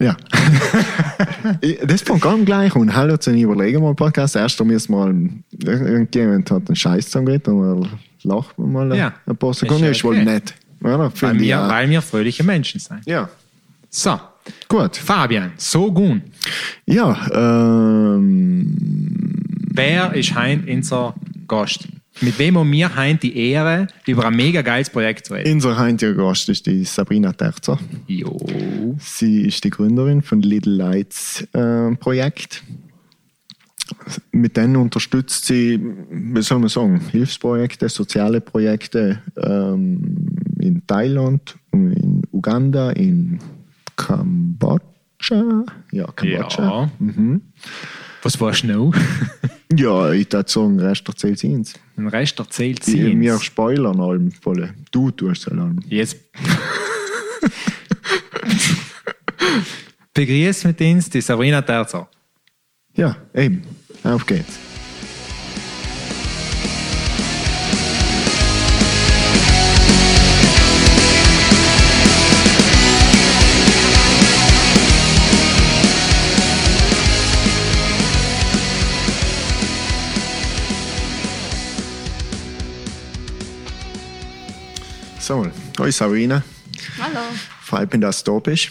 Ja. das ganz gleich an. Hallo zu Überlegen mal Podcast. Erst müssen wir mal, irgendjemand hat einen Scheiß zusammengeredet und dann lacht man mal Ja. ein paar Sekunden. Ist Ist ja wohl okay. nett. Ja, Weil wir, auch. weil wir fröhliche Menschen sind. Ja, So, gut. Fabian, so gut. Ja, ähm, Wer ist heint unser Gast? Mit wem haben wir heint die Ehre, über ein mega geiles Projekt zu reden? unser heutiger Gast ist die Sabrina Terzer. Jo. Sie ist die Gründerin von Little Lights äh, Projekt. Mit denen unterstützt sie, wie soll man sagen, Hilfsprojekte, soziale Projekte ähm, in Thailand, in Uganda, in Kambodscha. Ja, Kambodscha. Ja. Was war noch? Ja, ich würde sagen, Rest erzählt sie uns. Den Rest erzählt sie Ich, wir uns. spoilern allem voll. Du tust es allem. Jetzt begrüßt mit uns die Sabrina Terzer. Ja, eben. Auf geht's. So, hoi Sabrina. Hallo. Freut mich, dass du da bist.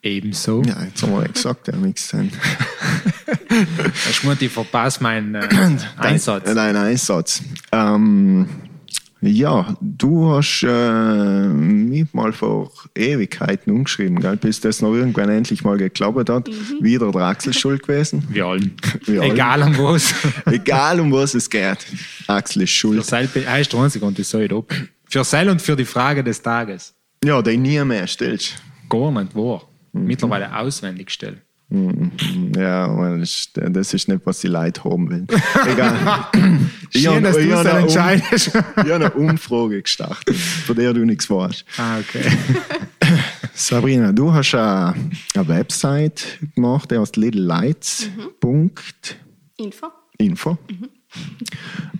Ebenso. Ja, jetzt haben wir gesagt, ja, nichts sein. Hast du ich verpasse meinen äh, Einsatz. Dein, dein Einsatz. Ähm, ja, du hast äh, mich mal vor Ewigkeiten umgeschrieben, gell? bis das noch irgendwann endlich mal geklappt hat. Wieder der Axel schuld gewesen. Wir allen. Wir allen. Egal um was. Egal um was es geht. Axel ist schuld. Seil, er ist der Einzige und das soll ich ab. Für Seil und für die Frage des Tages. Ja, den nie mehr stellst. Gar nicht wahr. Mittlerweile auswendig stellen. Ja, weil das, das ist nicht, was die Leute haben wollen. Egal. Ich Schön, hab- dass ich du es Um- entscheidest. Ich habe eine Umfrage gestartet, von der du nichts weißt. Ah, okay. Sabrina, du hast eine, eine Website gemacht, die heißt littlelights.info. Info.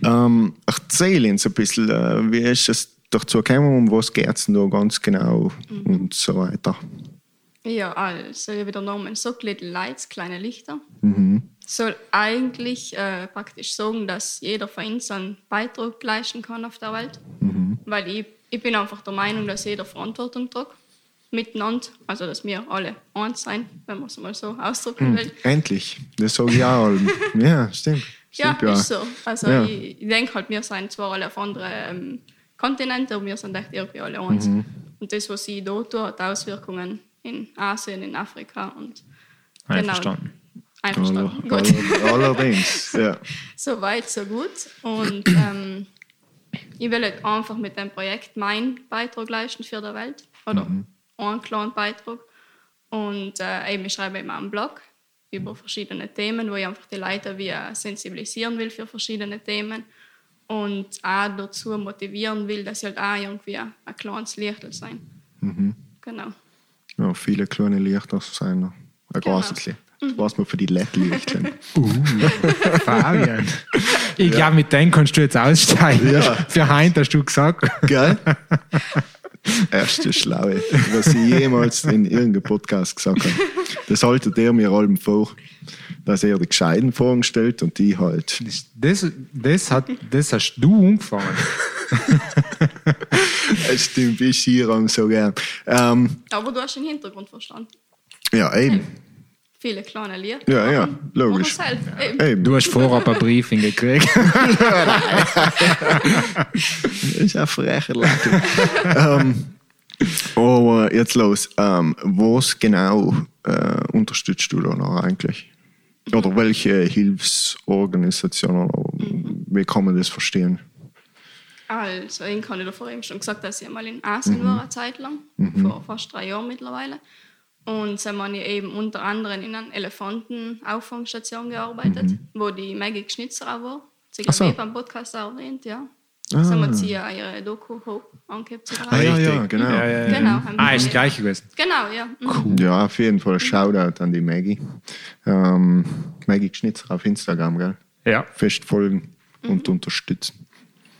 Ähm, erzähl uns ein bisschen, äh, wie ist es dazu gekommen, um was geht es da ganz genau und so weiter. Ja, also wie der Name sagt, Little Lights, kleine Lichter. Soll eigentlich äh, praktisch sagen, dass jeder von uns einen Beitrag leisten kann auf der Welt. Weil ich, ich bin einfach der Meinung, dass jeder Verantwortung trägt. Miteinander. Also, dass wir alle eins sein, wenn man es mal so ausdrücken will. Endlich, das sage ich auch. ja, stimmt. Ja, stimmt, ist so. Also Ja. ich, ich denke halt, wir sind zwar alle auf anderen ähm, Kontinenten, aber wir sind echt irgendwie alle eins. Und das, was ich da tue, hat Auswirkungen in Asien, in Afrika und Einverstanden. Einverstanden. Aller- Gut. aller- Allerdings, ja. So weit, so gut. Und ähm, ich will halt einfach mit dem Projekt meinen Beitrag leisten für die Welt. Oder einen kleinen Beitrag. Und äh, ich schreibe auch einen Blog über verschiedene Themen, wo ich einfach die Leute wie äh, sensibilisieren will für verschiedene Themen. Und auch dazu motivieren will, dass sie halt auch irgendwie ein kleines Licht sein. Genau. ja. Viele kleine Lichter sein. Ein Genau. großes Licht. Das weiß man für die LED-Lichter. Fabian. Ich glaube, mit denen kannst du jetzt aussteigen. Ja. Für Heint hast du gesagt. Gell? Erste Schlaue, was ich jemals in irgendeinem Podcast gesagt habe. Das haltet er mir allem vor, dass er die gescheiten Fragen stellt und die halt. Das, das, hat, das hast du angefangen. Es stimmt, ich Skirang so gern. Ähm, Aber du hast den Hintergrund verstanden. ja, eben. Viele kleine Lieder. Ja, ja, logisch. eben. Du hast vorab ein Briefing gekriegt. Das ist ein frecher ähm, aber jetzt los. Ähm, was genau äh, unterstützt du da noch eigentlich? Oder welche Hilfsorganisationen? Oder Wie kann man das verstehen? Also, ich davor eben schon gesagt, dass ich mal in Asien war, eine Zeit lang, vor fast drei Jahren mittlerweile. Und sind wir eben unter anderem in einer Elefantenauffangstation gearbeitet, wo die Maggie Schnitzer auch war. Sie Ach so. glaube ich beim Podcast auch erwähnt, ja. Da sind wir sie ja ihre Doku hoch angehabt. zu Ah, ja, ja, genau. Ja, ja, ja. Genau, haben Ah, ist das gleiche gewesen. Genau, ja. Mhm. Ja, auf jeden Fall Shoutout an die Maggie. Ähm, Maggie Schnitzer auf Instagram, gell? Ja. Fest folgen und unterstützen.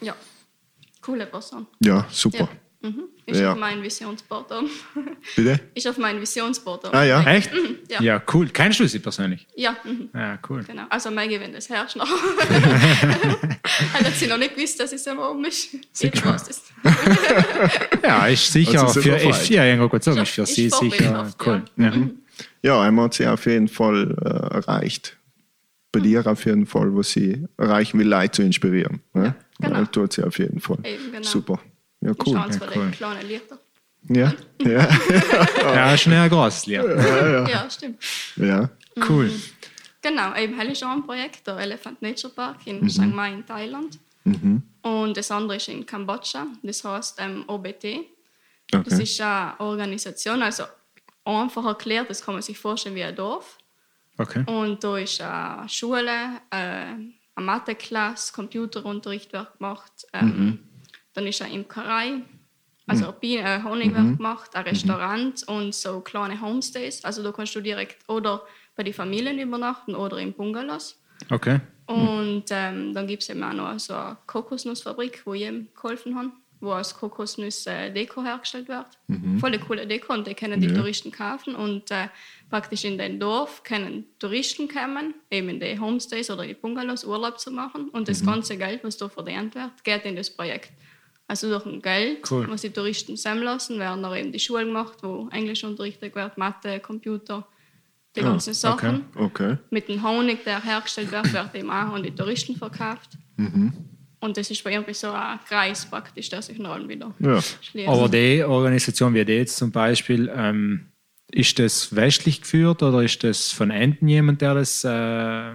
Ja. Coole Person. Ja, super. Ja. Ist Ja. auf meinem Visionsboard oben. Bitte? Ist auf meinem Visionsboard oben. Ah ja. Echt? ja. Ja, cool. Du sie persönlich? Ja, mhm. Ja, cool. genau. Also Maggie, wenn das herrscht noch. Hat sie noch nicht gewusst, dass es immer oben ist. Jetzt weiß es. Ja, ist sicher Also für, ist, ja, ich wollte sagen, ist Ist- für sie sicher cool. ja. Ja. Ja, einmal hat sie auf jeden Fall äh, erreicht. Bei dir auf jeden Fall, was sie erreichen will, Leute zu inspirieren. Ne? genau. Ja, tut sie auf jeden Fall. Eben, genau. Super. Ja, Cool. für cool. die kleinen Lichter. Ja, ja, ja, ist ein großes Lied. Ja. stimmt. ja. Cool. Genau, eben hell ist auch ein Projekt, der Elephant Nature Park in Mhm. Chiang Mai in Thailand. Und das andere ist in Kambodscha, das heißt ähm, OBT. Das Okay. ist eine Organisation, also einfach erklärt, das kann man sich vorstellen wie ein Dorf. Okay. Und da ist eine Schule, äh, eine Mathe-Klasse, Computerunterricht wird gemacht. Ähm, Dann ist eine Imkerei, also Bienen, äh, Honig wird gemacht, ein Restaurant und so kleine Homestays. Also da kannst du direkt oder bei den Familien übernachten oder im Bungalows. Okay. Und ähm, dann gibt es eben auch noch so eine Kokosnussfabrik, wo ich ihm geholfen habe, wo aus Kokosnüsse äh, Deko hergestellt wird. Voll eine coole Deko und die können die Touristen kaufen. Und äh, praktisch in den Dorf können Touristen kommen, eben in die Homestays oder die Bungalows Urlaub zu machen. Und das ganze Geld, was da verdient wird, geht in das Projekt. Also durch ein Geld, Cool. was die Touristen sammeln lassen, werden dann eben die Schulen gemacht, wo Englisch unterrichtet wird, Mathe, Computer, die ganzen Sachen Okay. mit dem Honig, der hergestellt wird, wird eben auch an die Touristen verkauft. Und das ist irgendwie so ein Kreis praktisch, der sich noch wieder Ja. schließt. Aber die Organisation wie die jetzt zum Beispiel, ähm, ist das westlich geführt oder ist das von Enten jemand, der das. Äh,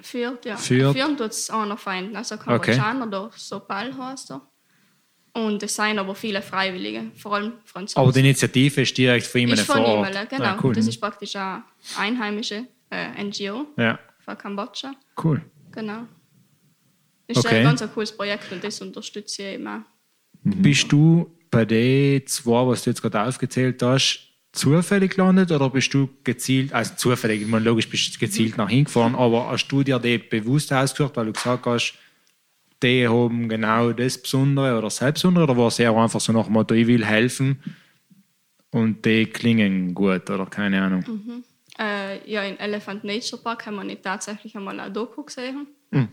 führt, ja. Führt. Führen tut es einer Feinden, also Okay. Kambodschaner, der Sopal heißt er. Und es sind aber viele Freiwillige, vor allem Franzosen. aber die Initiative ist direkt von ihm ist von vor ihm, Ort. genau. Ah, cool. Das ist praktisch eine einheimische äh, NGO ja, von Kambodscha. cool. Genau. Das ist Okay. ein ganz ein cooles Projekt und das unterstütze ich eben auch. Bist du bei den zwei, was du jetzt gerade aufgezählt hast, zufällig gelandet oder bist du gezielt, also zufällig, ich meine, logisch bist du gezielt nach hingefahren, aber hast du dir die bewusst ausgesucht, weil du gesagt hast, die haben genau das Besondere oder das Besondere oder war es eher einfach so nach dem Motto, ich will helfen und die klingen gut oder keine Ahnung. Äh, ja, in Elephant Nature Park haben wir nicht tatsächlich einmal eine Doku gesehen. Hm.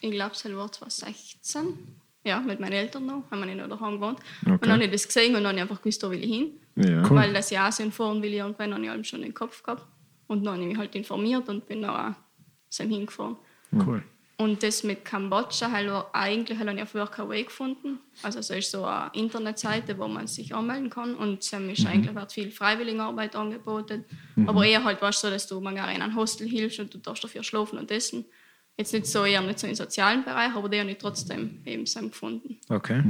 Ich glaube, es war 2016. Ja, mit meinen Eltern noch, haben wir nicht noch daheim gewohnt. Okay. Und dann habe ich das gesehen und dann habe ich einfach gewusst, da will ich hin. Ja. Cool. Weil das ja Asien fahren will, ich irgendwann habe ich allem schon im Kopf gehabt. Und dann habe ich mich halt informiert und bin dann auch hingefahren. Cool. Und das mit Kambodscha halt war eigentlich habe ich auf Workaway gefunden. Also es ist so eine Internetseite, wo man sich anmelden kann und es ist eigentlich wird viel Freiwilligenarbeit angeboten. Aber eher halt weißt du, so, dass du manchmal in einem Hostel hilfst und du darfst dafür schlafen und essen. Jetzt nicht so eher nicht so im sozialen Bereich, aber die habe ich trotzdem eben so gefunden. Okay.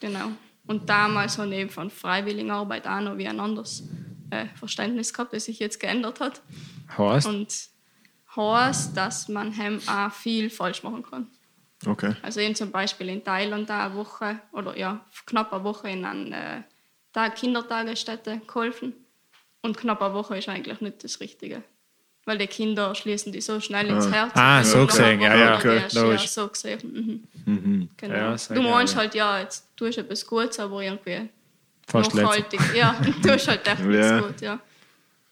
Genau. Und damals habe ich eben von Freiwilligenarbeit auch noch wie ein anderes äh, Verständnis gehabt, das sich jetzt geändert hat. Heißt, Und heißt, dass man hem auch viel falsch machen kann. Okay. Also ich zum Beispiel in Thailand da eine Woche oder ja, knapp eine Woche in einer äh, Tag Kindertagesstätte geholfen. Und knapp eine Woche ist eigentlich nicht das Richtige. Weil die Kinder schließen die so schnell ins Herz. Ah, Und so gesehen, ja, ja, erst, ja, so gesehen. Mhm. Genau. Ja, du meinst ja. halt, ja, jetzt tust du etwas Gutes, aber irgendwie fast letzte. nachhaltig. Ja, du tust halt echt Ja. nichts gut, ja.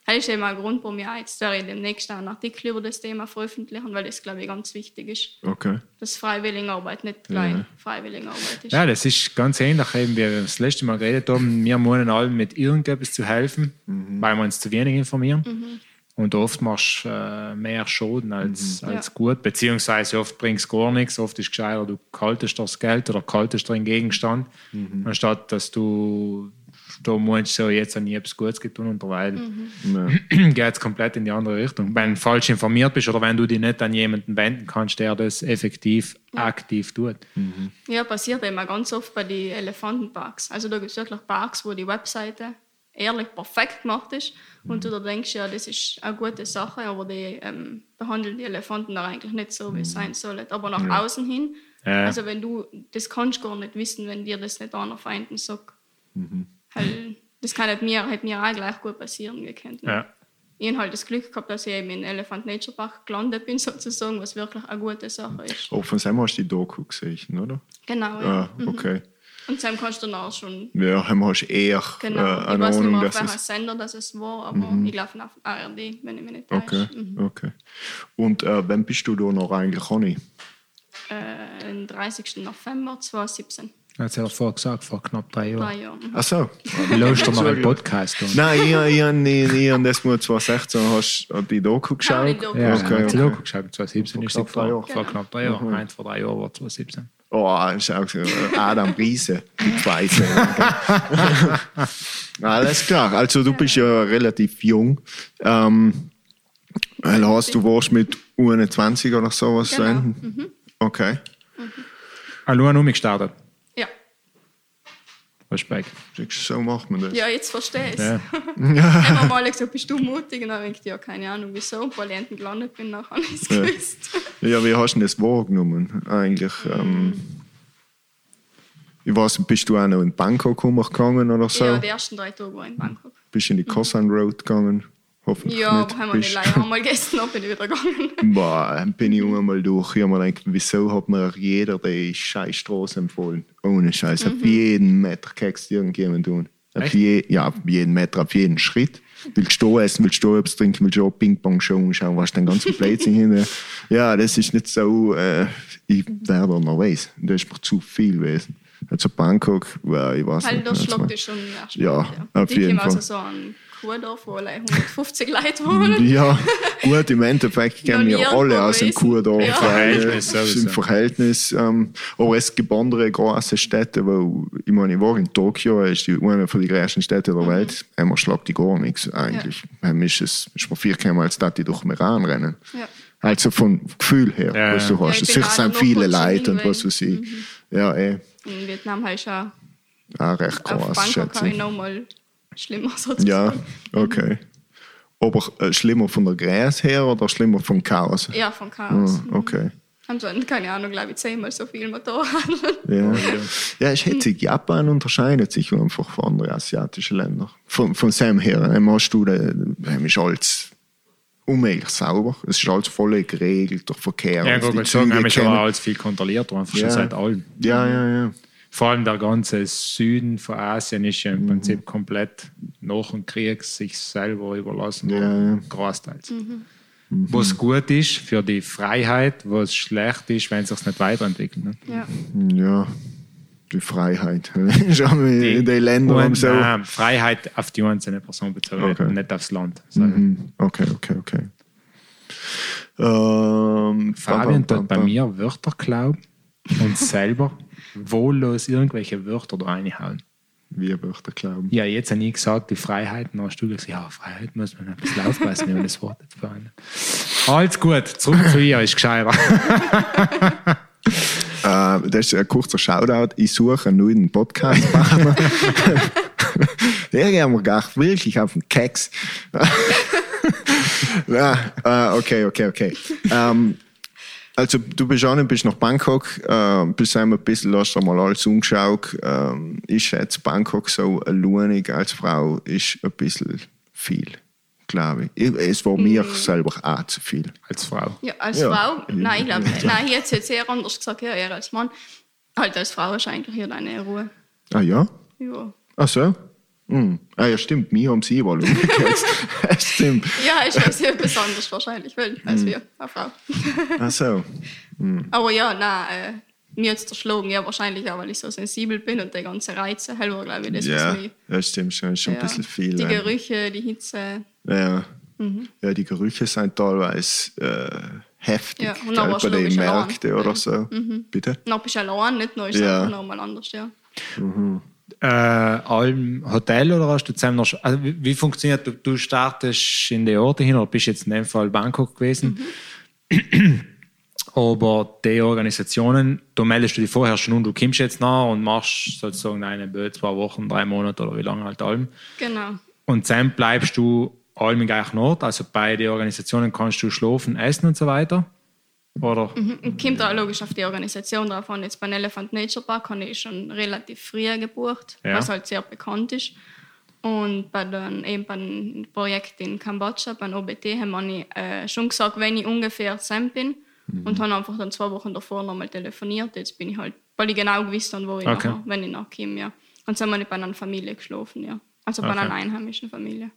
Das ist eben ein Grund, warum ich jetzt werde ich demnächst auch einen Artikel über das Thema veröffentlichen, weil das, glaube ich, ganz wichtig ist, Okay. dass Freiwilligenarbeit nicht gleich Ja. Freiwilligenarbeit ist. Ja, das ist ganz ähnlich, eben wie wir das letzte Mal geredet haben. Wir meinen allen mit irgendetwas zu helfen, weil wir uns zu wenig informieren. Und oft machst du äh, mehr Schaden als, als Ja. gut, beziehungsweise oft bringst du gar nichts. Oft ist es gescheiter, du kaltest das Geld oder kaltest den Gegenstand, anstatt dass du da meinst, so, jetzt habe ich etwas Gutes getan und derweil Ja. geht es komplett in die andere Richtung. Wenn du falsch informiert bist oder wenn du dich nicht an jemanden wenden kannst, der das effektiv aktiv tut. Ja, passiert eben auch ganz oft bei den Elefantenparks. Also da gibt es wirklich Parks, wo die Webseite ehrlich perfekt gemacht ist und du da denkst, ja, das ist eine gute Sache, aber die ähm, behandeln die Elefanten da eigentlich nicht so, wie es sein soll. Aber nach außen hin, Ja. also wenn du, das kannst du gar nicht wissen, wenn dir das nicht einer Feinden sagt. Halt, das kann halt mir, halt mir auch gleich gut passieren gekannt. Ne? Ja. Ich habe halt das Glück gehabt, dass ich eben in Elephant Nature Park gelandet bin, sozusagen, was wirklich eine gute Sache ist. Auch von Sam hast du die Doku gesehen, oder? Genau, ja. Ah, okay. Und dann kannst du dann auch schon, Ja, haben hast eher genau, äh, ich eine weiß nicht mehr, auf welcher. Sender das es war, aber ich glaube auf ARD, wenn ich mich nicht Okay. Mhm. okay. Und äh, wann bist du da noch eigentlich Conny? Äh, den 30. November 2017. Hat er vorher gesagt, vor knapp drei Jahren. Drei Jahre. Mhm. Ach so. Lauscht er noch einen Podcast an? Nein, ich, ich, ich, ich, ich habe das mal 2016 hast du die Doku geschaut. ich die Doku Ja, Okay, okay, okay. Doku geschaut. 2017 ist sie vor, Jahren. vor knapp drei Jahren. Eins vor drei Jahren war 2017. Oh, ist auch so. Adam Riese, die zweite. Alles klar. Also du bist ja relativ jung. Ähm, weil hast du warst mit U21 oder sowas Genau. sein? Okay. Hallo, an umgestartet. Ja. Respekt. So macht man das. ja, jetzt verstehe ich es. Ja. Ich habe mal gesagt, bist du mutig? Und dann habe ich gedacht, ja, keine Ahnung, wieso. Weil ich hinten gelandet bin, nachher habe ich es Ja. gewusst. Ja, wie hast du das wahrgenommen eigentlich? Ähm, ich weiß nicht, bist du auch noch in Bangkok gegangen oder so? Ja, die ersten drei Tage war ich in Bangkok. bist du in die Kosan Road gegangen? Hoffentlich Ja, nicht. haben wir nicht leider einmal gegessen, dann bin ich wieder gegangen. Boah, dann bin ich einmal durch. Ich habe mir gedacht, wieso hat mir jeder die scheiß Straße empfohlen? Ohne Scheiß. Auf jeden Meter du irgendjemand tun. Auf je, ja, auf jeden Meter, auf jeden Schritt. Willst du essen, willst du etwas trinken, willst du auch Ping-Pong schauen, schauen, was den ganzen Blödsinn hinter. Ja, das ist nicht so, äh, ich werde nervös. Das ist mir zu viel gewesen. Also Bangkok, ja, ich weiß Halt, nicht. das also- schlägt dich schon Ja, auf jeden also Fall. so an Kurdorf, wo allein 150 Leute wohnen. Ja, gut, im Endeffekt kennen wir alle aus dem gewesen. Kurdorf. Ja. weil, äh, Verhältnis es sind sowieso. Verhältnis. Ähm, aber es gibt andere große Städte, wo, ich meine, ich war in Tokio, ist die, eine von den größten Städte der Welt. Einmal schlagt die gar nichts eigentlich. Heim ist es ist mir vier Mal als die durch den Iran rennen. Ja. Also vom Gefühl her, Ja, was du ja. hast. Ja, ich Sicher sind viele Leute und was weiß ich. Ja, eh, In Vietnam habe ich auch auch recht auf groß, Bangkok habe schätze ich ich. nochmal schlimmer sozusagen. Ja, okay. Aber äh, schlimmer von der Größe her oder schlimmer vom Chaos? Ja, von Chaos. Ah, okay. Haben so, keine Ahnung, glaube ich, zehnmal so viel Motorrad. Ja, ja ich hätte sich, Japan unterscheidet sich einfach von anderen asiatischen Ländern. Von, von Sam her, ähm, hast du, da ist alles unmöglich sauber. Es ist alles voll geregelt durch Verkehr. Ja, ich wollte sagen, haben wir schon alles viel kontrolliert, einfach Ja. schon seit allem. Ja, ja, ja. Vor allem der ganze Süden von Asien ist ja im Mhm. Prinzip komplett nach dem Krieg sich selber überlassen Ja, worden, ja. großteils. Was gut ist für die Freiheit, was schlecht ist, wenn es sich nicht weiterentwickelt. Ne? ja. Ja, die Freiheit. Den Ländern haben Und, so. nein, Freiheit auf die einzelne Person bezogen, Okay. nicht aufs Land. Mhm. Okay, okay, okay. Ähm, Fabian bam, bam, tut bei bam. mir Wörter glauben und selber wohllos irgendwelche Wörter da reinhauen. Wir Wörter glauben. Ja, jetzt habe ich gesagt, die Freiheiten, dann hast du gesagt, ja, Freiheit muss man ein bisschen aufpassen, wenn man das Wort jetzt verwendet. Alles gut, zurück zu ihr, ist gescheiter. Äh, das ist ein kurzer Shoutout. Ich suche einen neuen Podcast-Partner. Der gehen wir gar wirklich auf den Keks. ja, äh, okay, okay, okay. Ähm, also du bist auch nicht, bist nach Bangkok, äh, bist einmal ein bisschen, hast du mal alles umgeschaut. Ähm, ich schätze Bangkok so alleinig als Frau ist ein bisschen viel, glaube ich. ich. Es war mir selber auch zu viel. Als Frau. ja, als Ja. Frau, nein, ich glaube nicht. Nein, jetzt hätte sehr anders gesagt, ja, eher als Mann. Halt als Frau ist eigentlich hier deine Ruhe. Ah ja? Ja. Ach so? Hm. Ah ja, stimmt, mir haben sie wohl umgekehrt. stimmt. Ja, ich weiß ja besonders wahrscheinlich, weil als wir, eine Frau. Ach so. Aber ja, nein, äh, mir hat es erschlagen, ja, wahrscheinlich auch, weil ich so sensibel bin und die ganze Reize, halber, glaube ich, das Ja, was mich. das stimmt schon, ist schon Ja, ein bisschen viel. Die ja. Gerüche, die Hitze. Ja. ja, die Gerüche sind teilweise äh, heftig, Ja, und dann bei den. Märkten oder so. Bitte? Noch bist du allein, nicht nur ist es Ja. einfach nochmal anders, ja. Äh, allem Hotel oder hast du zusammen noch, also wie, wie funktioniert, du, du startest in die Orte hin oder bist jetzt in dem Fall Bangkok gewesen, aber die Organisationen, du meldest du dich vorher schon und du kommst jetzt nach und machst sozusagen eine Bö- zwei Wochen, drei Monate oder wie lange halt allem. Genau. Und dann bleibst du allem im gleichen Ort, also bei den Organisationen kannst du schlafen, essen und so weiter. Oder? Und kommt auch logisch auf die Organisation drauf an. Jetzt beim Elephant Nature Park habe ich schon relativ früh gebucht, Ja. was halt sehr bekannt ist. Und bei den, eben beim Projekt in Kambodscha, beim OBT, haben wir äh, schon gesagt, wenn ich ungefähr Sam bin. Und habe einfach dann zwei Wochen davor nochmal telefoniert. Jetzt bin ich halt Weil ich genau gewusst habe, wo ich Okay. nachher, wenn ich nachkomme, ja. Und sind wir nicht bei einer Familie geschlafen, ja. Also bei Okay. einer einheimischen Familie.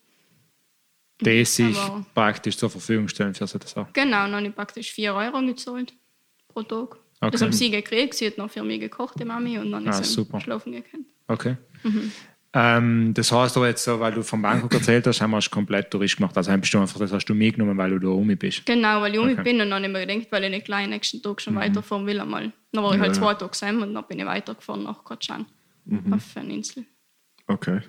Die sich Aber- praktisch zur Verfügung stellen für solche Sachen. Genau, und dann habe ich praktisch 4 Euro gezahlt pro Tag. Okay. Das haben sie gekriegt, sie hat noch für mich gekocht, die Mami, und dann Ah, ist sie schlafen gegangen. Okay. Mhm. Ähm, das heißt aber jetzt so, weil du vom Bangkok erzählt hast, haben wir es komplett Tourist gemacht. Also bist du einfach, das hast du mitgenommen, weil du da rum bist. Genau, weil ich um Okay. bin und dann habe ich mir gedacht, weil ich nicht gleich nächsten Tag schon weiterfahren will einmal. Dann war ich Ja, halt ja. zwei Tage zusammen und dann bin ich weitergefahren nach Koh Chang. Auf eine Insel. Okay.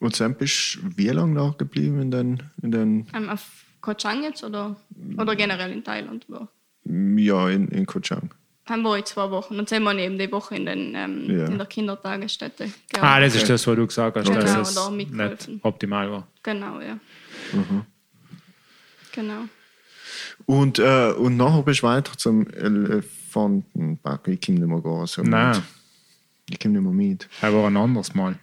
Und dann bist du wie lange da geblieben in den, in den Ähm, auf Koh Chang jetzt oder, oder generell in Thailand? Oder? ja, in, in Koh Chang? Dann war ich zwei Wochen. Dann sind wir neben die Woche in, den, ähm, Ja. in der Kindertagesstätte. Ah, das ist das, was du gesagt hast, Genau, dass da es nicht optimal war. Genau, ja. Genau. Und, äh, und nachher bist du weiter zum Elefantenpark. Ich komme nicht mehr gehen. So Nein. mit. Ich komme nicht mehr mit. Das war ein anderes Mal.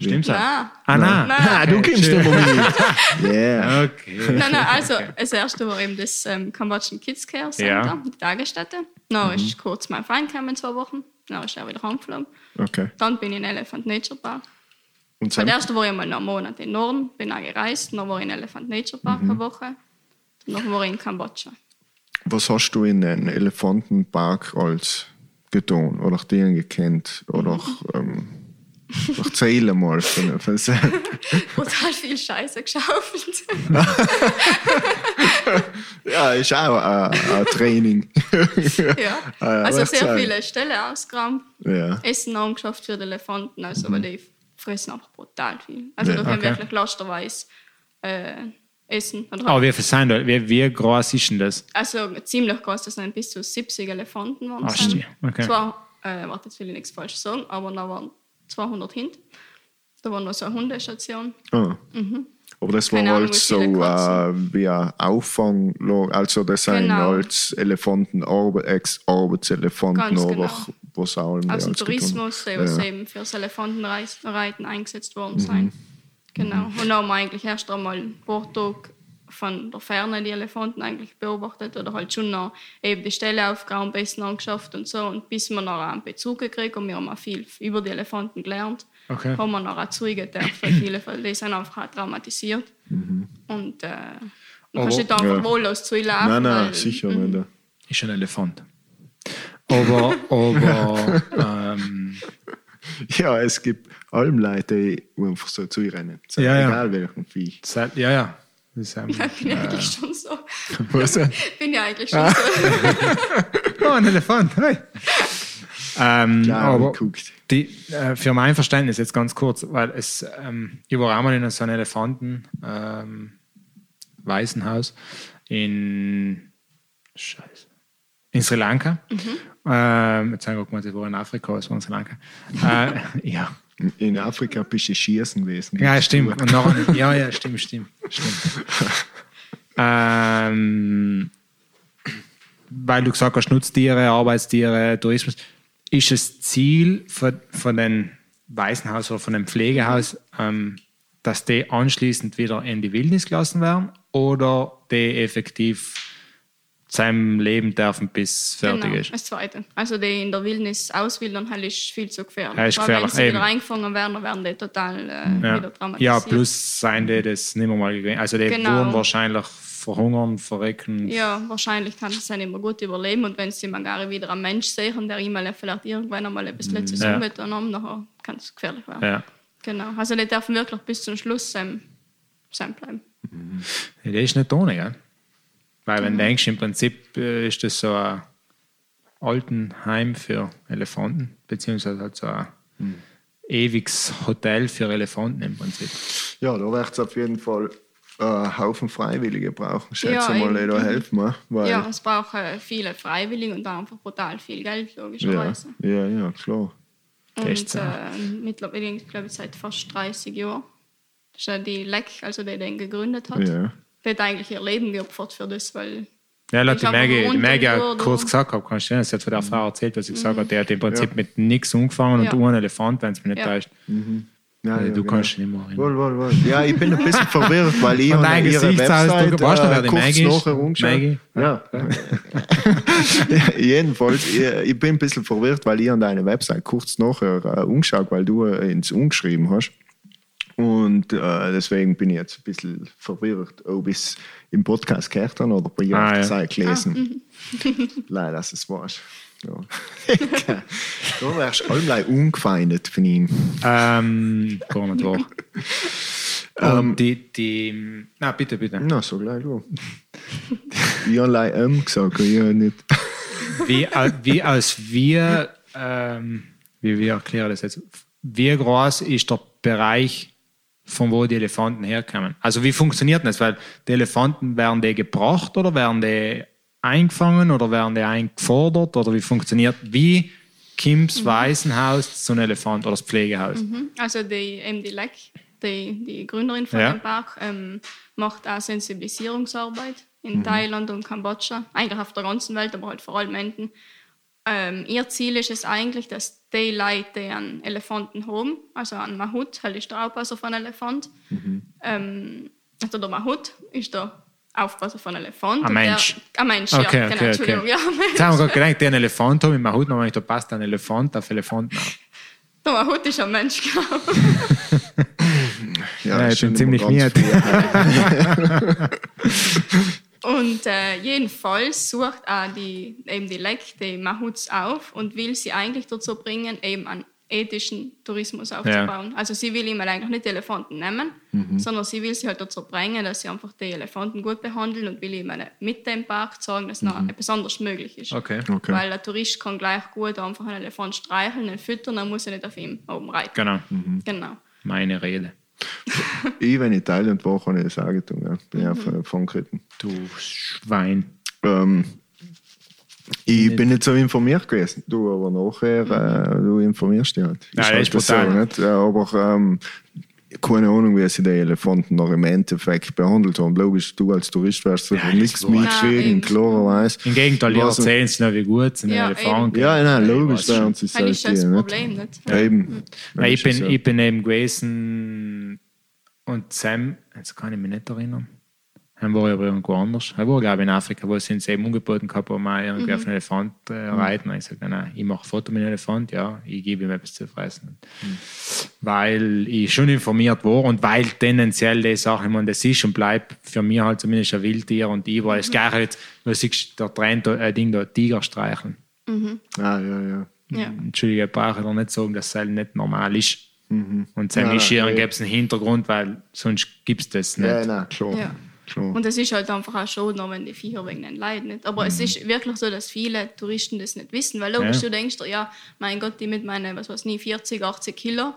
Stimmt's auch? Nein. Ah, nein. Nein. Ah, du kommst mehr mit. Yeah. Okay. Nein, nein, also das erste war eben das ähm, Cambodian Kids Care Center, Ja. die Tagesstätte. Dann ist kurz mein Freund gekommen, zwei Wochen. Dann ist er wieder heimgeflogen. Okay. Dann bin ich in Elephant Nature Park. Und Weil dann, erst war ich mal noch einen Monat in Norden, bin auch gereist. Dann war ich in Elephant Nature Park eine Woche. Dann war ich in Kambodscha. was hast du in den Elefantenpark als getan oder den gekannt? Oder ähm, erzähl mal von von- Total viel Scheiße geschaufelt. Ja, ist auch ein, ein Training. ja. Ah, ja, Also sehr sein. viele Stellen ausgeräumt. ja. Essen angeschafft für die Elefanten, also weil die fressen einfach brutal viel. Also Ja, da können okay. wirklich lasterweise äh, essen. Aber wie viel sind da? Wie, wie groß ist denn das? Also ziemlich groß, das sind bis zu 70 Elefanten waren es. stimmt. Okay. Zwar, äh, warte, jetzt will ich nichts falsch sagen, aber da waren 200 Hund. Da war noch so eine Hundestation. Ah. Aber das war Mhm. Keine Ahnung, halt so äh, wie ein Auffanglager. Also das sind Genau. als Elefanten, Arbe- Ex-Arbeitselefanten oder genau. was auch immer. Aus dem als getan. Tourismus, die was Ja. eben fürs Elefantenreiten eingesetzt worden Mhm. sind. Genau. Und dann haben wir eigentlich erst einmal ein paar Tage von der Ferne die Elefanten eigentlich beobachtet oder halt schon noch eben die Stelle aufgeräumt, besten angeschafft und so. Und bis wir noch einen Bezug gekriegt und wir haben auch viel über die Elefanten gelernt, Okay. haben wir noch auch Zeugen dürfen. Viele von die sind einfach auch traumatisiert. Und äh, du kannst nicht einfach Mhm. Ja. wohllos zu laufen. Nein, nein, weil- sicher Mhm. nicht. Ist ein Elefant. Aber, aber ähm, Ja, es gibt allem Leute, die einfach so zurennen. So, Ja, ja. Egal welchen Vieh. seit- ja, ja. Das ähm, Ja, bin ich eigentlich schon so. Was? Bin ja eigentlich Ah. schon so. oh, ein Elefant. Hey. Ähm, Klar, aber die, äh, für mein Verständnis jetzt ganz kurz, weil es, ähm, ich war auch mal in so einem Elefanten ähm, Waisenhaus in Scheiße. In Sri Lanka. Ähm, jetzt habe ich gemeint, ich war in Afrika, es war in Sri Lanka. äh, ja. In Afrika bist du schießen gewesen. Ja, stimmt. Und nachher, ja, ja, stimmt, stimmt. stimmt. ähm, weil du gesagt hast, Nutztiere, Arbeitstiere, Tourismus. Ist das Ziel von, von dem Waisenhaus oder von dem Pflegehaus, ähm, dass die anschließend wieder in die Wildnis gelassen werden oder die effektiv seinem Leben dürfen, bis fertig genau, ist? das Zweite. Also die in der Wildnis auswildern, halt ist viel zu gefährlich. Ja, ist Weil gefährlich, wenn sie eben. wieder eingefangen werden, dann werden die total äh, Ja. wieder traumatisiert. ja, plus seien die das nicht mehr mal gewesen. Also die Genau. wurden wahrscheinlich verhungern, verrecken. Ja, wahrscheinlich kann es dann immer gut überleben und wenn sie mal gar wieder einen Mensch sehen, der ihm vielleicht irgendwann einmal etwas letztes Ja. umgetan dann kann es gefährlich werden. Ja. Genau. Also die dürfen wirklich bis zum Schluss sein, sein bleiben. Ja, Das ist nicht ohne, gell? Weil wenn du denkst, im Prinzip äh, ist das so ein Altenheim für Elefanten, beziehungsweise halt so ein ewiges Hotel für Elefanten im Prinzip. Ja, da wird es auf jeden Fall äh, einen Haufen Freiwillige brauchen. Schätze Ja, mal, da helfen. ne? Weil, Ja, es braucht äh, viele Freiwillige und einfach brutal viel Geld, ja, logischerweise. ja, ja, klar. Das ist so. Und äh, mittlerweile, ich glaube, seit fast 30 Jahren. Das ist ja die Leck, also der den gegründet hat. Ja. Hat eigentlich ihr Leben geopfert für das, weil Ja, Ich die Maggie, die Maggie die auch Uhr kurz gesagt habe, kannst du sehen, sie hat von der Frau erzählt, was ich gesagt habe, der hat im Prinzip Ja. mit nichts angefangen Ja. und ohne Elefant, wenn es mich nicht Ja. täuscht. Ja, Äh, ja, du genau. kannst nicht mehr erinnern. Wohl, wohl, wohl. Ja, ich bin ein bisschen verwirrt, weil ich deinem ihre Website du, die kurz nachher umgeschaut. Maggie? Ja. ja. Jedenfalls, ich, ich bin ein bisschen verwirrt, weil ich an deine Website kurz nachher äh, umgeschaut, weil du äh, ins Umgeschrieben hast. Und äh, deswegen bin ich jetzt ein bisschen verwirrt, ob ich es im Podcast gehört habe oder bei Ah, ah, ja. Zeit gelesen. Leider, dass es warst. Ja. du wärst allem ungefeindet von ihm. Ähm, gar nicht wahr. Und die, die, na bitte, bitte. Na, so gleich du. Ich habe allein M gesagt, ich habe nicht. Wie, wie als wir, ähm, wie wir erklären das jetzt, wie groß ist der Bereich, von wo die Elefanten herkommen? Also wie funktioniert das? Weil die Elefanten, werden die gebracht oder werden die eingefangen oder werden die eingefordert oder wie funktioniert, wie Kims Waisenhaus zu einem Elefant oder das Pflegehaus? Mhm. Also die, eben die Leck, die, die Gründerin von Ja. dem Park, ähm, macht auch Sensibilisierungsarbeit in Mhm. Thailand und Kambodscha, eigentlich auf der ganzen Welt, aber halt vor allem Enten. Ähm, ihr Ziel ist es eigentlich, dass die Leute, die einen Elefanten haben, also einen Mahut, halt ist der Aufpasser von einem Elefant, Mhm. ähm, also der Mahut ist der Aufpasser von einem Elefant. Ein und der- Mensch. Ein Mensch, Okay, ja, okay, genau, okay. Ja, ein Mensch. Jetzt haben wir gerade gedacht, der einen Elefant hat, mit meinem Hut noch da passt ein Elefant auf Elefanten. Der Mahut ist ein Mensch, genau. Ja, ich schon bin ziemlich miert. Und äh, jedenfalls sucht auch die, eben die LEC die Mahuts auf und will sie eigentlich dazu bringen, eben einen ethischen Tourismus aufzubauen. Also sie will ihm eigentlich nicht die Elefanten nehmen, sondern sie will sie halt dazu bringen, dass sie einfach die Elefanten gut behandeln und will ihm eine- mit dem Park zeigen, dass noch etwas anderes möglich ist. Okay. Okay. Weil der Tourist kann gleich gut einfach einen Elefant streicheln, ihn füttern, dann muss er nicht auf ihm oben reiten. Genau, Genau. meine Rede. Ich, wenn ich in Thailand war, kann ich das sagen. tun, Ja. Bin ich Mhm. äh, von geritten. Du Schwein. Ähm, ich bin nicht so informiert gewesen. Du aber nachher, äh, du informierst dich halt. Ja, das halt ist brutal. so, nicht? Ja, aber ähm, keine Ahnung, wie sie die Elefanten noch im Endeffekt behandelt haben. Logisch, du als Tourist wärst du Ja, nichts mitkriegen, eben. Im klarerweise. Gegenteil, die Was- erzählen es noch, wie gut es ein Ja, Elefant Ja, nein, Ich logisch schon. wären sie Das ist das Problem nicht. Ja, eben. Weil ich, Das ist bin, ja- ich bin eben gewesen und Sam, jetzt kann ich mich nicht erinnern. Dann war ich aber irgendwo anders. Er war, glaube ich, in Afrika, wo sie uns eben angeboten gehabt haben, mal irgendwie Mhm. auf einen Elefant äh, reiten. Und ich sagte, nein, ich mache ein Foto mit dem Elefant, ja, ich gebe ihm etwas zu fressen. Mhm. Weil ich schon informiert war und weil tendenziell die Sache, ich meine, das ist und bleibt für mich halt zumindest ein Wildtier und ich war das gleiche jetzt, du siehst, der Trend, äh, Ding da, Tiger streicheln. Ah, ja, ja. Ja. Entschuldige, ich brauche da nicht sagen, dass es nicht normal ist. Und Sam Ja, ist hier ja. gibt es einen Hintergrund, weil sonst gibt es das nicht. Ja, nein, klar. Ja. Klar. Und es ist halt einfach auch schon, wenn die Viecher wegen den leiden nicht. Aber es ist wirklich so, dass viele Touristen das nicht wissen. Weil logisch, Ja. du denkst ja, mein Gott, die mit meinen, was weiß nie 40, 80 Kilo,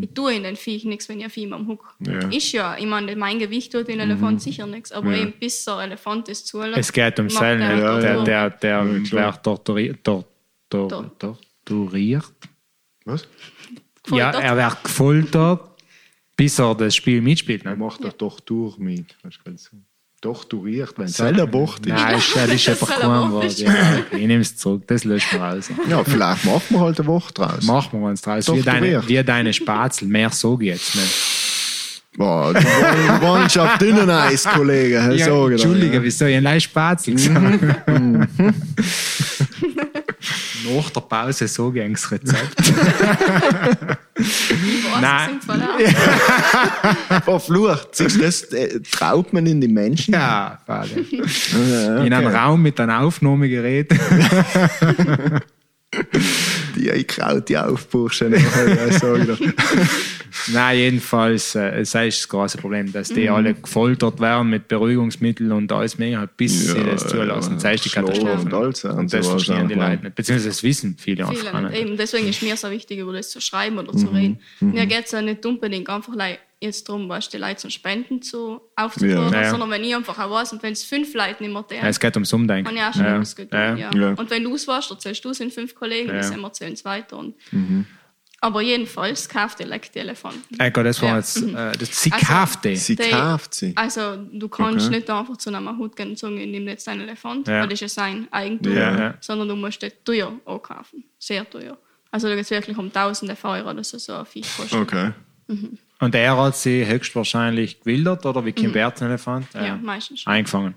ich tue in den Viech nichts, wenn ich Vieh am Huck. Ja. Ist ja, ich meine, mein Gewicht tut den Elefant sicher nichts. Aber eben bis der Elefant es zulässt. Es geht um Sellen, er der, halt der, der, der Ja, klar. wird torturiert. Tor, tor, Tor- torturiert. Was? Ja, Gefoltert. er wird gefoltert, bis er das Spiel mitspielt. Er Ne? macht doch Tortur mit. Hast du so. Torturiert, wenn es selber Bocht ist. Nein, das ist einfach er kein Wort. Ja, ich nehme es zurück, das löscht man raus. Ja, vielleicht machen wir halt eine Woche draus. Machen wir uns draus. Wie deine, wie deine Spazel, mehr ich jetzt nicht. Boah, wollen schon auf dünnen Eis, Kollege. Ja, so, genau, Entschuldige, ja. wieso? Ich habe Spazel gesagt. Nach der Pause so ging das Rezept. Nein. Verflucht. Siehst du, das äh, traut man in die Menschen. Ja. Ja, In einem. Raum mit einem Aufnahmegerät. Die einkraut, die Aufburschen. Ja, so, genau. Nein, jedenfalls, äh, es ist das große Problem, dass Mhm. die alle gefoltert werden mit Beruhigungsmitteln und alles mehr, bis sie das zulassen. Das ist die Katastrophe. und alles, ja, Und das verstehen die auch, ja. Leute nicht. Beziehungsweise das wissen viele, Viele einfach nicht. Eben, deswegen ist mir so wichtig, über das zu schreiben oder Mhm. zu reden. Mir geht es ja nicht unbedingt einfach like, jetzt darum, weißt, die Leute zum Spenden zu aufzufordern, Ja. Ja, ja. sondern wenn ich einfach auch weiß, und wenn es fünf Leute nicht mehr Ja, tun, es geht ums Umdenken. habe ich auch schon ja. etwas getan. Ja. Ja. Ja. Und wenn du es warst, erzählst du es in fünf Kollegen, Ja. das erzählen es weiter. Und Mhm. Aber jedenfalls kauft ihr like, die Elefanten. Gott, das war Ja. jetzt, äh, das, sie Also- kauft die. Sie kauft sie. Also du kannst Okay. nicht einfach zu einem Hut gehen und sagen, ich nehme jetzt einen Elefant, Ja. weil das ist ja sein Eigentum, Ja, ja. sondern du musst das teuer ankaufen. Sehr teuer. Also da geht es wirklich um tausende von Euro, dass so ein Viech kostet. Okay. Und er hat sie höchstwahrscheinlich gewildert oder wie Kim Bert Elefant? Ja, meistens schon. Eingefangen.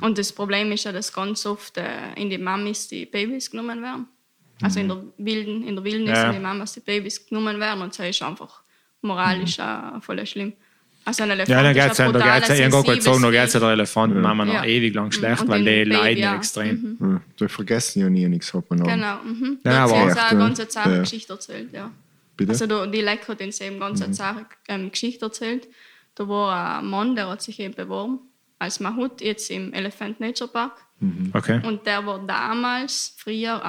Und das Problem ist ja, dass ganz oft äh, in die Mamis die Babys genommen werden. Also in der wilden, in der Wildnis Ja. in die Mamas die Babys genommen werden und das ist einfach moralisch auch voll schlimm. Also ein Elefant Ja, dann ist geht es ja, ein geht's ja, ich habe gesagt, da geht es ja der Elefantenmama noch Ja. ewig lang schlecht, Und weil die Baby leiden auch. extrem. Ja, die vergessen ja nie nichts, hat man auch. Genau. Mhm. Ja, Ja, aber auch eine ja. ganz zahre Ja. Geschichte erzählt, ja. Bitte? Also da, die Leck hat uns eben ganz eine zahre ähm, Geschichte erzählt. Da war ein Mann, der hat sich eben beworben als Mahut jetzt im Elephant Nature Park. Okay. Und der war damals früher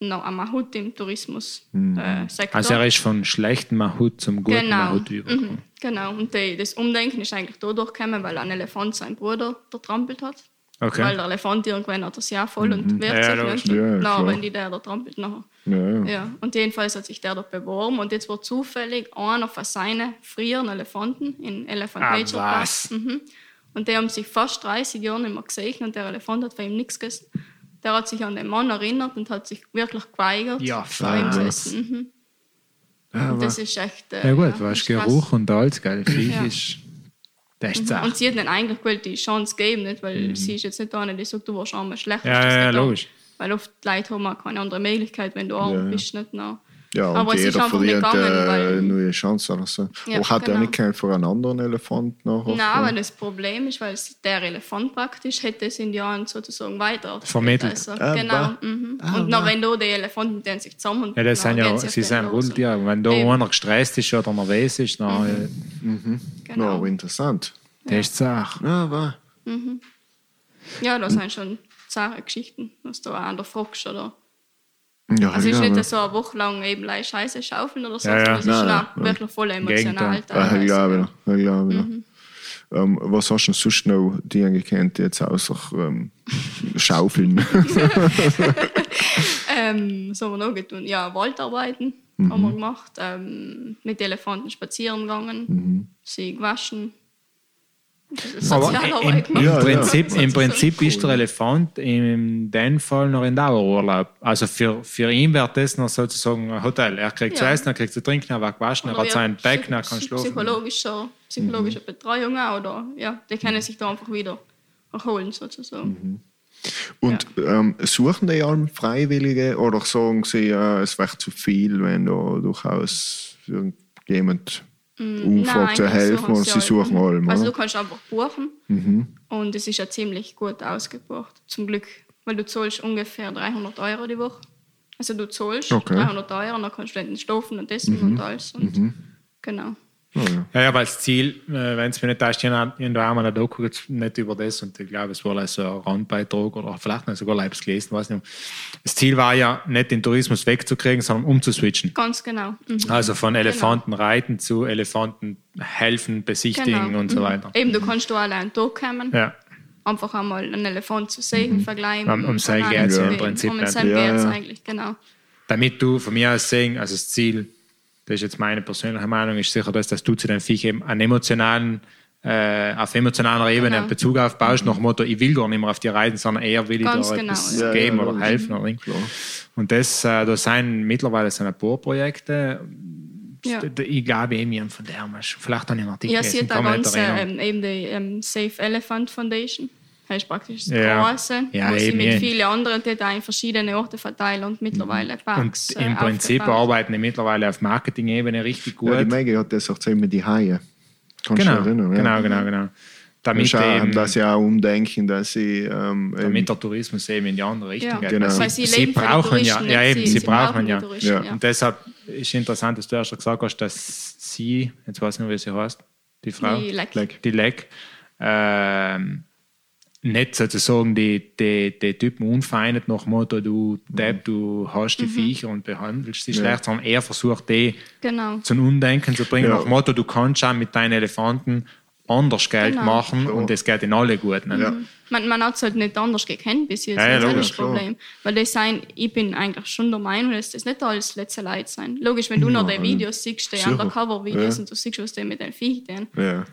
äh, noch ein Mahut im Tourismus-Sektor. Also er ist von schlechtem Mahut zum guten genau. Mahut übergekommen. Mhm. Genau. Und die, das Umdenken ist eigentlich dadurch gekommen, weil ein Elefant seinen Bruder vertrampelt hat. Okay. Weil der Elefant irgendwann hat das Jahr voll und wehrt Ja, sich nicht. Ja, Na, klar. wenn die der da trampelt nachher. Ja, ja. Ja, und jedenfalls hat sich der dort beworben und jetzt war zufällig einer von seinen früheren Elefanten in Elephant Ah, Nature? Park. Mhm. Und die haben sich fast 30 Jahre nicht mehr gesehen und der Elefant hat von ihm nichts gegessen. Der hat sich an den Mann erinnert und hat sich wirklich geweigert, Ja, von ihm zu essen. Mhm. Ja, Und das ist echt. Äh, Ja gut, ja, weißt. Geruch und alles, gell? Viech Ja. ist... Das ist Mhm. Und sie hat ihnen eigentlich die Chance geben, nicht? weil sie ist jetzt nicht eine, die sagt, du warst einmal schlecht. Ja, ja, da. logisch. Weil oft Leute haben auch keine andere Möglichkeit, wenn du arm Ja, ja. bist. Nicht? No. Ja, und Aber es ist jeder verliert gegangen, äh, weil- eine neue Chance. Oder so. Ja, Aber hat er genau. nicht keinen für einen anderen Elefant nachher? Nein, aber das Problem ist, weil der Elefant praktisch hätte es in Jahren sozusagen weiter Vermittelt. Also, Ah, genau. Mhm. Ah, und bah. wenn da die Elefanten die sich zusammen Ja, das sind ja, sie den sind los. Rudeltiere. Wenn da Eben. einer gestresst ist oder nervös ist, dann äh, Ja, Genau. aber interessant. das ist die Sache. Ja, aber Ja, das sind schon zahre Geschichten, was du auch an der fragst. Oder? Ja, Also es ist ja, nicht so eine Woche lang eben Scheiße schaufeln oder so, Ja, ja. sondern es ist Nein, nein, wirklich voll emotional. Gegenteil. Ah, ja, ja. Ja, ja. Mhm. Ähm, was hast du sonst noch die gekannt, jetzt außer ähm, Schaufeln? Ähm, was haben wir noch getan? Ja, Waldarbeiten Mhm. haben wir gemacht, ähm, mit Elefanten spazieren gegangen, Mhm. sie gewaschen. Das ist Aber Sozialarbeit im, im, Ja, ja. Prinzip, im Sozusagen. Prinzip ist der Elefant in dem Fall noch in Dauerurlaub. Also für, für ihn wäre das noch sozusagen ein Hotel. Er kriegt zu Ja. essen, er kriegt zu trinken, er wird gewaschen, er hat sein ja, Becken, er kann schlafen. Psychologische, psychologische Mhm. Betreuung auch, oder ja, die können sich da einfach wieder erholen sozusagen. Mhm. Und ähm, suchen die allem Freiwillige oder sagen sie, äh, es wäre zu viel, wenn da durchaus irgendjemand umfragt zu eigentlich helfen und sie suchen Mhm. allem? Also du kannst einfach buchen Mhm. und es ist ja ziemlich gut ausgebucht, zum Glück, weil du zahlst ungefähr 300 Euro die Woche. Also du zahlst Okay. Mhm. 300 Euro und dann kannst du dann schlafen und essen und alles. Und Genau. Ah, ja. Ja, weil das Ziel, äh, wenn es mir nicht ist, in der einmal eine Doku nicht über das und ich glaube, es war also ein Randbeitrag oder vielleicht nicht sogar Leibs gelesen, weiß nicht. Das Ziel war ja nicht den Tourismus wegzukriegen, sondern umzuswitchen. Ganz genau. Mhm. Also von Elefanten reiten zu Elefanten helfen, besichtigen Genau. und so Mhm. weiter. Eben, du kannst da allein durchkommen, Ja, einfach einmal einen Elefant zu sehen, vergleichen. Um- um sein geht's ja im. Prinzip Um sein Ja, ja. eigentlich, genau. damit du von mir aus sehen, also das Ziel, das ist jetzt meine persönliche Meinung, ist sicher das, dass du zu deinem Viech eben einen emotionalen, äh, auf emotionaler Ebene Genau. einen Bezug aufbaust, nach dem Motto, ich will gar nicht mehr auf die reiten, sondern eher will ich Ganz da genau, etwas ja. Ja, geben ja, oder logisch. helfen. Oder und das, äh, da sind mittlerweile sind ein paar Projekte, Ja. Ich glaube, eben von der haben wir vielleicht einen Artikel Ja, gelesen, sie hat nicht ganz ähm, eben die ähm, Safe Elephant Foundation. Das ist praktisch das Ja. Große, Ja, wo sie mit ja. vielen anderen die da in verschiedene Orte verteilen und mittlerweile Und Parks im äh, Prinzip aufgebaut. arbeiten die mittlerweile auf Marketing-Ebene richtig gut. Ja, die Maggie hat das auch immer die Haie. Kannst du genau, dich erinnern? genau, ja. genau, genau. Damit, Schauen, eben, dass sie auch umdenken, dass sie ähm, damit der Tourismus eben in die andere Richtung Ja, geht. Genau. weil Sie, sie, sie brauchen ja, ja eben, sie, brauchen die ja. Touristen, Ja. Und deshalb ist interessant, dass du erst gesagt hast, dass sie, jetzt weiß ich nicht, wie sie heißt, die Frau, Die Leck. Leck. die Leck, ähm, nicht sozusagen die, die, die Typen unfeinet nach dem Motto, du Depp, du hast Mhm. die Viecher und behandelst sie schlecht, sondern er versucht, die Genau. zum Undenken zu bringen, Ja. nach dem Motto, du kannst auch mit deinen Elefanten anders Geld Genau. machen und es geht in alle gut. Ne? Ja. Man, man hat es halt nicht anders gekannt bis jetzt. Ja, ja, das ist das Problem. Weil das sein, ich bin eigentlich schon der Meinung, dass das nicht alles letzte Leute sein. Logisch, wenn du noch die Videos siehst, die. Undercover-Videos Ja. und du siehst, was die mit den Viech tun. Ja,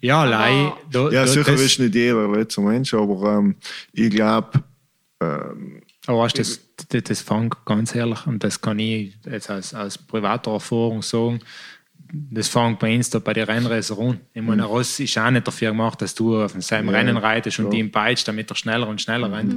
Ja, Lei, da, ja sicher ist nicht jeder letzter Mensch, aber ähm, ich glaube, ähm, Aber weißt, das, das, das fängt ganz ehrlich, und das kann ich jetzt aus, aus privater Erfahrung sagen, das fängt bei uns da bei den Rennräsern an. Ich meine, ein Ross ist auch nicht dafür gemacht, dass du auf seinem Ja, Rennen reitest und ihm peitscht, damit er schneller und schneller rennt.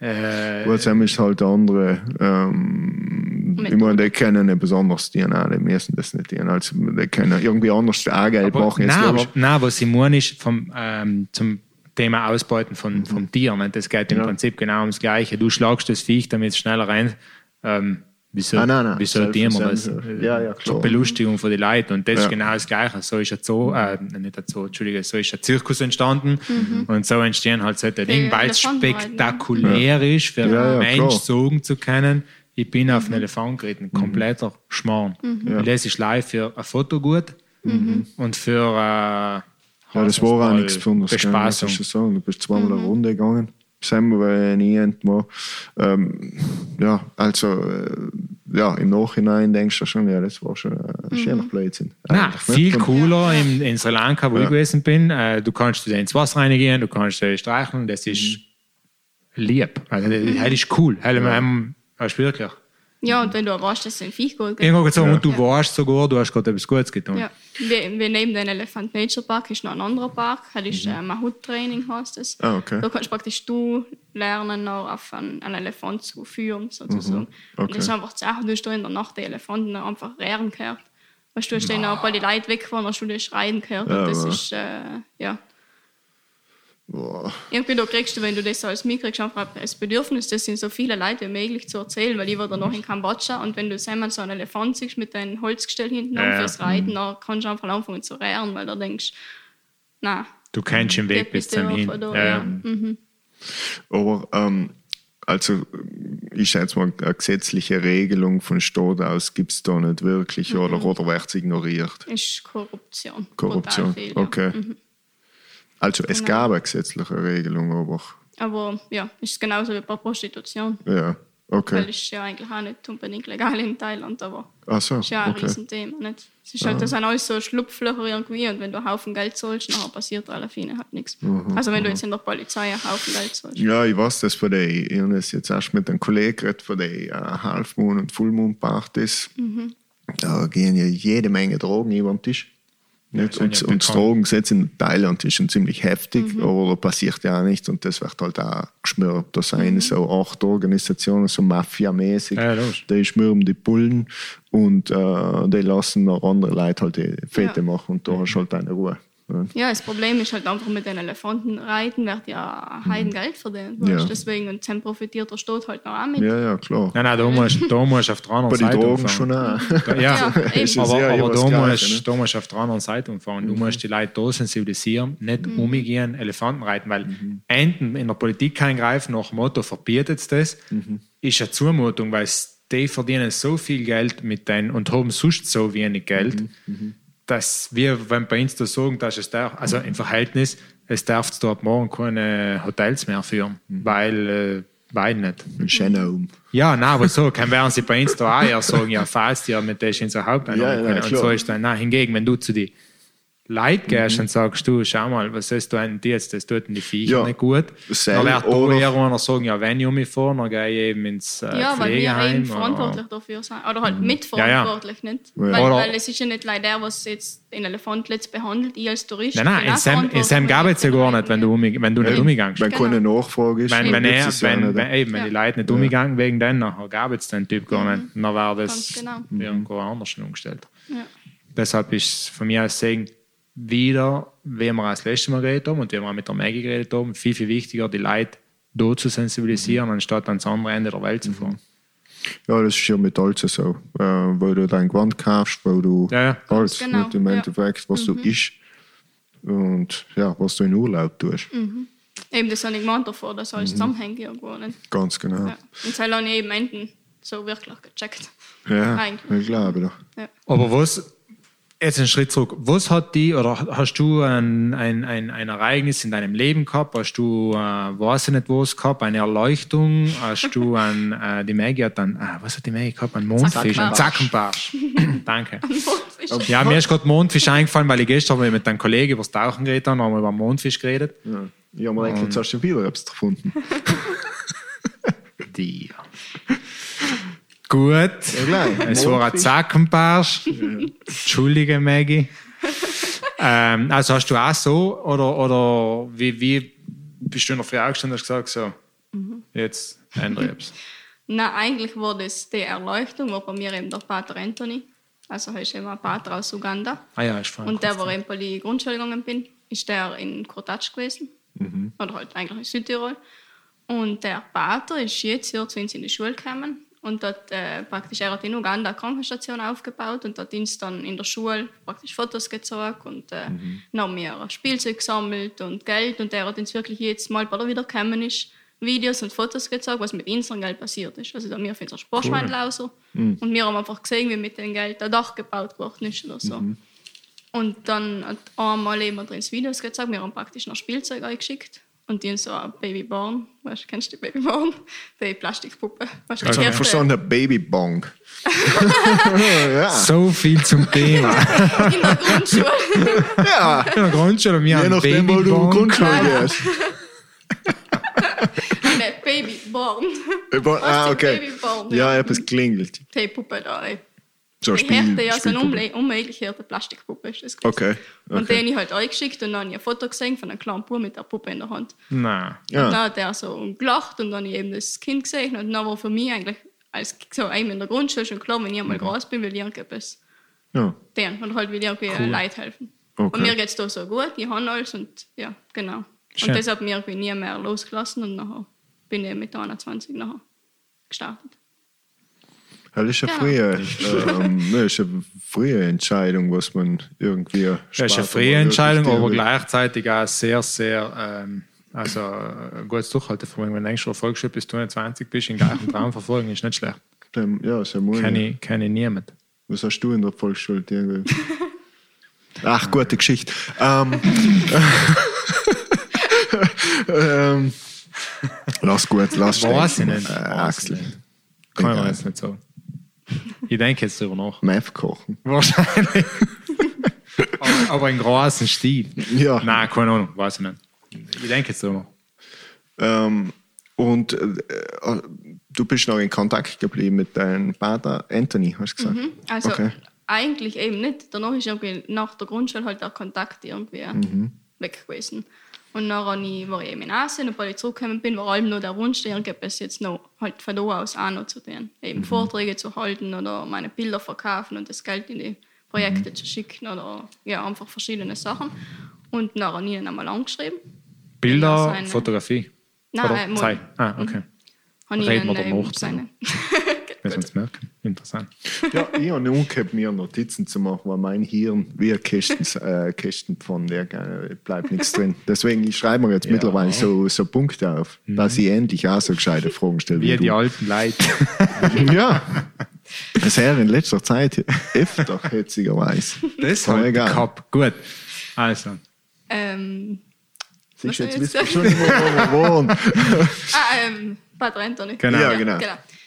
Äh, Gut, Sam ist halt der andere. Ähm, ich meine, die können nicht besonders dienen, auch, die müssen das nicht dienen. Also, die können irgendwie anders aber, machen. Jetzt, nein, aber, nein, was ich meine ist vom, ähm, zum Thema Ausbeuten von, vom Tier. Ne? Das geht im Ja. Prinzip genau ums Gleiche. Du schlagst das Viech, damit es schneller rennt. Ähm, wieso Ah, nein, nein, wir das? selbstverständlich. Ja, ja, Zur klar. Belustigung von den Leuten. Und das ist Ja. genau das Gleiche. So ist ein Zoo, äh, nicht ein Zoo, Entschuldige, so ist ein Zirkus entstanden. Und so entstehen halt solche Dinge, weil es Elefantenreiten, spektakulär ist, für Ja, ja, einen Mensch sagen zu können, ich bin auf einen Elefant geritten. Kompletter Schmarrn. Und das ist live für ein Foto gut und für äh, ja, das war auch nichts Bespaßung. ich schon sagen. Du bist zweimal eine Runde gegangen. Sam war nie entmal. Ähm, ja, also, äh, ja, im Nachhinein denkst du schon, ja, das war schon ein schöner Blödsinn. Na, viel cooler in, in Sri Lanka, wo Ja. ich gewesen bin. Äh, du kannst dir ins Wasser reingehen, du kannst dir streicheln, das ist lieb. Also, das, das ist cool. Das ist wirklich. Ja, und wenn du weißt, dass es ein Viech geht. Ich gesagt, Ja. und du weißt sogar, du hast gerade etwas Gutes getan. Ja, wie, wie neben dem Elephant Nature Park ist noch ein anderer Park, das ist äh, Mahut Training heißt es. Ah, okay. Da kannst praktisch du lernen, noch auf einen, einen Elefant zu führen, sozusagen. Und Okay. das ist einfach die Sache, du hast da in der Nacht die Elefanten einfach rehren gehört. Weißt du, du hast dann auch ein paar die Leute weggefahren, hast du das Schreien gehört. Ja, und das aber- ist, äh, ja. Boah. Irgendwie da kriegst du, wenn du das als mitkriegst, einfach das Bedürfnis, das sind so viele Leute wie möglich zu erzählen, weil ich war da noch in Kambodscha und wenn du einmal so einen Elefant siehst mit deinem Holzgestell hinten Ja, fürs Reiten, dann kannst du einfach anfangen zu rehren, weil du denkst, na, Du kennst den Weg bis zum Hin. Da, Ja, ja. Mhm. Aber ähm, also ich schätze mal, eine gesetzliche Regelung von Staat aus gibt es da nicht wirklich oder, oder wird es ignoriert? ist Korruption. Korruption, viel, ja. okay. Also es Genau. gab eine gesetzliche Regelung, aber Aber ja, ist genauso wie bei Prostitution. ja, Weil okay. es ist ja eigentlich auch nicht unbedingt legal in Thailand, aber Ach so, ist ja ein okay. Riesenthema. Nicht? Es ist halt, das sind alles so Schlupflöcher irgendwie und wenn du einen Haufen Geld zahlst, dann passiert alle Fine halt nichts. Also wenn du jetzt in der Polizei einen Haufen Geld zahlst. Mhm, Ja, ich weiß das von den, ich habe das jetzt erst mit einem Kollegen geredet, von den äh, Half-Moon- und Full-Moon-Partys. Mhm. Da gehen ja jede Menge Drogen über den Tisch. Nicht? Und, ja und das. Drogengesetz in Thailand ist schon ziemlich heftig, Mhm. aber da passiert ja auch nichts und das wird halt auch geschmürbt. Da Mhm. sind so acht Organisationen, so Mafia-mäßig, Ja, die schmürben die Bullen und äh, die lassen noch andere Leute halt die Fete Ja. machen und da hast du halt deine Ruhe. Ja. Ja, das Problem ist halt einfach mit den Elefanten reiten, wird ja Heiden Geld verdient. Ja. Deswegen, und dann profitiert der Staat halt noch auch mit. ja, ja, klar. Nein, nein, da musst, du auf der anderen Bei den Seite Drogen schon auch. Ja, Ja, aber, ja aber das da, musst, ne? da musst du auf der anderen Seite umfahren. Du musst die Leute da sensibilisieren, nicht umgehen, Elefanten reiten, weil Enten in der Politik eingreifen nach dem Motto, verbietet es das, ist eine Zumutung, weil die verdienen so viel Geld mit denen und haben sonst so wenig Geld, dass wir, wenn bei uns da sagen, dass es darf, also im Verhältnis, es darf dort morgen keine Hotels mehr führen, weil, äh, weil nicht. Schöner um. Ja, nein, aber so kann werden sie bei uns da auch eher sagen, ja, falls dir mit der in so Haupteinnahmen Ja, ja. Und so ist dann, nein, hingegen, wenn du zu die Leute gehst und sagst, du, schau mal, was ist da denn jetzt, das tut den die Viecher Ja. nicht gut. Sel- Dann wird da oder- eher einer sagen, ja, wenn ich um mich fahre, dann gehe ich eben ins äh, Ja, weil wir Pflegeheim. eben verantwortlich dafür sind. Oder halt mitverantwortlich, nicht? Weil, Oder- weil es ist ja nicht leider der, was jetzt den Elefant letzt behandelt, ich als Tourist. Nein, nein, in auch für gab es ja gar nicht, wenn du, um, wenn du nicht Wenn, umgehst. wenn keine Genau. Nachfrage ist, Wenn, wenn, er, ja wenn, wenn, eben, wenn Ja. die Leute nicht umgegangen wegen dann gab es den Typ gar nicht. Dann wäre das Ganz genau. irgendwo anders umgestellt. Ja. Deshalb ist es von mir aus sagen, wieder, wie wir das letzte Mal geredet haben und wie wir auch mit der Maggie geredet haben, viel, viel wichtiger, die Leute da zu sensibilisieren, anstatt ans andere Ende der Welt zu fahren. Ja, das ist ja mit alles so. Äh, wo du dein Gewand kaufst, wo du Ja, ja. alles Genau, nicht im. Endeffekt, was du isst und ja, was du in Urlaub tust. Eben, das habe ich gemeint davor, das alles zusammenhängt irgendwo. Nicht? Ganz genau. Ja. Und das habe ich eben Enden so wirklich gecheckt. Ja, Eigentlich. ich glaube doch. Ja. Aber was, jetzt einen Schritt zurück, was hat die, oder hast du ein, ein, ein, ein Ereignis in deinem Leben gehabt? Hast du, äh, weiß ich nicht was gehabt, eine Erleuchtung? Hast du ein, äh, die Maggie hat dann, ah, was hat die Maggie gehabt? Ein Mondfisch, ein Zackenbarsch. Danke. Mondfisch. Ja, mir ist gerade Mondfisch eingefallen, weil ich gestern mit einem Kollegen über das Tauchen geredet habe, haben wir über Mondfisch geredet. Ja, ich habe mir du schon wieder etwas gefunden. Die. Gut. Ja, gleich. Es war ein Zackenbarsch. Entschuldige, Maggie. ähm, also hast du auch so oder, oder wie, wie bist du noch früh aufgestanden und hast gesagt, so, jetzt ändere ich etwas? Na, eigentlich war das die Erleuchtung, war bei mir eben der Pater Anthony. Also er ist eben ein Pater aus Uganda. Ah ja, ist. Und der, wo ich eben bei die Grundschule gegangen bin, ist der in Kurtatsch gewesen. Oder halt eigentlich in Südtirol. Und der Pater ist jetzt hier zu uns in die Schule gekommen. Und dort äh, praktisch, er hat in Uganda eine Krankenstation aufgebaut und dort uns dann in der Schule praktisch Fotos gezeigt und äh, dann haben wir Spielzeug gesammelt und Geld und er hat uns wirklich jetzt mal, bei er wiedergekommen ist, Videos und Fotos gezeigt, was mit unserem Geld passiert ist. Also da wir finden es Sportschweindel auch so. Und wir haben einfach gesehen, wie mit dem Geld ein Dach gebaut worden ist oder so. Und dann hat einmal eben er uns Videos gezeigt, wir haben praktisch noch Spielzeug eingeschickt. Und die haben so ein Babyborn, weißt du, kennst du die Babyborn? Die Plastikpuppe. Weißt du, Ich habe verstanden, Babybong. ja. So viel zum Thema. In der Grundschule. ja, In der Grundschule, wir je nachdem, wo du. Grundschule gehst. Nein, Babyborn. Ah, die okay. Babyborn, Ja, ja. etwas klingelt. Die Puppe da, ey. So Die Spiel, Härte, ja, so eine unmögliche Plastikpuppe ist das gewesen. Okay, Und okay. den habe ich halt eingeschickt und dann habe ich ein Foto gesehen von einem kleinen Bub mit der Puppe in der Hand. Nein. Ja. Und dann hat er so gelacht und dann habe ich eben das Kind gesehen und dann war für mich eigentlich als so einem in der Grundschule schon klar, wenn ich Mhm. einmal groß bin, will ich irgendetwas Ja, denen und halt will ich irgendwie Cool. Leuten helfen. Okay. Und mir geht es da so gut, ich habe alles und ja, genau. Schön. Und das hat mir irgendwie nie mehr losgelassen und nachher bin ich mit 21 nachher gestartet. Das ist eine Ja. frühe, ähm, das ist eine frühe Entscheidung, was man irgendwie. Das ist eine freie mal Entscheidung, aber gleichzeitig auch sehr, sehr ähm, also, ein gutes Durchhaltevermögen. Wenn du eigentlich schon Volksschule bis du 20 bist, den gleichen Traum verfolgen, ist nicht schlecht. Ja, so muss Kenne ich. ich, kenn ich niemand. Was hast du in der Volksschule? irgendwie? Ach, gute Geschichte. Ähm, ähm, lass gut, lass Weiß ich nicht. Äh, Axel. Kann ich mir Egal. jetzt nicht sagen. Ich denke jetzt darüber nach. Meth kochen. Wahrscheinlich. aber, aber in großen Stil. Ja. Nein, keine Ahnung, weiß ich nicht. Ich denke jetzt darüber nach. Ähm, und äh, du bist noch in Kontakt geblieben mit deinem Vater Anthony, hast du gesagt? Also Okay. eigentlich eben nicht. Danach ist irgendwie nach der Grundschule halt der Kontakt irgendwie Mhm. weg gewesen. Und dann ich, war ich eben in Asien und als ich zurückgekommen bin, war allem nur der Wunsch, irgendetwas jetzt noch halt von da aus auch noch zu tun. Eben Mhm. Vorträge zu halten oder meine Bilder verkaufen und das Geld in die Projekte Mhm. zu schicken oder ja, einfach verschiedene Sachen. Und dann habe ich ihn einmal angeschrieben. Bilder, seine- Fotografie. Nein, Oder äh. Ah, okay. Habe ich Reden ihn wir danach seine. Müssen wir uns merken. Interessant. Ja, ich habe gehabt, mir Notizen zu machen, weil mein Hirn wie ein Kästen, äh, Kästen von der äh, bleibt nichts drin. Deswegen ich schreibe mir jetzt mittlerweile so, so Punkte auf, dass ich endlich auch so gescheite Fragen stelle. Mhm. Wie Wie die du. alten Leute. Ja. Das her in letzter Zeit öfter, hetzigerweise. Das Aber halt egal. gehabt. Gut. Also, Ähm, Siehst du, jetzt ich ihr schon, wo wir wohnen. ah, ähm, Pater Anthony. Genau. Ja, genau.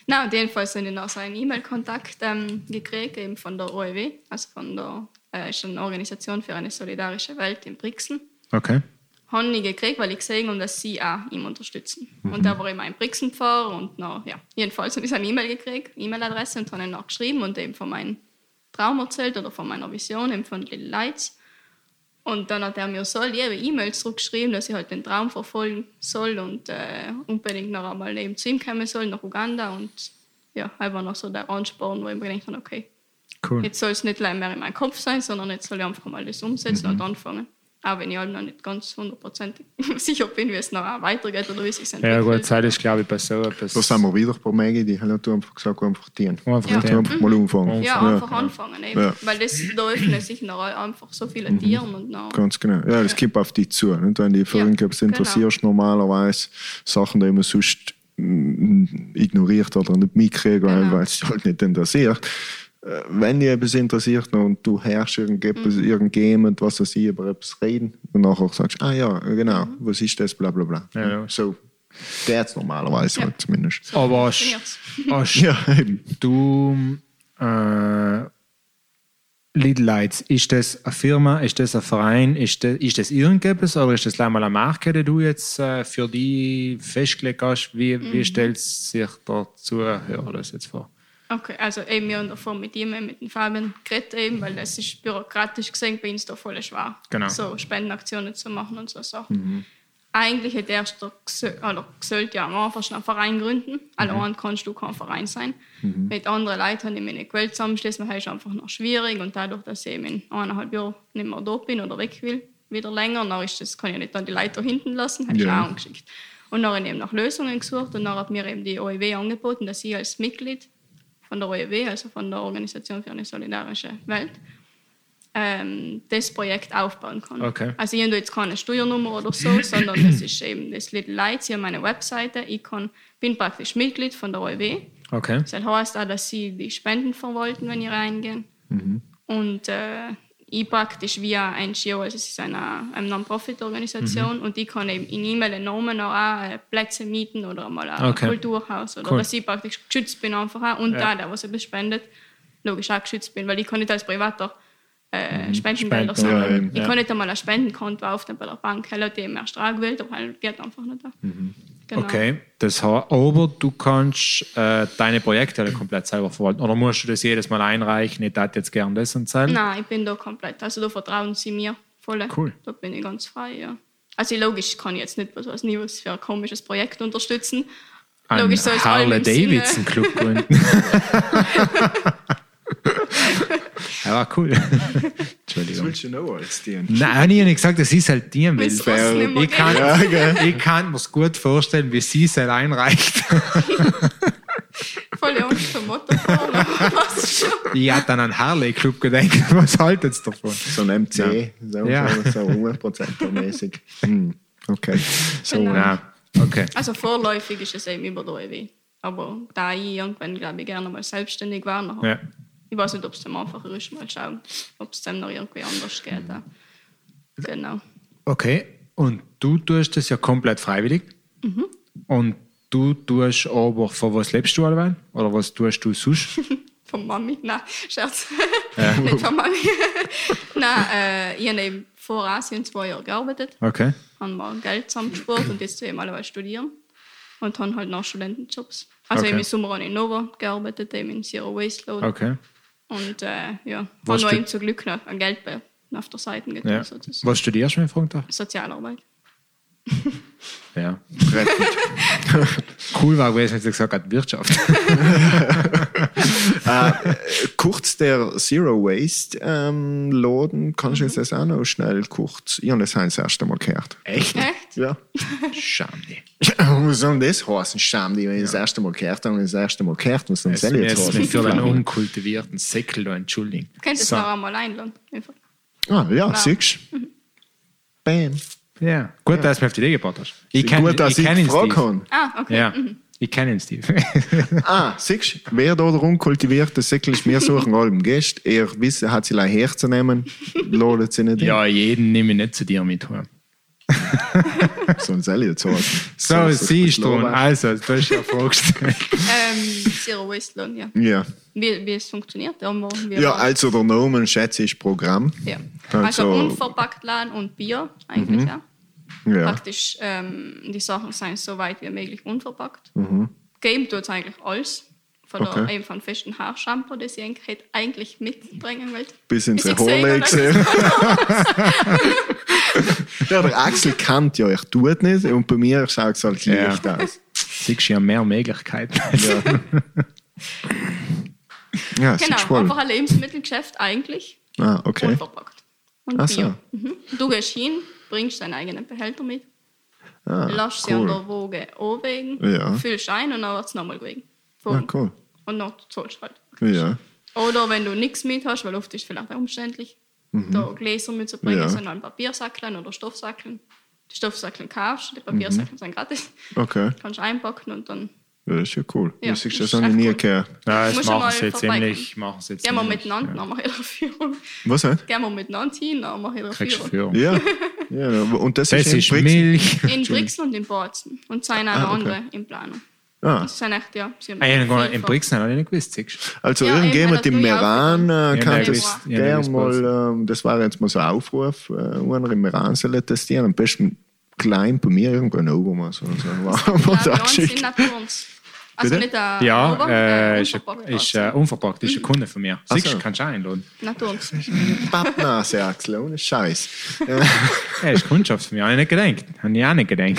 Na, und jedenfalls habe ich noch so einen E-Mail-Kontakt ähm, gekriegt, eben von der OEW, also von der äh, ist eine Organisation für eine solidarische Welt in Brixen. okay. Habe ich gekriegt, weil ich gesehen habe, dass sie auch ihm unterstützen. Und da war ich mal in Brixen Pfarrer und na, ja, jedenfalls habe ich eine E-Mail gekriegt, E-Mail-Adresse und habe ihn noch geschrieben und eben von meinem Traum erzählt oder von meiner Vision, eben von Little Lights. Und dann hat er mir so liebe E-Mails zurückgeschrieben, dass ich halt den Traum verfolgen soll und äh, unbedingt noch einmal eben zu ihm kommen soll, nach Uganda. Und ja, einfach noch so der Ansporn, wo ich mir gedacht habe, okay, Cool. jetzt soll es nicht mehr in meinem Kopf sein, sondern jetzt soll ich einfach mal das umsetzen und anfangen. Auch wenn ich halt noch nicht ganz hundertprozentig sicher bin, wie es noch weitergeht oder wie es sich Ja, entwickelt. gut, Zeit ist, glaube ich, bei so etwas. Da sind wir wieder bei Maggie, die hat du einfach gesagt, einfach dienen. Einfach Ja. Du den. einfach mal anfangen. Ja, einfach anfangen. Eben. Ja. Weil das, da öffnen sich noch einfach so viele Tiere und noch, Ganz genau. Ja, das kommt auf dich zu. Nicht? Wenn die Firmen Ja, ja, interessierst, normalerweise Sachen, die man sonst mm, ignoriert oder nicht mitkriegt, weil Genau. weil es dich halt nicht interessiert. Äh, Wenn dich etwas interessiert und du herrschst irgendetwas, Mhm. irgendjemand, was weiß ich, über etwas reden und nachher sagst, ah ja, genau, Mhm. was ist das, bla bla bla. Ja, ja. So geht es normalerweise Ja. halt zumindest. so Aber hast, hast Ja, eben. du äh, Little Lights, ist das eine Firma, ist das ein Verein, ist das, ist das irgendetwas oder ist das gleich mal eine Marke, die du jetzt äh, für die festgelegt hast? Wie, wie stellt sich der Zuhörer das jetzt vor? Okay, also eben wir haben davor mit ihm, mit dem Fabian geredet eben, weil das ist bürokratisch gesehen bei uns da voll schwer. Genau. So Spendenaktionen zu machen und so Sachen. Eigentlich hätte er oder sollte ja am Anfang schon einen Verein gründen. Allein kannst du kein Verein sein. Mit anderen Leuten ich mich nicht gewählt weil es ist einfach noch schwierig und dadurch, dass ich eben in eineinhalb Jahren nicht mehr da bin oder weg will, wieder länger, dann ist das, kann ich nicht dann die Leute da hinten lassen, habe ich Ja. auch angeschickt. Und dann habe ich eben nach Lösungen gesucht und dann hat mir eben die OEW angeboten, dass ich als Mitglied von der OEW, also von der Organisation für eine solidarische Welt, ähm, das Projekt aufbauen kann. Okay. Also ich habe jetzt keine Steuernummer oder so, sondern das ist eben das Little Lights, ich habe meine Webseite, ich kann, bin praktisch Mitglied von der OEW. Okay. Das heißt auch, dass sie die Spenden verwalten, wenn ihr reingehen. Und äh, ich praktisch via NGO, also es ist eine, eine Non-Profit-Organisation und ich kann eben in E-Mail Namen auch äh, Plätze mieten oder mal ein Okay. Kulturhaus oder Cool. dass ich praktisch geschützt bin einfach auch und Ja. da, der was etwas spendet, logisch auch geschützt bin, weil ich kann nicht als Privater äh, Spendengelder Spenden, ja, sammeln. eben, ich ja. kann nicht einmal ein Spendenkonto aufnehmen bei der Bank, weil die haben erst angewählt, aber halt geht einfach nicht da. Genau. Okay, das heißt, aber du kannst äh, deine Projekte alle komplett selber verwalten. Oder musst du das jedes Mal einreichen? Ich hätte jetzt gern das und das. Nein, ich bin da komplett. Also da vertrauen sie mir voll. Cool. Da bin ich ganz frei, ja. Also logisch kann ich jetzt nicht was weiß nie was für ein komisches Projekt unterstützen. Ein Logisch allem im Harley-Davidson Club gründen. ja, war cool. Entschuldigung. willst du noch als Dien? Nein, ich habe nicht gesagt, dass ich es halt mehr Ich kann. Ja, ich kann mir gut vorstellen, wie sie es halt einreicht. Voll passt schon. Ich hatte an einen Harley-Club gedacht. Was haltet ihr davon? So ein MC, so, Ja. so, so 100% mäßig. Hm, okay. So, Genau. Ja, okay. Also vorläufig ist es eben über. Aber da ich irgendwann, glaube ich, gerne mal selbstständig war, nachher, Ja. Ich weiß nicht, ob es dann einfacher ist, mal schauen, ob es dann noch irgendwie anders geht. auch. Genau. Okay, und du tust das ja komplett freiwillig. Mhm. Und du tust aber, von was lebst du alleweil? Oder was tust du sonst? Von Mami? Nein, Scherz. Nicht von Mami. Nein, äh, ich habe eben vor Asien zwei Jahre gearbeitet, Okay. habe mal Geld zusammengespart und jetzt eben alle studieren. Und habe halt noch Studentenjobs. Also Okay. eben im Sommer habe ich in Nova gearbeitet, eben in Zero Waste Load. Okay. Und äh, ja, stu- eben zum Glück noch ein Geld bei, auf der Seite getan. Ja. Was studierst du, wenn ich fragen darf? Sozialarbeit. Ja. Cool war gewesen, wenn sie gesagt hat, Wirtschaft. kurz der Zero Waste ähm, Laden, kannst du Mhm. das auch noch schnell kurz? Ich habe das das erste Mal gehört. Echt? Echt? Ja. Schande. was soll denn das heißen? Scham, die, wenn ich das erste Mal gehört habe, das erste Mal gehört, was soll Es das ist jetzt mir für einen heißen? unkultivierten Säckel da entschuldigen. Du könntest So. noch einmal einladen. Ah, ja, Wow. siehst du? Mhm. Bam. Ja. Gut, dass du mir auf die Idee gebracht hast. Ich kenn- Gut, dass ich, ihn, gefragt Steve. habe. Ah, okay. Ja, ich kenne ihn, Steve. Ah, siehst du, wer da der unkultivierte Säckel ist, wir suchen allem Gäste. Er wissen, hat sie leicht herzunehmen, ladet sie nicht ja, jeden nehme ich nicht zu dir mit. heim. So jetzt sagen. So, Soll sich siehst du. Also, du hast ja vorgestellt. Ähm, Zero Waste Loan, ja. Ja. Wie, wie es funktioniert. Ja, ja, also der Name, schätze ich, ist Programm. ja. also- Also, unverpackt Laden und Bier eigentlich, ja. Ja. Praktisch, ähm, die Sachen sind so weit wie möglich unverpackt. Mhm. Geben tut es eigentlich alles. Von der, Okay. eben von festen Haarshampoo, das ich eigentlich hätte eigentlich mitbringen wollte. Bis ins habe, gesehen. ja, der Axel kennt ja, ich tue es nicht. Und bei mir schaut es halt Ja. leicht aus. Siehst du ja mehr Möglichkeiten. Ja, ja ist Genau, spannend. einfach ein Lebensmittelgeschäft eigentlich. Ah, okay. Unverpackt. Und Ach so. Mhm. Du gehst hin, bringst deinen eigenen Behälter mit, Ah, lässt sie an cool. der Woge anwägen, Ja. füllst ein und dann wird es nochmal gewogen. Ah, cool. Und dann zahlst du halt. Ja. Oder wenn du nichts mit hast, weil oft ist es vielleicht auch umständlich, da Gläser mitzubringen, Mhm. Ja. sondern Papiersackeln oder Stoffsackeln. Die Stoffsackeln kaufst, die Mhm. Papiersackeln sind gratis. Okay. Kannst einpacken und dann. Ja, das ist ja cool. Ja, das ist das habe ich nie cool. gehört. Ja, das machen sie jetzt ziemlich. Machen sie jetzt Gehen wir miteinander, Ja. dann mache ich eine Führung. Was halt? Gehen wir miteinander hin, dann mache ich eine Kriegst du Führung. Führung. Ja. ja. Und das, Das ist, in ist Brixen? Milch. In Brixen und in Bozen. Und auch Ah, okay. andere in Planung. Ah, Das sind echt, ja. Sie haben Ah, ich habe viel gar nicht- in Brixen habe ich nicht gewusst. siehst also Ja, irgendjemand im ja Meran äh, Ja, kann das ja, wisst mal, ähm, das war jetzt mal so ein Aufruf, äh, einer im Meran soll testieren, am besten klein bei mir irgendwo in Obermaß oder so. Wow, Ja, was bei sind. Also Bitte? nicht ein Ja, aber, äh, äh, ist, unverpackt ist äh, unverpackt, ist ein Kunde von mir. Siehst du, kannst du auch einladen. Natürlich. Pappnase, Axel, ohne Scheiß. Er ist Kundschaft von mir, habe ich nicht gedacht. Habe ich auch nicht gedacht.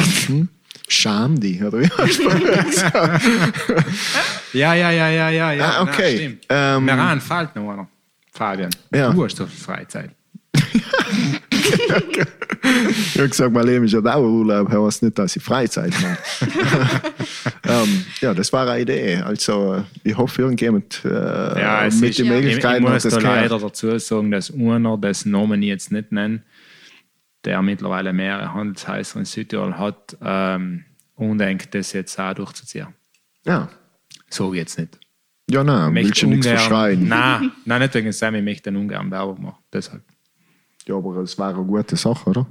Scham die, oder wie? Ja, ja, ja, ja, ja. ja. Ah, okay. Nein, stimmt. Ähm, Meran fällt noch einer. Fabian, Ja. du hast doch Freizeit. Ich habe gesagt, mein Leben ist ja Dauerurlaub, heißt nicht, dass ich Freizeit habe. ähm, ja, das war eine Idee. Also, ich hoffe, irgendjemand äh, Ja, mit ist, den Ja. ich, ich Möglichkeiten muss hat das da leider dazu sagen, dass einer, dessen Namen ich jetzt nicht nenne, der mittlerweile mehrere Handelshäuser in Südtirol hat, ähm, undenkt, das jetzt auch durchzuziehen. Ja. So jetzt nicht. Ja, nein, Ich willst du nichts verschreien. Nein, nein, nicht wegen Sam, ich möchte den ungern Werbung machen. Deshalb. Ja, aber es war eine gute Sache, oder?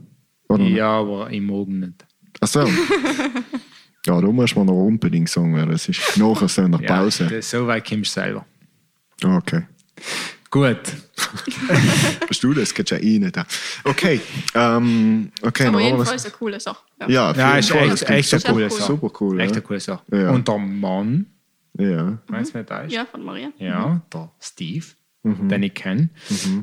oder? Ja, aber im Morgen nicht. Ach so. ja, da muss man noch unbedingt sagen, weil das ist nachher so Ja, Pause. das, so weit kommst du selber. Okay. Gut. Bist du das? Geht ja eh nicht. Okay. Ähm, okay, Aber jedenfalls eine coole Sache. Ja, auf Ja, jeden ist Fall. echt, echt eine coole cool. Sache. Super cool. Echt ja. eine coole Sache. Ja. Und der Mann, Ja. weißt du, wer da ist? Ja, von Maria. Ja, der Steve, Mhm. den ich kenne.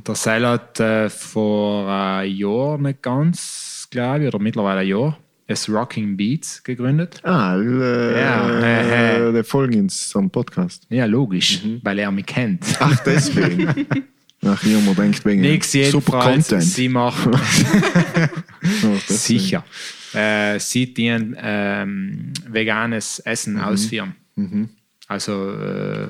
Der Seil hat äh, vor einem Jahr, nicht ganz, glaube ich, oder mittlerweile ein Jahr, es Rocking Beats gegründet. Ah, äh, Ja, äh, äh, der folgen uns am Podcast. Ja, logisch, Mhm. weil er mich kennt. Ach, deswegen. Ach, jemand denkt wegen Nix super Content. sie machen Ach, deswegen. sicher. Äh, sie dienen ähm, veganes Essen Mhm. ausführen. Also äh,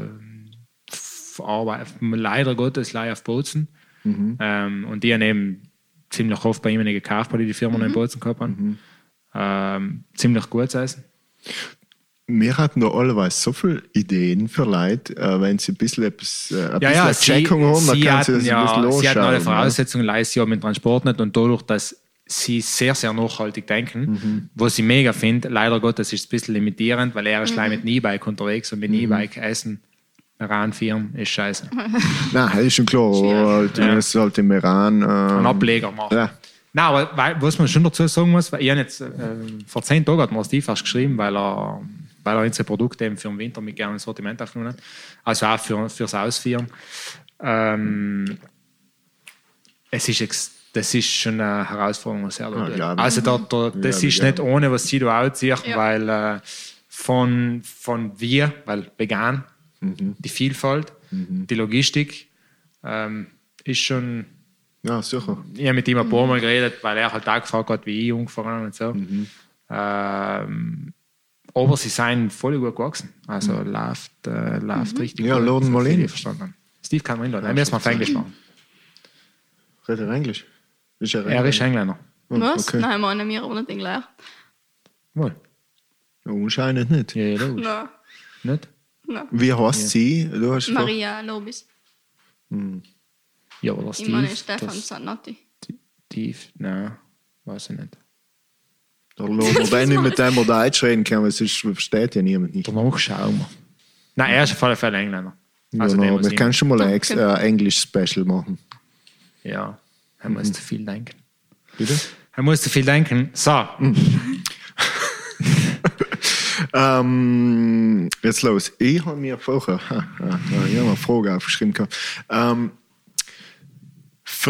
Arbeit, leider Gottes leider auf Bozen. Mhm. Ähm, und die haben eben ziemlich oft bei ihm gekauft, weil die die Firma noch in Bozen gehabt haben. Mhm. Ähm, ziemlich gutes Essen. Wir hatten da allweis so viele Ideen für Leute, äh, wenn sie ein bisschen etwas, äh, ein Ja, bisschen ja, eine Checkung haben, dann sie, können sie hatten, das ein ja, bisschen sie hatten alle Voraussetzungen, leisten ja mit Transport nicht und dadurch, dass sie sehr, sehr nachhaltig denken, Mhm. was ich mega finde, leider Gottes ist es ein bisschen limitierend, weil er ist Mhm. mit einem E-Bike unterwegs und mit Mhm. einem E-Bike essen, ranführen, ist scheiße. Nein, das ist schon klar. Halt, Ja. Das ist halt im Iran. Äh, Einen Ableger machen. Ja. Nein, aber weil, was man schon dazu sagen muss, weil ich jetzt, äh, vor zehn Tagen hat mir Steve erst geschrieben, weil er, weil er unsere Produkte eben für den Winter mit gerne ins Sortiment aufgenommen hat. Also auch für, fürs Ausführen. Ähm, es ist das ist schon eine Herausforderung, was er da Ja. Also da, da, das Ja, ist ja. nicht ohne, was sie da anziehen, Ja. weil äh, von, von wir, weil vegan, Mhm. die Vielfalt, die Logistik ähm, ist schon ja, sicher. ich habe mit ihm ein paar Mal geredet, weil er halt auch gefragt hat, wie ich ungefähr und so. Ähm, aber sie sind voll gut gewachsen. Also läuft, äh, läuft richtig Ja, gut. laden mal ich verstanden. Steve kann man einladen. Er muss mal auf Englisch machen. Redet er Englisch? Ist er, Er ist Engländer. Was? okay. Nein, meine wir aber nicht gelernt. Wohl. Ja, anscheinend nicht. Ja, ja, logisch. Nein, Nicht? nein. Wie heißt sie? Du hast gefragt? Maria Lobis. Ja, oder Ich meine Steve. Stefan das- Zanotti. Steve, nein, weiß ich nicht. Da lassen wir den nicht mit dem wir Deutsch reden können, weil sonst versteht ja niemand nicht. Danach schauen wir. Nein, er ist auf alle Fälle Engländer. Also ja, wir ich- können schon mal ein Ex- Okay. äh, Englisch-Special machen. Ja, er muss zu viel denken. Bitte? Er muss zu viel denken. So, Ähm, jetzt los. Ich habe mir vorher ha, ha, ha, ich habe eine Frage aufgeschrieben. gehabt. Ähm,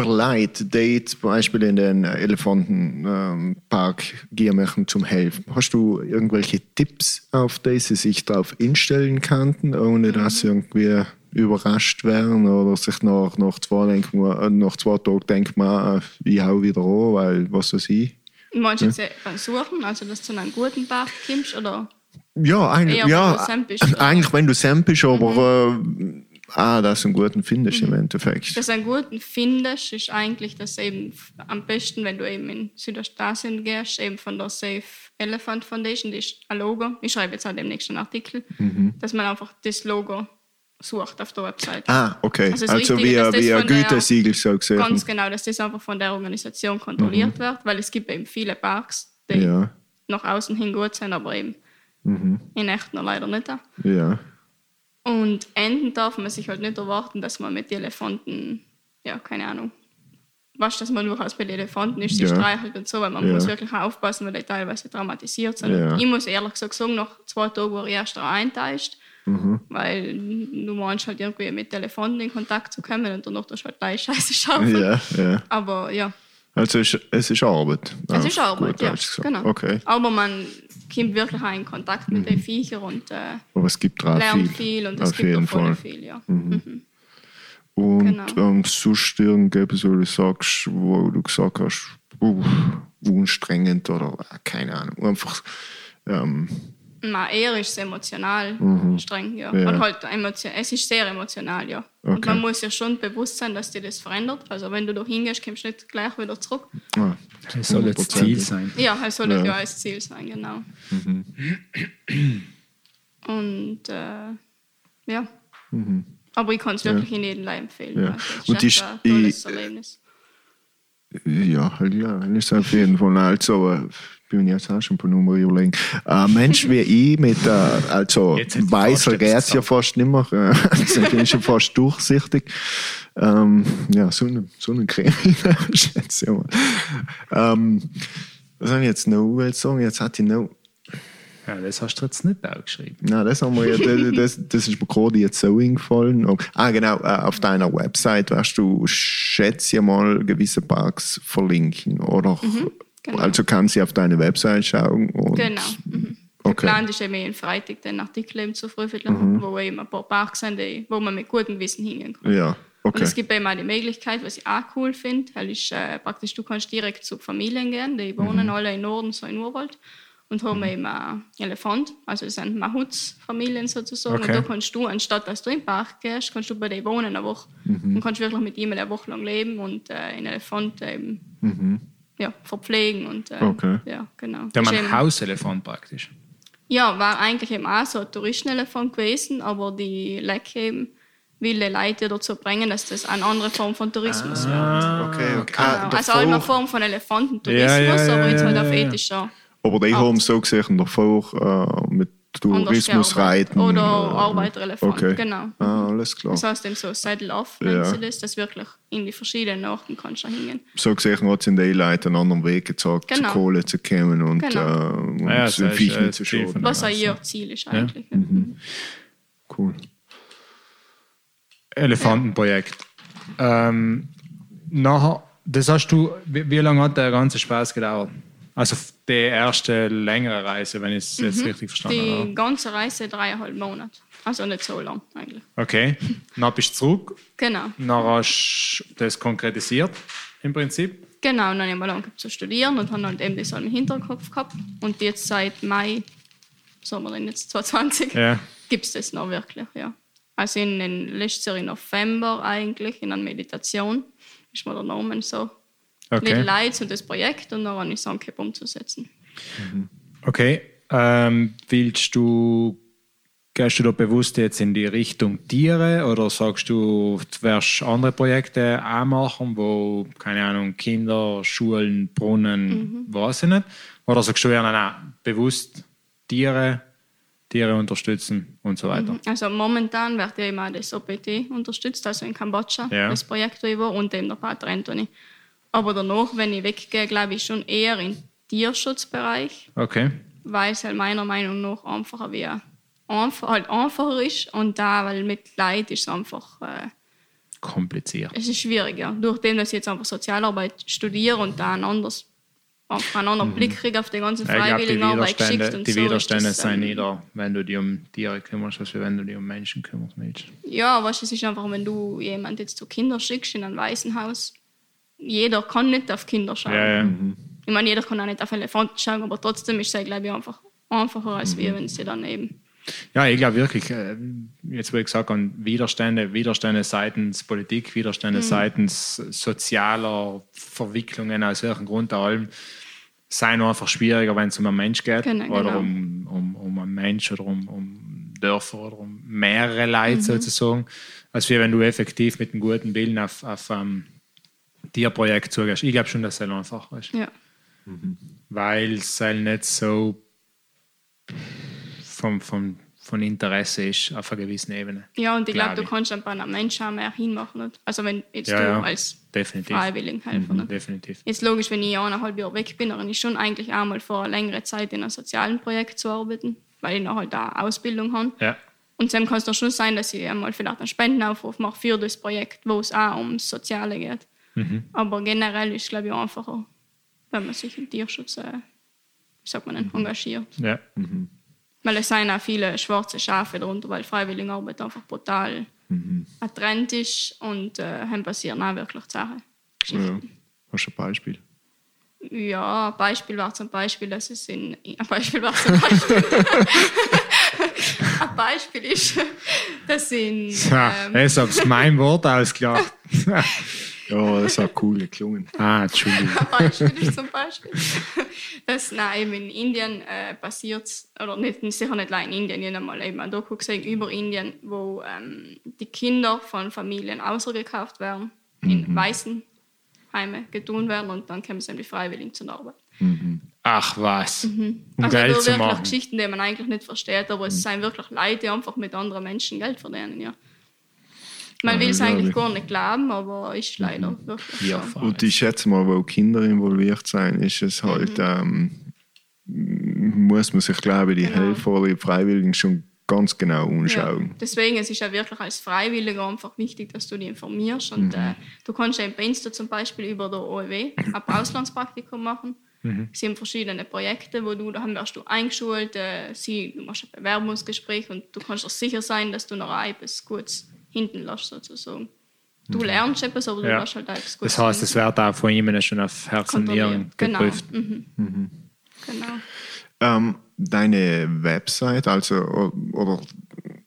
Leute, die zum Beispiel in den Elefantenpark gehen möchten zum Helfen, hast du irgendwelche Tipps, auf die sie sich darauf einstellen könnten, ohne dass sie irgendwie überrascht werden oder sich nach, nach, zwei, denken, äh, nach zwei Tagen denkt man, äh, ich hau wieder an, weil was weiß ich. Meinst du jetzt äh, Suchen, also dass du zu einem guten Park kommst? Oder? Ja, eigentlich, Eher, wenn ja, du eigentlich wenn du Sam bist, aber äh, ah, dass du einen guten findest im Endeffekt. Dass du einen guten findest, ist eigentlich das eben am besten, wenn du eben in Südostasien gehst, eben von der Safe Elephant Foundation, die ist ein Logo. Ich schreibe jetzt auch demnächst einen Artikel, dass man einfach das Logo sucht auf der Website. Ah, okay. Also Also, das Wichtige, wie, dass das wie ein Gütesiegel so gesehen. Ganz genau, dass das einfach von der Organisation kontrolliert wird, weil es gibt eben viele Parks, die Ja, nach außen hin gut sind, aber eben in echt noch leider nicht. ja. Und enden darf man sich halt nicht erwarten, dass man mit den Elefanten, ja, keine Ahnung, was dass man durchaus bei den Elefanten ist, die Ja. streichelt und so, weil man Ja. muss wirklich aufpassen, weil die teilweise traumatisiert sind. Ja. Ich muss ehrlich gesagt sagen, nach zwei Tagen war ich erst eintäuscht, Mhm. weil du meinst halt irgendwie mit Elefanten in Kontakt zu kommen und danach tust du halt gleich Scheiße schaffen. Ja, ja. Aber ja, Also es, es ist Arbeit. es Auf ist Arbeit, gut ja. Genau. Okay. Aber man kommt wirklich auch in Kontakt mit den Viechern und äh, Aber es gibt lernt viel. viel, und es Auf gibt auch Fall. viel, ja. Und Genau. ähm, sonst irgendetwas, wo du sagst, wo du gesagt hast, uh, anstrengend oder keine Ahnung. Einfach ähm, Na, eher ist es emotional streng, ja. Mhm. Ja. Und halt emotion es ist sehr emotional, ja. Und Okay. man muss ja schon bewusst sein, dass dir das verändert. Also wenn du da hingehst, kommst du nicht gleich wieder zurück. ah, Das soll jetzt 100%. Ziel sein. Ja, es soll Ja. ja. ja als Ziel sein, genau. Und äh, ja. Aber ich kann es wirklich in jedem Leib empfehlen. Ja. Also, es Und ist die echt St- ein tolles ich- Erlebnis. Ja, halt ja, ist auf jeden Fall. Also, äh, bin jetzt auch schon ein paar Nummern überlegen. Ein Mensch wie ich mit, äh, also ich weißer fast geht etwas es ja fast nicht mehr. Äh, also ich bin schon fast durchsichtig. Ähm, ja, Sonnen, Sonnencreme, schätze ich mal. Ähm, was soll ich jetzt noch sagen? Jetzt hatte ich noch. Ja, das hast du jetzt nicht aufgeschrieben. Nein, das haben wir ja, das, das, das ist mir gerade jetzt so eingefallen. Oh, Ah, genau, äh, auf deiner Website wirst du, schätze ich mal, gewisse Parks verlinken, oder? genau. Also kann sie auf deine Website schauen und Genau. Mhm. Okay. Geplant ist eben jeden Freitag den Artikel eben zu veröffentlichen, Mhm. wo eben ein paar Parks sind, wo man mit gutem Wissen hingehen kann. Ja, Und okay. es gibt eben auch die Möglichkeit, was ich auch cool finde, weil ist, äh, praktisch, du kannst direkt zu Familien gehen, die wohnen Mhm. alle im Norden, so in Urwald, und haben eben einen Elefant, also es sind Mahutsfamilien sozusagen. Okay. Und da kannst du, anstatt dass du im Park gehst, kannst du bei denen wohnen eine Woche Mhm. und kannst wirklich mit ihm eine Woche lang leben und äh, einen Elefant eben ja, verpflegen. Und, äh, Mhm. Okay. Ja, genau. Der man Hauselefant praktisch. ja, war eigentlich eben auch so ein Touristenelefant gewesen, aber die Leck eben will die Leute dazu bringen, dass das eine andere Form von Tourismus wird. okay, okay. Genau. Also auch immer eine Form von Elefantentourismus, Ja, ja, ja, aber jetzt halt auf ethischer Aber die haben so gesehen davor äh, mit Tourismus reiten. Oder äh, Arbeiterelefant, okay. genau. Ah, alles klar. Das heißt eben so Saddle-Off, nennen Ja. sie das, dass wirklich in die verschiedenen Orten kannst du hingehen. So gesehen hat es in den Leuten einen anderen Weg gezeigt, Genau. zu Kohle zu kommen und, Genau. äh, und Ja, zu Viechen äh, zu schauen. Was auch Ja, ihr Ziel ist eigentlich. Ja. Cool. Elefantenprojekt. Ähm, nachher, das hast du, wie, wie lange hat der ganze Spaß gedauert? Also die erste längere Reise, wenn ich es jetzt richtig verstanden Mhm. Die habe. ganze Reise dreieinhalb Monate. Also nicht so lang eigentlich. Okay, dann bist du zurück, Genau. dann hast du das konkretisiert im Prinzip. Genau, und dann habe ich mal angefangen zu studieren und habe halt eben das im Hinterkopf gehabt. Und jetzt seit Mai, sagen wir denn jetzt 2020, Ja. gibt es das noch wirklich, ja. Also in den Jahr im November eigentlich, in einer Meditation, ist mir der Name so. Okay. Little Lights und das Projekt und dann habe ich es angefangen umzusetzen. Okay. Ähm, willst du, gehst du da bewusst jetzt in die Richtung Tiere oder sagst du, du wirst andere Projekte auch machen, wo, keine Ahnung, Kinder, Schulen, Brunnen, weiß ich nicht? Oder sagst du eher, nein, nein, bewusst Tiere, Tiere unterstützen und so weiter? Also momentan wird ja immer das OPT unterstützt, also in Kambodscha, Ja. das Projekt, wo ich war, und eben der Pater Anthony. Aber danach, wenn ich weggehe, glaube ich schon eher im Tierschutzbereich, Okay. weil es halt meiner Meinung nach einfacher wie einfach, halt einfacher ist und da, weil mit Leid ist es einfach, äh, Kompliziert. es ist schwieriger. Durch dem, dass ich jetzt einfach Sozialarbeit studiere und da ein anderes, einfach einen anderen Blick kriege auf die ganze Mhm. Freiwilligenarbeit geschickt Widerstände, und die so Widerstände das, sind ähm, nieder, wenn du dich um Tiere kümmerst, als wenn du dich um Menschen kümmerst. Mensch. Ja, weißt du, es ist einfach, wenn du jemand jetzt zu Kinder schickst in ein Waisenhaus, jeder kann nicht auf Kinder schauen. Ja, ja. Ich meine, jeder kann auch nicht auf Elefanten schauen, aber trotzdem ist es, glaube ich, einfach einfacher, als Mhm. wir, wenn sie dann eben. Ja, ich glaube wirklich, äh, jetzt wo ich gesagt habe, Widerstände, Widerstände seitens Politik, Widerstände seitens sozialer Verwicklungen aus welchem Grund auch allem, seien einfach schwieriger, wenn es um einen Mensch geht Genau, oder genau. um, um, um einen Mensch oder um, um Dörfer oder um mehrere Leute Mhm. sozusagen, als wenn du effektiv mit einem guten Willen auf, auf ein Tierprojekt zugehst. Ich glaube schon, dass es einfacher ist Ja. weil es halt nicht so vom, vom, von Interesse ist auf einer gewissen Ebene. Ja, und ich glaube, Glaube du kannst dann bei einem Menschen auch mehr hinmachen. Nicht? Also wenn jetzt Ja, du ja, als definitiv. Freiwilligenhelfer. Mhm, nicht? definitiv. Jetzt logisch, wenn ich eineinhalb Jahre weg bin, dann ist schon eigentlich auch mal vor einer längeren Zeit in einem sozialen Projekt zu arbeiten, weil ich noch halt da Ausbildung habe. Ja, Und dann kann es doch schon sein, dass ich einmal vielleicht einen Spendenaufruf mache für das Projekt, wo es auch ums Soziale geht. Mhm. Aber generell ist es, glaube ich, einfacher, wenn man sich im Tierschutz, äh, wie sagt man denn, engagiert. ja. Weil es sind auch viele schwarze Schafe darunter, weil Freiwilligenarbeit einfach brutal ein Trend ist und äh, dann passieren auch wirklich Sachen. Ja. Hast du ein Beispiel? Ja, ein Beispiel war zum Beispiel, dass es in. Ein Beispiel war zum Beispiel. ein Beispiel ist, dass in. Ja, Ähm, jetzt hab's mein Wort ausgelacht. Ja, das hat cool geklungen. ah, Entschuldigung. ein Beispiel ist zum Beispiel, dass nein, eben in Indien äh, passiert, oder nicht, sicher nicht allein in Indien, ich habe mal eben ein Doku gesehen über Indien, wo ähm, die Kinder von Familien ausgekauft werden, in Waisenheime getun werden und dann kommen sie dann die Freiwilligen zur Arbeit. Ach was. Um Also Geld nur zu wirklich machen. Geschichten, die man eigentlich nicht versteht, aber es sind wirklich Leute, die einfach mit anderen Menschen Geld verdienen, ja. Man Ja, will es eigentlich ich. gar nicht glauben, aber ist leider wirklich Ja, so. Und ich schätze mal, wo Kinder involviert sind, ist es halt, ähm, muss man sich, glaube ich, die Genau. Helfer oder die Freiwilligen schon ganz genau Ja. anschauen. Deswegen es ist ja wirklich als Freiwilliger einfach wichtig, dass du dich informierst. Und Mhm. äh, du kannst ja bei Insta zum Beispiel über der OEW ein Auslandspraktikum machen. Mhm. Es sind verschiedene Projekte, wo du, da wirst du eingeschult, äh, sie, du machst ein Bewerbungsgespräch und du kannst dir sicher sein, dass du noch etwas Gutes hinten lässt, sozusagen. Du lernst etwas, aber du Mhm. Ja. lässt halt auch etwas Das heißt, es wird auch von ihm schon auf Herz und Nieren. Genau. geprüft. Mhm. Genau. Ähm, deine Website, also, oder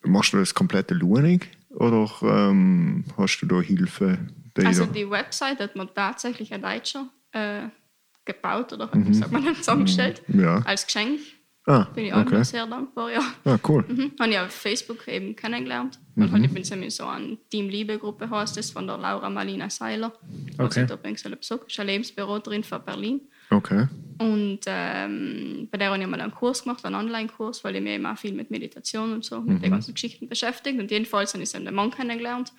machst du das komplette Lunig oder ähm, hast du da Hilfe? Die Also die Website hat man tatsächlich ein Deutscher äh, gebaut oder Mhm. sagt man, zusammengestellt Ja. als Geschenk. ah, Bin ich auch okay. sehr dankbar, ja. Ah, cool. Mhm. Habe ich auf Facebook eben kennengelernt. Und halt, ich bin in so einer Team-Liebe-Gruppe, heißt das, von der Laura Malina Seiler. Okay. Also, da bin ich ist eine Lebensberaterin für Berlin. Okay. Und ähm, bei der habe ich mal einen Kurs gemacht, einen Online-Kurs, weil ich mich auch viel mit Meditation und so, mit den ganzen Geschichten beschäftigt. Und jedenfalls habe ich den Mann kennengelernt,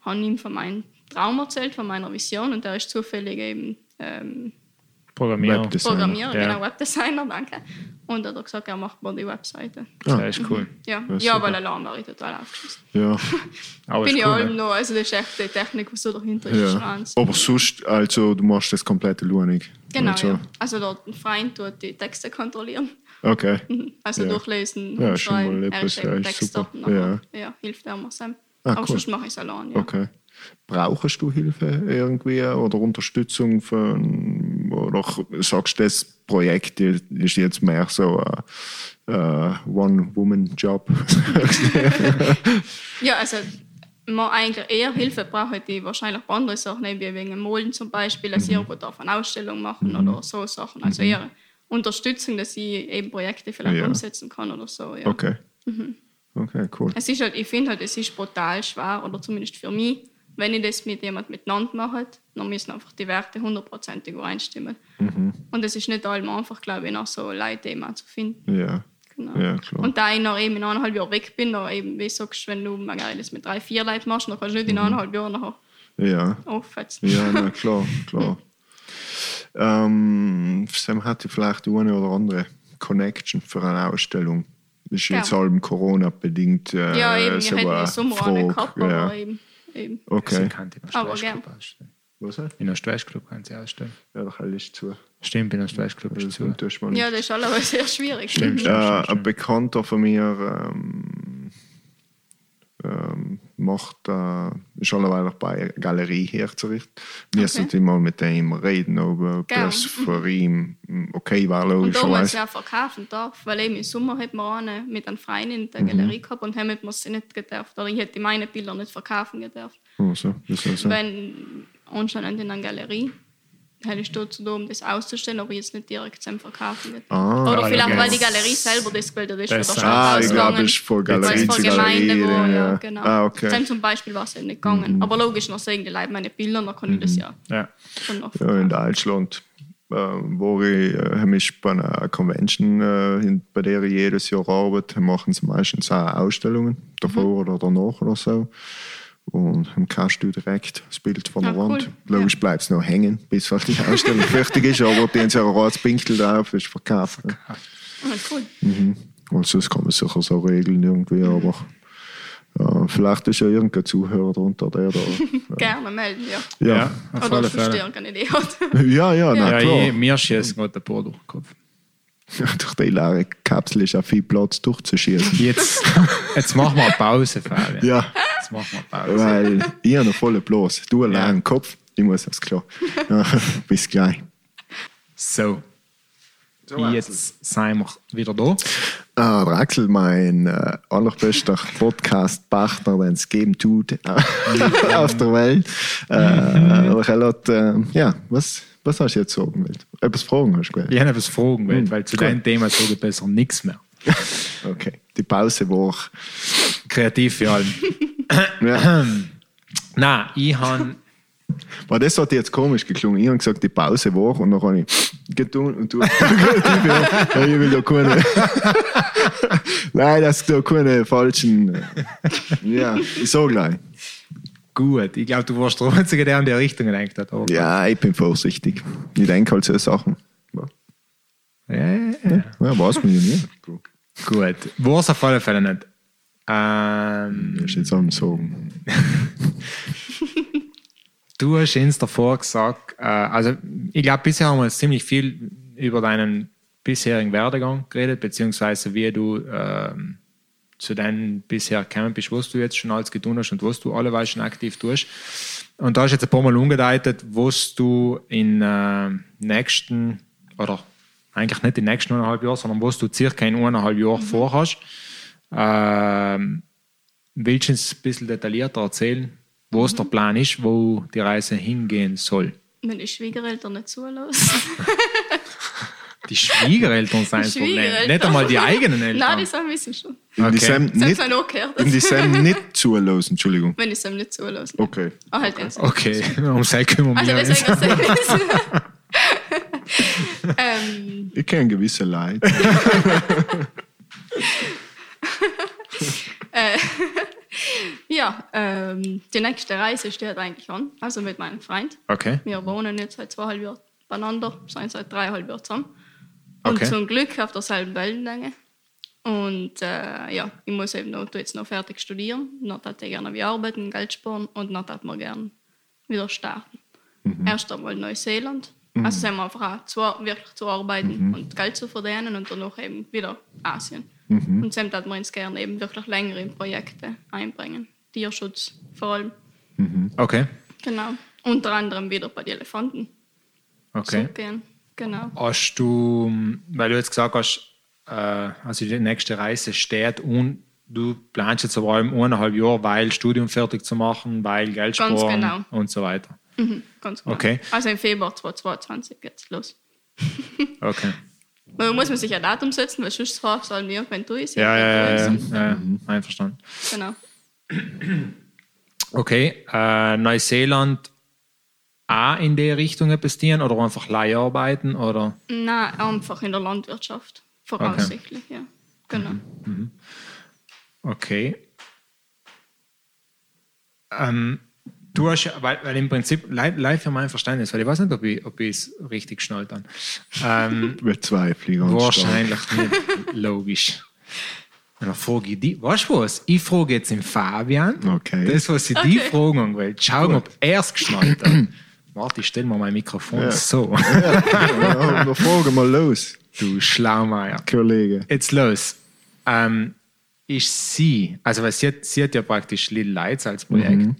habe ihm von meinem Traum erzählt, von meiner Vision. Und der ist zufällig eben ähm, Programmierung. Webdesigner. Programmierer, Ja. genau, Webdesigner, danke. Und er hat gesagt, er macht mir die Webseite. Das ist cool. Ja, Ja, ja weil Alarm war ich total aufgeschmissen. Ja. Aber Bin ist ich cool, allem noch, also das ist echt die Technik, was so dahinter ist. ist ja. Wahnsinn. Aber sonst, also du machst das komplette Lunig. Genau, also, ja. Also der Freund tut die Texte kontrollieren, Okay. also Ja. durchlesen, Ja, mal schreiben. Er etwas, ist ja, ist super. nachher, ja. hilft er mir Sam. Ah, Aber cool. sonst mache ich es allein, ja. Okay. Brauchst du Hilfe irgendwie oder Unterstützung von, oder sagst du, das Projekt ist jetzt mehr so ein äh, One-Woman-Job? Ja, also man eigentlich eher Hilfe brauche die wahrscheinlich bei anderen Sachen, wie wegen dem Molden zum Beispiel, dass ich Mhm. irgendwo darf eine Ausstellung machen oder so Sachen. Also eher Unterstützung, dass ich eben Projekte vielleicht Ja. umsetzen kann oder so. Ja. Okay. Okay, cool. Es ist halt, ich finde halt, es ist brutal schwer, oder zumindest für mich, wenn ich das mit jemandem miteinander mache, dann müssen einfach die Werte hundertprozentig übereinstimmen. Mhm. Und es ist nicht allem einfach, glaube ich, noch so Leute eben auch zu finden. Ja. Genau. Ja, klar. Und da ich noch eben in eineinhalb Jahren weg bin, dann eben, wie sagst du, wenn du das mit drei, vier Leuten machst, dann kannst du nicht in eineinhalb Jahren nachher Ja. auffetzen. Mhm. Ja, na klar, klar. ähm, Sam hatte vielleicht die eine oder andere Connection für eine Ausstellung. Das ist jetzt Ja. allem Corona-bedingt äh, Ja, eben, so eine Frage, gehabt, ja. aber eben, eben. Sie Okay. kann die Aber Ostwestclub ausstellen. Was? Ja, In Ostwestclub kann sie ausstellen. der Hall ist zu. Stimmt, in Ostwestclub ist Das zu. Ja, das ist alles sehr schwierig. Stimmt, stimmt, Äh, stimmt, ein Bekannter von mir ähm, ähm, macht, äh, ist alleweil bei einer Galerie herzurichten. Wir Okay. sollten mal mit ihm reden, ob das für ihn mm, okay war, Und da man es logischerweise. ja verkaufen darf, weil eben im Sommer hat man eine mit einem Freund in Mhm. der Galerie gehabt und haben wir sie nicht gedurft. Oder ich hätte meine Bilder nicht verkaufen gedurft. Oh, so? Wenn anscheinend in einer Galerie du dazu da, um das auszustellen, aber jetzt nicht direkt zum Verkaufen gedurft. Ah, Oder ja, vielleicht, ja. weil die Galerie selber das gebildet ist, Das- Ah, ich glaube, es ist von Galerie zu Gemeinde Galerie. war, ja, ja. genau. Ah, okay. Mhm. Dann zum Beispiel war es nicht gegangen. Aber logisch, noch sehen die Leute meine Bilder, dann kann ich das ja Ja. schon noch Ja, in Deutschland äh, wo ich äh, mich bei einer Convention, äh, bei der ich jedes Jahr arbeite, machen sie meistens auch Ausstellungen, davor oder danach oder so. Und dann kannst du direkt das Bild von der Ah, cool. Wand. Logisch Ja. bleibt es noch hängen, bis halt die Ausstellung fertig ist, aber die haben so ein rotes Pinkel drauf, ist verkauft. Ah, cool. Und sonst kann man sicher so regeln irgendwie, aber ja, vielleicht ist ja irgendein Zuhörer drunter, der da. Gerne melden, ja. Ja, auf Oder alle sonst Fälle. irgendeine Idee hat. ja, ja, na Ja, klar. ich, mir schießt gerade der Po durch den Kopf. Durch die leere Kapsel ist auch viel Platz durchzuschießen. Jetzt, jetzt machen wir eine Pause, Fabian. ja, Jetzt machen wir Pause. weil ich habe noch voll Platz. Du allein Ja. im Kopf, ich muss das klar. Ja, bis gleich. So. Jetzt sind wir wieder da. Ah, der Axel, mein äh, allerbester Podcast-Partner, den es geben tut äh, auf der Welt. Äh, aber er hat, äh, ja, was, was hast du jetzt sagen wollen? Etwas fragen hast du gewählt? Ich habe etwas fragen wollen, Hm, weil zu cool. deinem Thema sage ich besser nichts mehr. Okay, die Pause war. Kreativ für alle. Ja. Nein, ich habe. Weil das hat jetzt komisch geklungen. Ich habe gesagt, die Pause war und dann habe ich getan und du. ja, ich will da keine. Nein, das da keine falschen. Ja, ich sag gleich. Gut, ich glaube, du warst der Einzige, der in die Richtung gedacht hat. Aber Ja, ich bin vorsichtig. Ich denke halt so Sachen. Ja, ja, ja, ja. ja weiß man ja nicht. Gut, war es auf alle Fälle nicht. Ähm, ist jetzt am Sagen. du hast uns davor gesagt, äh, also ich glaube, bisher haben wir ziemlich viel über deinen bisherigen Werdegang geredet, beziehungsweise wie du ähm, zu deinem bisher gekommen bist, was du jetzt schon alles getan hast und was du alleweil schon aktiv tust. Und da hast du jetzt ein paar Mal umgedeutet, was du in äh, nächsten, oder eigentlich nicht in den nächsten eineinhalb Jahren, sondern was du circa in eineinhalb Jahren vorhast. Ähm, willst du uns ein bisschen detaillierter erzählen, was der Plan ist, wo die Reise hingehen soll? Wenn die Schwiegereltern nicht zulassen. Die Schwiegereltern sind das Problem. Schwiegereltern. Nicht einmal die eigenen Nein, Eltern. die sollen wissen schon. Okay. die Sam nicht, in die Sam nicht zulassen, Entschuldigung. Wenn ich es ihm nicht zulassen. Okay. Ah, halt. Okay, um das kümmern Also wir uns. ähm, Ich kenne gewisse Leute. ja, ähm, die nächste Reise steht eigentlich an. Also mit meinem Freund. Okay, Wir wohnen jetzt seit zweieinhalb Jahren beieinander, sind seit dreieinhalb Jahren zusammen. Und Okay. zum Glück auf derselben Wellenlänge. Und äh, ja, ich muss eben noch, jetzt noch fertig studieren. Dann hätte ich gerne wieder arbeiten, Geld sparen und dann hätte man gerne wieder starten. Erst einmal Neuseeland. Also sind wir einfach auch zu, wirklich zu arbeiten und Geld zu verdienen und danach eben wieder Asien. Und dann hat man uns gerne eben wirklich längere in Projekte einbringen. Tierschutz vor allem. okay, Genau. Unter anderem wieder bei den Elefanten. okay. Gehen. Genau. Hast du, weil du jetzt gesagt hast, äh, also die nächste Reise steht und du planst jetzt aber allem eineinhalb Jahre, weil Studium fertig zu machen, weil Geld sparen genau. und so weiter. Mhm, ganz genau. Okay. Also im Februar 2022 geht's los. Okay. Man muss man sich ein Datum setzen, weil sonst sollen wir irgendwann durch sein. Ja, ja, ja, ja, Und- ja, ja. einverstanden. Genau. Okay, äh, Neuseeland auch in die Richtung etwas tun oder einfach Leiharbeiten oder? Nein, einfach in der Landwirtschaft. Voraussichtlich, ja. Genau. Okay. Ähm, du hast ja, weil, weil im Prinzip, li- live für mein Verständnis, weil ich weiß nicht, ob ich ob ich es richtig geschnallt habe. Ähm, Bezweifle ich ganz stark. wahrscheinlich nicht logisch. Und dann frage ich die, weißt du was? Ich frage jetzt den Fabian, Okay. das, was ich die Okay. fragen will. Schauen, ob er es geschnallt hat. Warte, ich stelle mal mein Mikrofon Ja. so. Ja, dann fragen wir los, Du Schlaumeier. Kollege. Jetzt los. Ähm, ist sie, also weil sie hat, sie hat ja praktisch Little Lights als Projekt.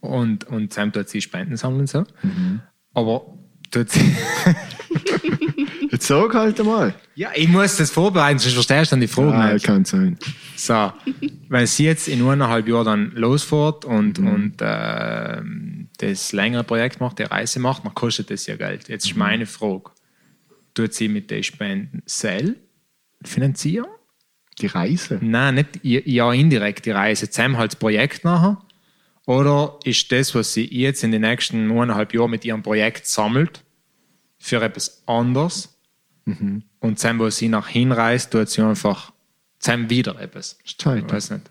Und, und Sam tut sie Spenden sammeln und so. Aber tut sie. Jetzt sag halt einmal. ja, ich muss das vorbereiten, sonst verstehst du dann die Fragen Ah, nicht. kann sein. So, wenn sie jetzt in eineinhalb Jahren dann losfährt und, und ähm, das längere Projekt macht, die Reise macht, dann kostet das ja Geld. Jetzt ist meine Frage: Tut sie mit den Spenden selbst finanzieren? Die Reise. Nein, nicht ja indirekt die Reise. Zusammen halt das Projekt nachher. Oder ist das, was sie jetzt in den nächsten eineinhalb Jahren mit ihrem Projekt sammelt, für etwas anderes. Mhm. Und dann, wo sie nach hinreist, tut sie einfach dann wieder etwas. ist Zeit. Ich weiß nicht.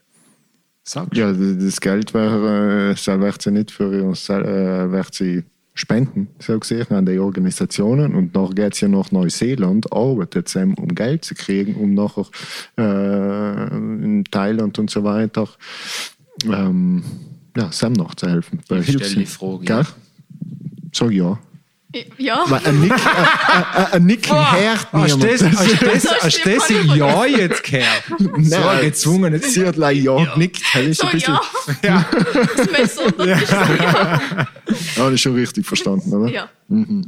Sagst Ja, das Geld wäre, äh, wird sie nicht für uns, äh, wird sie spenden, so gesehen, an die Organisationen. Und nachher geht sie nach Neuseeland, arbeitet sie, um Geld zu kriegen, um nachher äh, in Thailand und so weiter ähm, ja, Sam noch zu helfen. Ich stell Hilfs- die Frage, Gell? ja. So ja. Ja, Weil Ein Nick, ein, ein, ein Nick hört Hast du niemand. das, hast du das, So ein Ja jetzt gehört? So ein Nein. gezwungenes Sie hat like ja genickt. Das ist so ein bisschen, ja. Das Messer ja. ja, das ist schon richtig verstanden, oder? ja.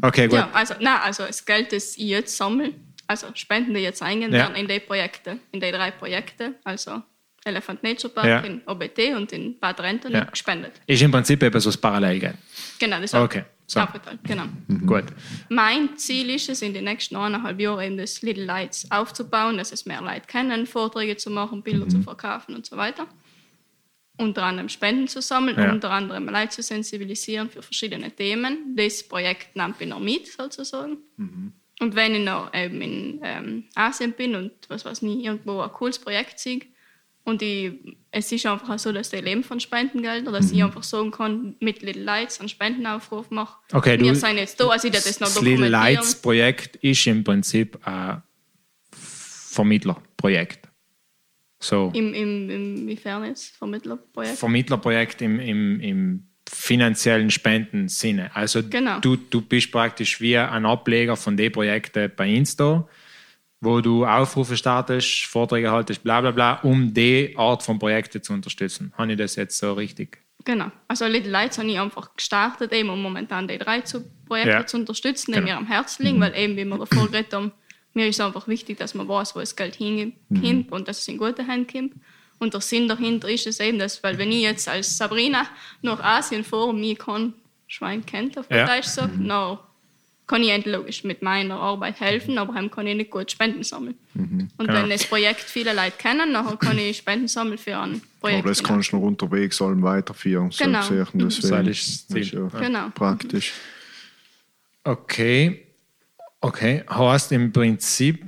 Okay, gut. Ja, also, nein, also das Geld, das ich jetzt sammle, also Spenden, die jetzt eingehen, Ja. werden in die Projekte, in die drei Projekte, also Elephant Nature Park, Ja. in OBT und in Bad Renton Ja. gespendet. Ist im Prinzip etwas, was parallel geht. Genau, das Okay, so. aufgeteilt, genau. Gut. Mein Ziel ist es, in den nächsten eineinhalb Jahren eben das Little Lights aufzubauen, dass es mehr Leute kennen, Vorträge zu machen, Bilder Mhm. zu verkaufen und so weiter. Unter anderem Spenden zu sammeln, Ja. unter anderem Leute zu sensibilisieren für verschiedene Themen. Das Projekt nimmt mich noch mit, sozusagen. Mhm. Und wenn ich noch eben in ähm, Asien bin und was weiß nicht, irgendwo ein cooles Projekt sehe, und ich, es ist einfach so, dass die leben von Spendengeldern, dass Mhm. ich einfach sagen kann, mit Little Lights einen Spendenaufruf mache. Okay, Wir du- sind jetzt da, also ich das noch Das Little. Lights Projekt ist im Prinzip ein Vermittlerprojekt. So, Im, im, im, wiefern jetzt? Vermittlerprojekt? Vermittlerprojekt im, im, im finanziellen Spendensinne. Also Genau. du, du bist praktisch wie ein Ableger von den Projekten bei Insta, wo du Aufrufe startest, Vorträge haltest, bla bla bla, um die Art von Projekten zu unterstützen. Habe ich das jetzt so richtig? Genau. Also Little Lights habe ich einfach gestartet, eben, um momentan die drei zu Projekte Ja. zu unterstützen, die Genau. mir am Herzen liegen, weil eben, wie wir davor geredet haben, mir ist einfach wichtig, dass man weiß, wo das Geld hinkommt Mhm. und dass es in gute Hände kommt. Und der Sinn dahinter ist es eben, dass, weil wenn ich jetzt als Sabrina nach Asien und mich kein Schwein kennt, auf Ja. Deutsch sagt, Mhm. no, kann ich endlich logisch mit meiner Arbeit helfen, aber heim kann ich nicht gut Spenden sammeln. Und Genau. wenn das Projekt viele Leute kennen, dann kann ich Spenden sammeln für ein Projekt. Aber das kannst du noch unterwegs allem weiterführen. So Genau. gesehen. Deswegen Das ist das ja Genau. praktisch. Okay. Okay. Heißt im Prinzip,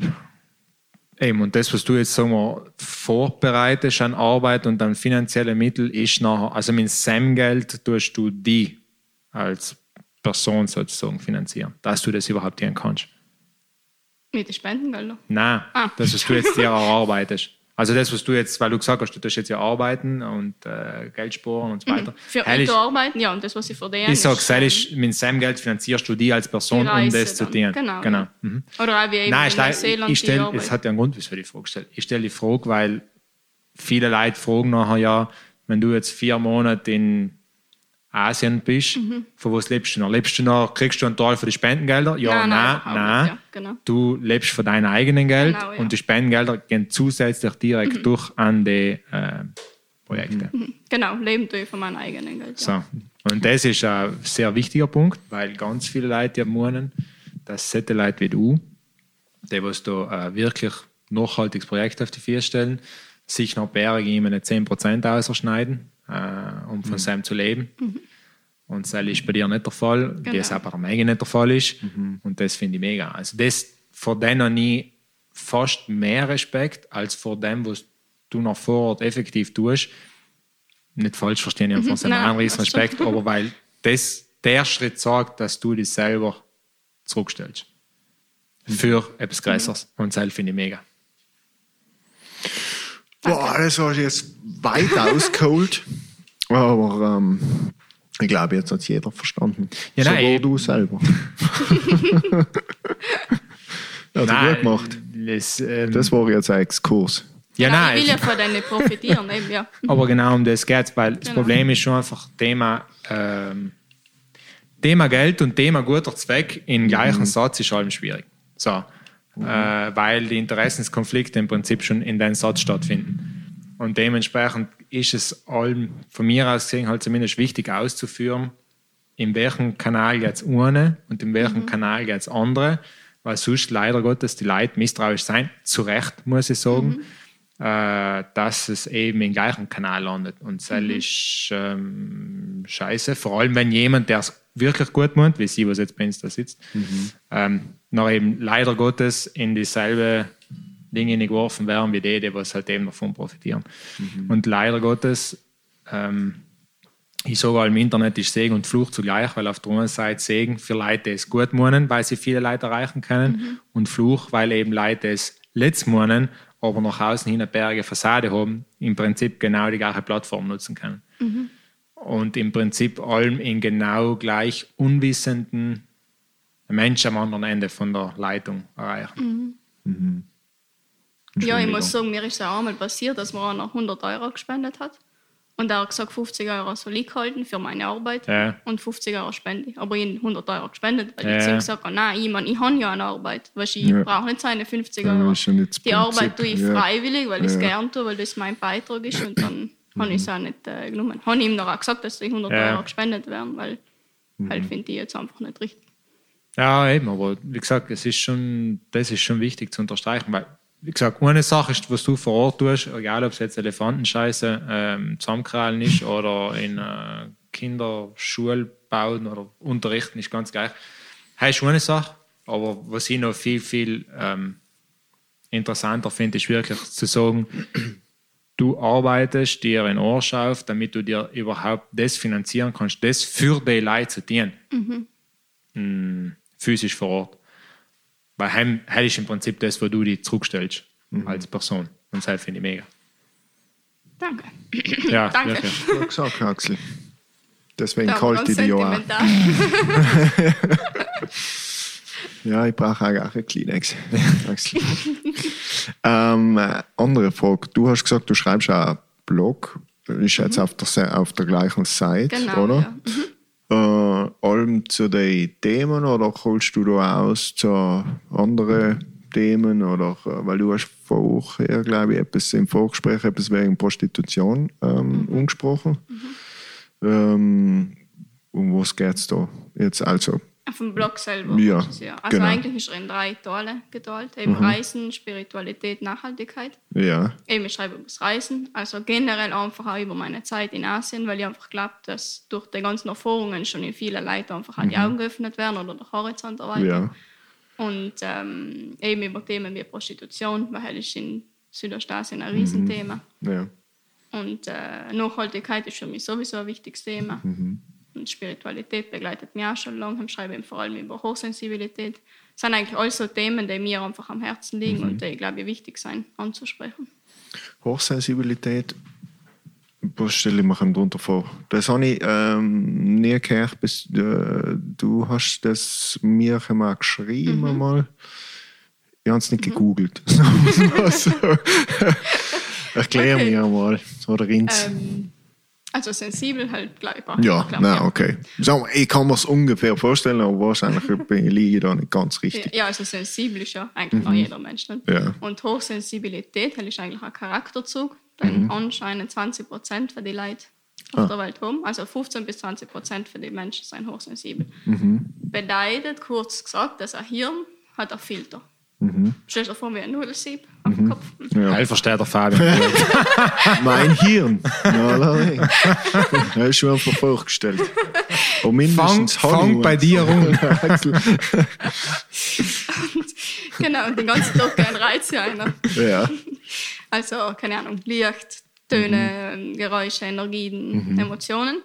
eben, und das, was du jetzt sagen wir, vorbereitest an Arbeit und an finanzielle Mittel, ist nachher, also mit SAM-Geld tust du die als Person sozusagen finanzieren, dass du das überhaupt hier kannst. Mit den Spendengeldern. Nein, Ah. das, was du jetzt dir erarbeitest. Also das, was du jetzt, weil du gesagt hast, du tust jetzt ja arbeiten und äh, Geld sparen und so weiter. Für Hell mich ist- arbeiten, ja, und das, was ich verdiene. ich sage, ähm, mit SAM-Geld finanzierst du die als Person, um das zu dienen. Genau. genau. ja. Mhm. Oder auch wie eben Nein, in Neuseeland ich stell, es hat ja einen Grund, wieso ich die Frage stelle. Ich stelle die Frage, weil viele Leute fragen nachher ja, wenn du jetzt vier Monate in Asien bist, Mhm. von was lebst du noch? Lebst du noch, kriegst du einen Teil für die Spendengelder? Ja, Nein, nein, nein, nein. ja, genau. Du lebst von deinem eigenen Geld Genau, ja. und die Spendengelder gehen zusätzlich direkt Mhm. durch an die äh, Projekte. Genau, leben tue ich von meinem eigenen Geld. Ja. So. Und das ist ein sehr wichtiger Punkt, weil ganz viele Leute ja meinen, dass solche Leute wie du, die was da äh, wirklich nachhaltiges Projekt auf die Füße stellen, sich nach Berge ihm eine 10% ausschneiden, äh, um von seinem zu leben. Und das ist bei dir nicht der Fall, Genau. wie es auch bei Megan nicht der Fall ist. Und das finde ich mega. Also das, vor denen habe ich fast mehr Respekt als vor dem, was du noch vor Ort effektiv tust. Nicht falsch verstehen, ich habe von seinem einen riesen. Respekt, aber weil das, der Schritt sagt, dass du dich selber zurückstellst. Für etwas Größeres. Und das finde ich mega. Boah, das war jetzt weit ausgeholt. Aber ähm, ich glaube, jetzt hat es jeder verstanden. Ja, nein, Sogar du selber. ja, das gut gemacht. Das, ähm, Das war jetzt ein Exkurs. ja, nein, ich will ja von denen profitieren. Eben, ja. Aber genau um das geht es, weil das Genau. Problem ist schon einfach Thema, ähm, Thema Geld und Thema guter Zweck im gleichen Satz ist allem schwierig. So, äh, weil die Interessenskonflikte im Prinzip schon in den Satz stattfinden. Und dementsprechend ist es allem von mir aus gesehen halt zumindest wichtig auszuführen, in welchem Kanal es eine und in welchem Kanal geht es andere, weil sonst leider Gottes die Leute misstrauisch sein, zu Recht muss ich sagen, äh, dass es eben im gleichen Kanal landet. Und das ist ähm, scheiße, vor allem wenn jemand, der es wirklich gut meint, wie sie, was jetzt bei uns da sitzt, ähm, noch eben leider Gottes in dieselbe Dinge geworfen werden wie die, die was halt eben davon profitieren. Und leider Gottes, ähm, ich sage im Internet ist Segen und Fluch zugleich, weil auf der einen Seite Segen für Leute, die es gut meinen, weil sie viele Leute erreichen können, und Fluch, weil eben Leute es letzt meinen, aber nach außen hin eine berge Fassade haben, im Prinzip genau die gleiche Plattform nutzen können. Und im Prinzip allem in genau gleich unwissenden Menschen am anderen Ende von der Leitung erreichen. Ja, ich muss sagen, mir ist es auch einmal passiert, dass mir einer 100 Euro gespendet hat. Und er hat gesagt, 50 Euro soll ich halten für meine Arbeit Ja. und 50 Euro spende ich. Aber ich habe 100 Euro gespendet, weil Ja. ich ihm gesagt habe, nein, ich, mein, ich habe ja eine Arbeit. Weißt, ich Ja. brauche nicht seine 50 Ja, Euro. ja Die Arbeit tue ich ja. freiwillig, weil ich es Ja. gern tue, weil das mein Beitrag ist. Und dann habe ich es auch nicht äh, genommen. Habe ihm noch auch gesagt, dass die 100 Ja. Euro gespendet werden, weil halt finde ich jetzt einfach nicht richtig. Ja, eben, aber wie gesagt, es ist schon, das ist schon wichtig zu unterstreichen, weil, wie gesagt, eine Sache ist, was du vor Ort tust, egal ob es jetzt Elefantenscheiße ähm, zusammenkrallen ist oder in äh, Kinderschule bauen oder unterrichten, ist ganz gleich. Das ist eine Sache, aber was ich noch viel, viel ähm, interessanter finde, ist wirklich zu sagen, du arbeitest dir ein Ohr auf, damit du dir überhaupt das finanzieren kannst, das für die Leute zu dienen. Mm, physisch vor Ort. Weil heim, heim ist im Prinzip das, wo du dich zurückstellst als Person. Und das finde ich mega. Danke. Ja, Danke. Gut gesagt, Axel. Deswegen Ja, kalt ich dich ja auch. Ja, ich brauche auch einen Kleenex. Axel. ähm, äh, andere Frage. Du hast gesagt, du schreibst auch einen Blog. Ist jetzt auf, der, auf der gleichen Seite, Genau, oder? ja. Äh, allem zu den Themen oder holst du da aus zu anderen Themen? Oder, äh, weil du hast vorher, glaube ich, etwas im Vorgespräch etwas wegen Prostitution ähm, angesprochen. Ähm, um was geht es da jetzt? Also, Auf dem Blog selber. Ja, es ja. Also genau. eigentlich ist er in drei Teile geteilt. Eben Reisen, Spiritualität, Nachhaltigkeit. ja. Eben, ich schreibe über das Reisen. Also generell einfach auch über meine Zeit in Asien, weil ich einfach glaube, dass durch die ganzen Erfahrungen schon in vielen Leuten einfach auch die Augen geöffnet werden oder der Horizont erweitert. Ja. Und ähm, eben über Themen wie Prostitution, weil ist in Südostasien ein Riesenthema. ja. Und äh, Nachhaltigkeit ist für mich sowieso ein wichtiges Thema. Und Spiritualität begleitet mich auch schon lange. Ich schreibe vor allem über Hochsensibilität. Das sind eigentlich alles so Themen, die mir einfach am Herzen liegen und die, glaube ich, wichtig sind anzusprechen. Hochsensibilität, was stelle ich mir darunter vor? Das habe ich ähm, nie gehört, bis äh, du hast das mir mal geschrieben Mhm. mal. Ich habe es nicht gegoogelt. also, erklär Okay. mir mal. Oder ins. Ähm, also sensibel halt, ich ja, erklären, nein, okay. Mal, ich kann mir es ungefähr vorstellen, aber wahrscheinlich liege ich da nicht ganz richtig. Ja, also sensibel ist ja eigentlich noch jeder Mensch. Nicht? Ja. Und Hochsensibilität ist eigentlich ein Charakterzug, den anscheinend 20 Prozent für die Leute auf der Welt haben. Also 15 bis 20 Prozent für die Menschen sind hochsensibel. Bedeutet, kurz gesagt, dass ein Hirn hat einen Filter. Stellst du dir vor wie ein Nudelsieb auf dem Kopf? Ja. Heil versteht der Fabian. Mein Hirn. Ja. Das ist schon einfach vorgestellt. Aber mindestens Fang- fang bei dir rum. Axel. genau, und den ganzen Tag kein Reiz ja einer. ja. Also, keine Ahnung, Licht, Töne, Geräusche, Energien, Emotionen.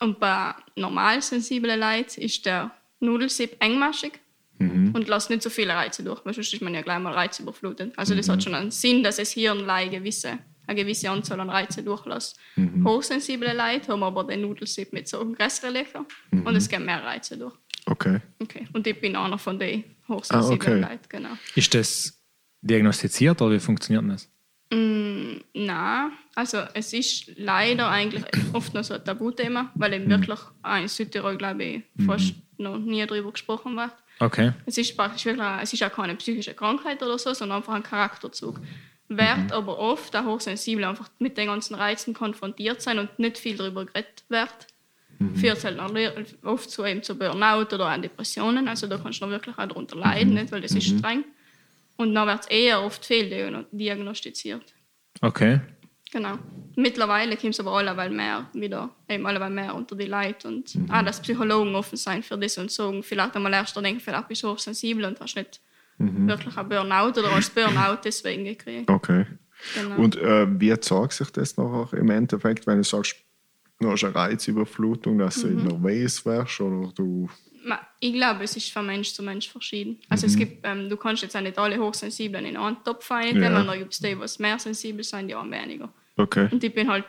Und bei normal sensiblen Leuten ist der Nudelsieb engmaschig und lässt nicht so viele Reize durch, weil sonst ist man ja gleich mal reizüberflutet. Also das hat schon einen Sinn, dass das Hirn eine gewisse, eine gewisse Anzahl an Reize durchlässt. Hochsensible Leute haben aber den Nudelsieb mit so größeren Löchern und es gehen mehr Reize durch. Okay. Okay. Und ich bin einer von den hochsensiblen Ah, okay. Leuten, genau. Ist das diagnostiziert oder wie funktioniert das? Mm, Nein, also es ist leider eigentlich oft noch so ein Tabuthema, weil eben wirklich auch in Südtirol, glaube ich, fast noch nie darüber gesprochen wird. Okay. Es ist praktisch wirklich, es ist auch keine psychische Krankheit oder so, sondern einfach ein Charakterzug. Wird aber oft auch hochsensibel einfach mit den ganzen Reizen konfrontiert sein und nicht viel darüber geredet wird, führt halt oft zu, eben zu Burnout oder an Depressionen. Also da kannst du wirklich auch darunter leiden, nicht? weil das ist streng. Und dann wird es eher oft fehldiagnostiziert. Okay. Genau. Mittlerweile kommt es aber alleweil mehr wieder, eben alleweil mehr unter die Leute und mhm. auch, dass Psychologen offen sein für das und so. Vielleicht einmal erst denken, vielleicht bist du hochsensibel und hast nicht mhm. wirklich ein Burnout oder hast Burnout deswegen gekriegt. Okay. Genau. Und äh, wie zeigt sich das nachher im Endeffekt, wenn du sagst, du hast eine Reizüberflutung, dass du mhm. nervös wärst oder du ich glaube, es ist von Mensch zu Mensch verschieden. Also mhm. es gibt, ähm, du kannst jetzt auch nicht alle Hochsensiblen in einen Topf einnehmen, ja. da gibt es die, die mehr sensibel sind, die auch weniger. Okay. Und ich bin halt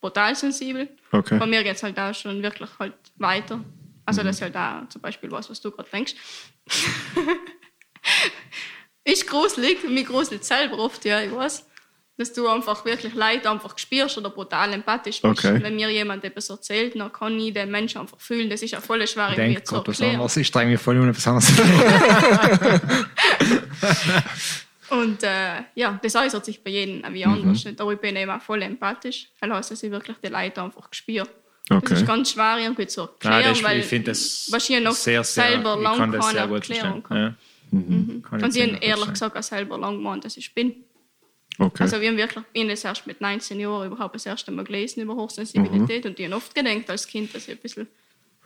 brutal sensibel. Okay. Bei mir geht es halt auch schon wirklich halt weiter. Also mhm. das ist halt auch zum Beispiel was, was du gerade denkst. ist gruselig, mich gruselt selber oft, ja, ich weiß dass du einfach wirklich Leid einfach spürst oder brutal empathisch bist. Okay. Wenn mir jemand etwas erzählt, dann kann ich den Menschen einfach fühlen. Das ist ja voll schwer, ich mir zu erklären. Was ich streng mich voll um etwas anderes. Und äh, ja, das äußert sich bei jedem wie anders. Mhm. Aber ich bin eben auch voll empathisch. Das heißt, dass ich wirklich die Leute einfach spüre. Okay. Das ist ganz schwer irgendwie zu erklären, Nein, ist, weil ich finde das was ich noch sehr, sehr, selber lang kann keine Erklärung kann. Ja. Mhm. Mhm. Und ich habe ehrlich gesagt auch selber lang gemeint, dass ich bin. Okay. Also wir haben wirklich ihn das erst mit 19 Jahren überhaupt das erste Mal gelesen über Hochsensibilität mhm. und ich habe oft gedacht als Kind, dass ich ein bisschen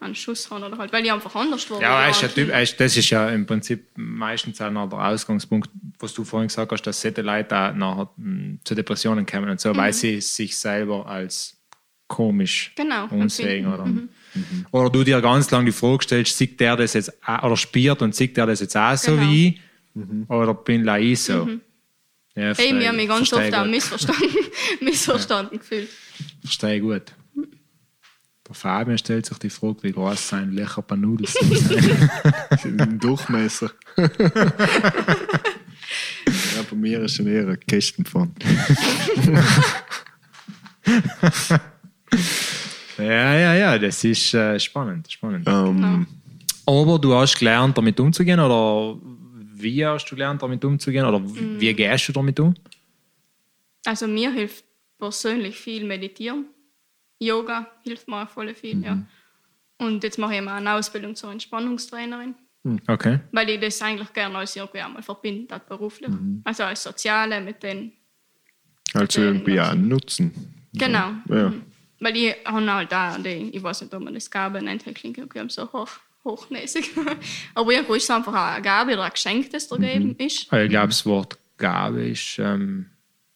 einen Schuss habe oder halt, weil ich einfach anders war. Ja, ist ja typ, das ist ja im Prinzip meistens auch noch der Ausgangspunkt, was du vorhin gesagt hast, dass solche Leute auch nachher hm, zu Depressionen kommen und so, mhm. weil sie sich selber als komisch genau, unsehen oder, mhm. oder du dir ganz lange die Frage stellst, sieht der das jetzt auch, oder spielt und sieht der das jetzt auch so genau. wie ich mhm. oder bin ich so? Ja, hey, wir haben mich ganz oft auch missverstanden, missverstanden ja. gefühlt. Verstehe gut. Der Fabian stellt sich die Frage, wie groß sein Löcher bei Nudeln sind. Im Durchmesser. ja, bei mir ist schon eher ein Kästen von. ja, ja, ja, das ist äh, spannend. spannend. Um, ähm, Aber du hast gelernt, damit umzugehen oder wie hast du gelernt, damit umzugehen? Oder mm. wie gehst du damit um? Also mir hilft persönlich viel Meditieren. Yoga hilft mir voll viel, mhm. ja. Und jetzt mache ich immer eine Ausbildung zur Entspannungstrainerin. Hm. Okay. Weil ich das eigentlich gerne als irgendwie einmal verbinde, beruflich. Mhm. Also als Soziale mit den. Also irgendwie auch Nutzen. Genau. Ja. Mhm. Weil ich habe halt da, ich weiß nicht, ob man das Gabe nennt, klingt irgendwie so hoch hochnäsig. Aber irgendwo ist es einfach eine Gabe oder ein Geschenk, das dir gegeben mhm. ist. Ich glaube, das Wort Gabe ist, ähm,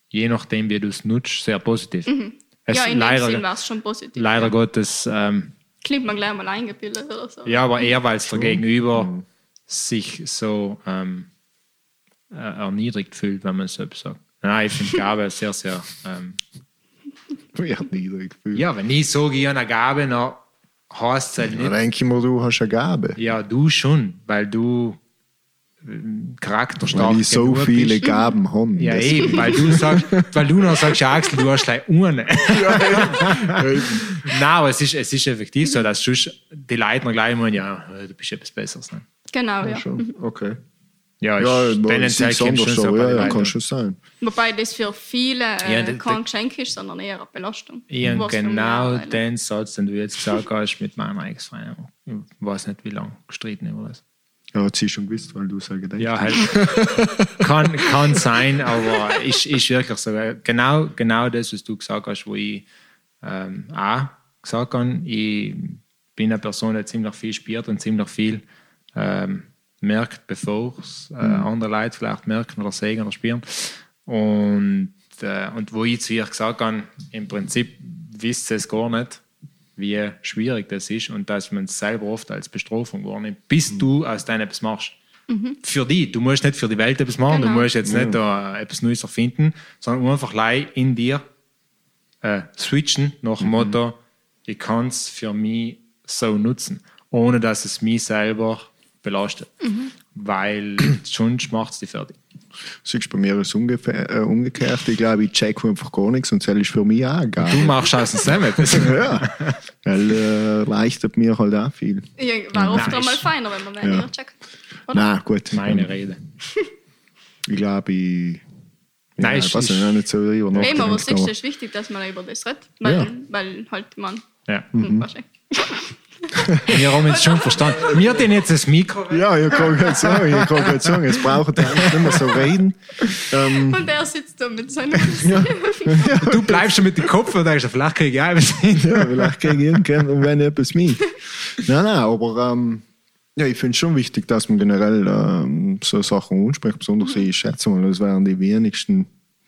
je nachdem, wie du es nutzt, sehr positiv. Mhm. ja, in leider, dem Sinn war es schon positiv. Leider ja. Gottes. Ähm, Klingt man gleich mal eingebildet oder so. Ja, aber eher, weil es der Gegenüber mhm. sich so ähm, äh, erniedrigt fühlt, wenn man es so sagt. Nein, ich finde Gabe sehr, sehr. Ähm, erniedrigt fühlt. Ja, wenn ich sage, ich habe eine Gabe, dann heißt es halt nicht. Denke ich mal, du hast eine Gabe. Ja, du schon, weil du äh, charakterstark Weil ich so viele bist. Gaben habe. Ja, eben, weil du sagst, weil du noch sagst, Axel, du hast gleich eine. Ja, eben. Nein, aber es ist, es ist effektiv so, dass die Leute noch gleich meinen, ja, du bist etwas Besseres. Ne? Genau, ja. ja. Okay. Ja, ja tendenziell kann schon so. Ja, ja, kann schon sein. Wobei das für viele äh, ja, kein Geschenk ist, sondern eher eine Belastung. Ja, genau den Satz, den du jetzt gesagt hast mit meiner Ex-Freundin. Ich weiß nicht, wie lange gestritten über das. Ja, hat sie schon gewusst, weil du es gedacht Ja, halt. kann, kann sein, aber ist, ist wirklich so. Genau, genau das, was du gesagt hast, wo ich ähm, auch gesagt habe, ich bin eine Person, die ziemlich viel spielt und ziemlich viel ähm, merkt, bevor es äh, mhm. andere Leute vielleicht merken oder sehen oder spüren. Und, äh, und wo ich zu ihr gesagt habe, im Prinzip wisst es gar nicht, wie schwierig das ist und dass man es selber oft als Bestrafung wahrnimmt, bis mhm. du aus deinem etwas machst. Mhm. Für dich. Du musst nicht für die Welt etwas machen, genau. du musst jetzt nicht da etwas Neues erfinden, sondern einfach in dir äh, switchen nach dem mhm. Motto, ich kann es für mich so nutzen, ohne dass es mich selber belastet. Mhm. Weil sonst macht es die fertig. Siehst bei mir ist ungefähr, äh, umgekehrt. Ich glaube, ich check einfach gar nichts und das ist für mich auch geil. Du machst aus dem Semmet. ja, weil äh, leichtet mir halt auch viel. Ja, war oft nice. einmal feiner, wenn man weniger ja. checkt. Nein, gut. Meine Rede. ich glaube, ich. Ja, Nein, ich weiß nicht, nicht so über Eben, aber es ist wichtig, dass man über das redet, weil, ja. weil halt man. Ja. Mhm. Wir haben es schon verstanden. Wir haben jetzt das Mikro. Ja, ich kann gerade sagen, ich kann gerade sagen, es braucht eigentlich nicht mehr so reden. Ähm, und er sitzt da mit seinem Du bleibst schon mit dem Kopf und denkst, vielleicht kriege ich auch was hin. ja, vielleicht kriege ich irgendwann wenn etwas mit. Nein, nein, aber ähm, ja, ich finde es schon wichtig, dass man generell ähm, so Sachen anspricht. Besonders ich schätze mal, das wären die wenigsten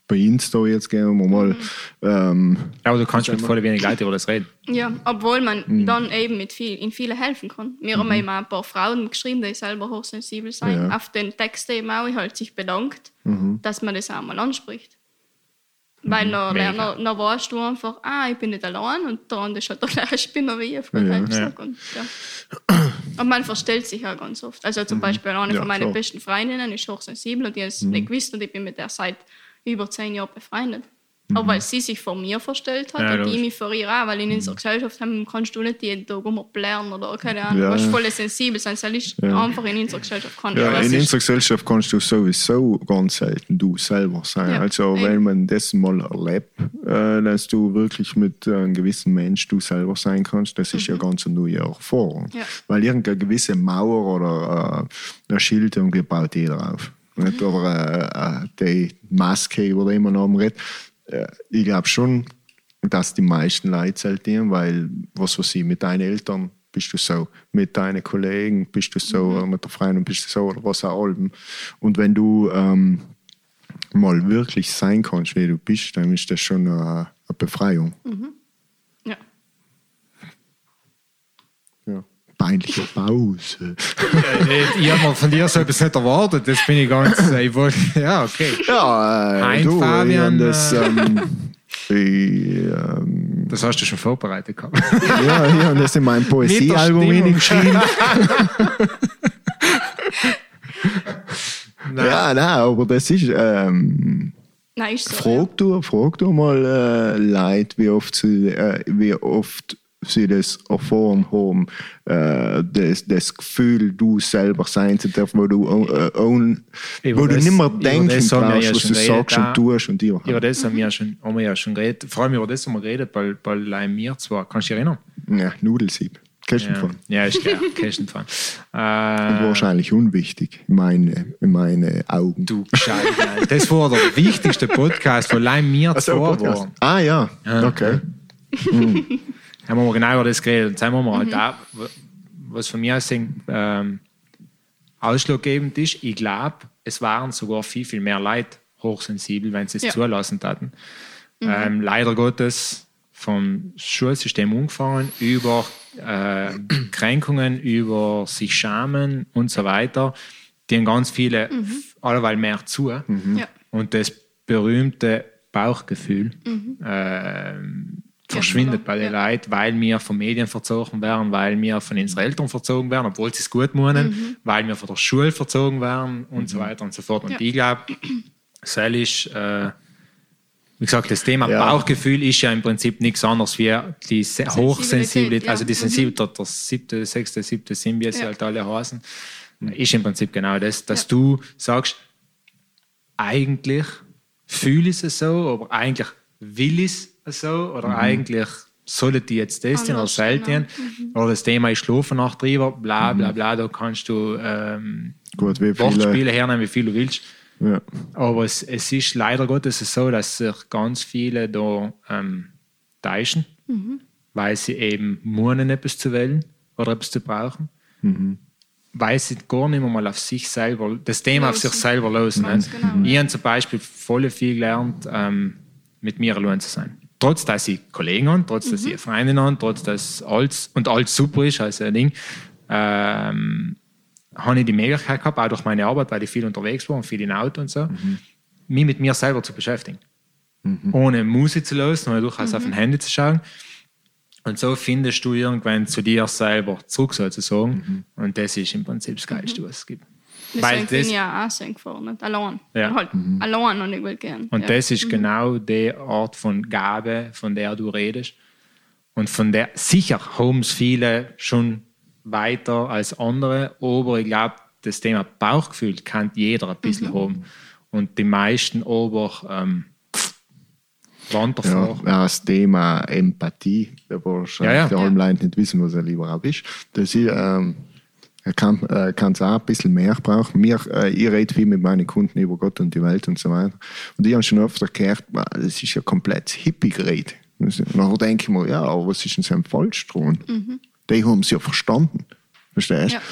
bei Insta jetzt gehen wir mal. Ähm, Aber du kannst mit voll wenig Leuten über das reden. Ja, obwohl man dann eben mit viel, in viele helfen kann. Wir haben eben auch ein paar Frauen geschrieben, die selber hochsensibel sind. Ja. Auf den Text eben auch, ich halt sich bedankt, dass man das auch mal anspricht. Weil dann, Mega. dann, dann weißt du einfach, ah, ich bin nicht allein und der andere ist halt der gleiche Spinner wie ich, auf gut Ja. Deutsch gesagt. Und, ja. und man verstellt sich auch ganz oft. Also zum Beispiel eine Ja, von meinen klar. besten Freundinnen ist hochsensibel und die hat es nicht gewusst und ich bin mit der seit über zehn Jahren befreundet. Aber weil sie sich vor mir verstellt hat Ja, und ich mich vor ihr auch, weil in unserer Gesellschaft haben, kannst du nicht jeden Tag lernen oder keine Ahnung, Ja, du musst voll sensibel sein, das ist Ja. einfach in unserer Gesellschaft kann ja, in unserer Gesellschaft kannst du sowieso ganz selten du selber sein. Ja, also eben. wenn man das mal erlebt, äh, dass du wirklich mit äh, einem gewissen Mensch du selber sein kannst, das ist ja ganz eine neue Erfahrung. Weil irgendeine gewisse Mauer oder äh, ein Schild baut jeder auf. Nicht? Oder äh, äh, die Maske, über die man haben redet. Äh, ich glaube schon, dass die meisten Leute selten, weil, was weiß ich, mit deinen Eltern bist du so, mit deinen Kollegen bist du so, oder mit der Freundin bist du so, oder was auch immer. Und wenn du ähm, mal wirklich sein kannst, wie du bist, dann ist das schon eine, eine Befreiung. ja. Ja. Peinliche Pause. Ich habe mir von dir so etwas nicht erwartet. Das bin ich ganz. äh, Ich wollte, ja, okay. Ja, äh, du, Fabian, das, äh, ähm, ich, ähm, Das hast du schon vorbereitet gehabt. ja, ich habe das in meinem Poesiealbum. Nein. Ja, nein, aber das ist. Ähm, Nein, ist so. frag, du, frag du mal äh, Leute, wie oft sie, äh, wie oft sie das erfahren haben, äh, das, das Gefühl, du selber sein zu dürfen, wo du, äh, own, wo du das- nicht mehr denken brauchst, ja was du sagst und tust und. Über das haben wir ja schon, haben wir ja schon geredet. Vor allem über das haben wir geredet, weil, weil allein mir zwar. Kannst du dich erinnern? Ja, Nudelsieb. Du Ja, ist klar. Du von. Und wahrscheinlich unwichtig, in meine, in meine Augen. du Gescheit. Das war der wichtigste Podcast, wo allein wir Ach so, zwei Podcast. waren. Ah ja, Ja. okay. haben wir genau über das geredet. Und jetzt haben wir halt auch, was von mir aus ähm, ausschlaggebend ist, ich glaube, es waren sogar viel, viel mehr Leute hochsensibel, wenn sie es Ja. zulassen hatten. Ähm, leider Gottes vom Schulsystem umgefangen über äh, Kränkungen, über sich schamen und so weiter. Die haben ganz viele alleweil mehr zu. Ja. Und das berühmte Bauchgefühl ähm, verschwindet genau. bei den Ja. Leuten, weil wir von Medien verzogen werden, weil wir von unseren Eltern verzogen werden, obwohl sie es gut meinen, weil wir von der Schule verzogen werden und so weiter und so fort. Und Ja. ich glaube, das ist, äh, wie gesagt, das Thema Ja. Bauchgefühl ist ja im Prinzip nichts anderes wie die Se- Hochsensibilität, ja. also die Mhm. Sensibilität, der siebte, sechste, siebte Sinn, wie Ja. halt alle heißen, ist im Prinzip genau das, dass Ja. du sagst, eigentlich fühle ich es so, aber eigentlich will ich es so, oder eigentlich sollte die jetzt das tun oder sollte genau. Oder das Thema ist schlafen nach drüber, bla bla bla, da kannst du ähm, Gut, wie viele. Wortspiele hernehmen, wie viel du willst. Ja. Aber es, es ist leider Gottes so, dass sich ganz viele da ähm, täuschen, weil sie eben meinen, etwas zu wählen oder etwas zu brauchen. Weil sie gar nicht mehr mal auf sich selber, das Thema auf Losen. sich selber. Ganz ne? genau, Ich habe zum Beispiel voll viel gelernt, ähm, mit mir allein zu sein. Trotz, dass ich Kollegen habe, trotz, dass ich eine Freundin habe, trotz, dass alles und alles super ist, also ein Ding, ähm, habe ich die Möglichkeit gehabt, auch durch meine Arbeit, weil ich viel unterwegs war und viel in Auto und so, mich mit mir selber zu beschäftigen. Ohne Musik zu lösen, ohne durchaus auf ein Handy zu schauen. Und so findest du irgendwann zu dir selber zurück, sozusagen. Und das ist im Prinzip das Geilste, was es gibt. Deswegen bin das, ich ja auch gefahren, nicht allein. Ja. Halt allein und ich will gern. und ja. das ist genau die Art von Gabe, von der du redest. Und von der sicher haben es viele schon weiter als andere, aber ich glaube, das Thema Bauchgefühl kann jeder ein bisschen haben. Und die meisten aber ähm, Ja, das Thema Empathie, da wahrscheinlich Ja, ja. die Ja. halben Leute nicht wissen, was er lieber ist. Das ist, ähm, Er kann äh, es auch ein bisschen mehr brauchen. Mir, äh, ich rede viel mit meinen Kunden über Gott und die Welt und so weiter. Und ich habe schon öfter gehört, das ist ja komplett Hippie-Gerät. Nachher denke ich mir, ja, aber was ist denn so ein falsch dran? Mhm. Die haben es ja verstanden. Verstehst du? Ja.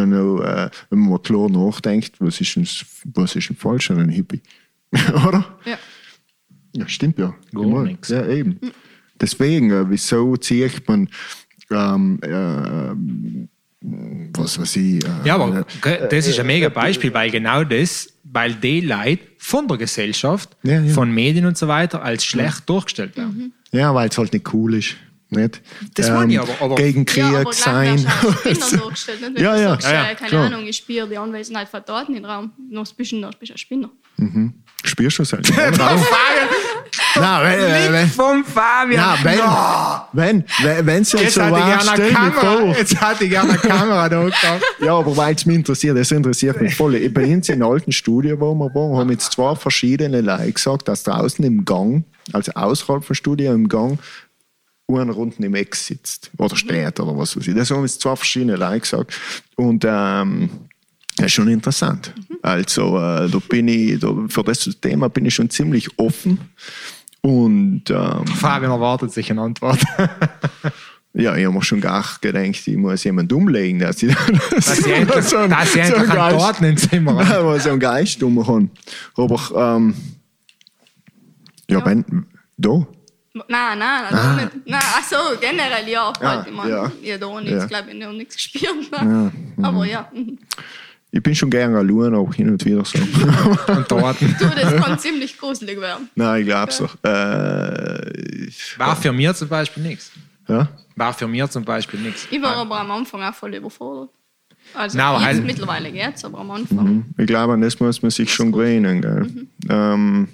Ja, no, äh, wenn man mal klar nachdenkt, was ist denn, was ist denn falsch an einem Hippie? Oder? Ja. Ja, stimmt ja. Gar nix. Ja, eben. Deswegen, äh, wieso zieht man, ähm, äh, was weiß ich. Äh, Ja, aber ge- das ist ein mega Beispiel, weil genau das, weil die Leute von der Gesellschaft, Ja, ja. von Medien und so weiter als schlecht durchgestellt werden. Ja, weil es halt nicht cool ist. Nicht? Das meine ich aber- aber- Gegen Krieg ja, aber sein. gleich wirst du als Spinner durchgestellt. Nicht? Wenn Ja, ja. sagst, Ja, ja, äh, keine klar. Ahnung, ich spüre die Anwesenheit von Daten im Raum. Noch bist du, noch bist du ein Spinner. Spürst du es halt? Nein, wenn, äh, wenn, vom Fabian! ja, wenn, wenn, wenn, wenn es jetzt Jetzt so ich war, stell Kamera, vor. jetzt hatte ich gerne eine Kamera da. Ja, aber weil es mich interessiert, das interessiert mich voll. Bei uns in der alten Studio, wo wir waren, haben jetzt zwei verschiedene Leute gesagt, dass draußen im Gang, also außerhalb vom Studio im Gang, einer unten im Eck sitzt oder steht oder was weiß ich. Das haben jetzt zwei verschiedene Leute gesagt. Und ähm, das ist schon interessant. Also äh, da bin ich, da, für das Thema bin ich schon ziemlich offen. Und ähm, Fabian erwartet sich eine Antwort. ja, ich habe mir schon gar gedacht, ich muss jemanden umlegen, dass ich Dass sie endlich, so ein- dass sie so ein Geist- Daten im Zimmer haben. Ja, weil so einen Geist haben. Aber, ähm, ja, Ja. wenn, da. Nein, nein, nein, ah. nicht. Nein, ach so, generell ja. Ah, halt, ich meine, ja. ich habe da nichts, Ja. glaube ich, noch nichts gespürt. Ne? Aber ja, mhm. Ich bin schon gerne allein, auch hin und wieder so. Und Daten. du, das kann ziemlich gruselig werden. Nein, ich glaub's doch. Äh, War für mich zum Beispiel nichts. ja? War für mich zum Beispiel nichts. Ich war aber am Anfang auch voll überfordert. Also aber jetzt halt- mittlerweile geht's, aber am Anfang. Ich glaube, an das muss man sich schon gewöhnen. Gell? Ähm,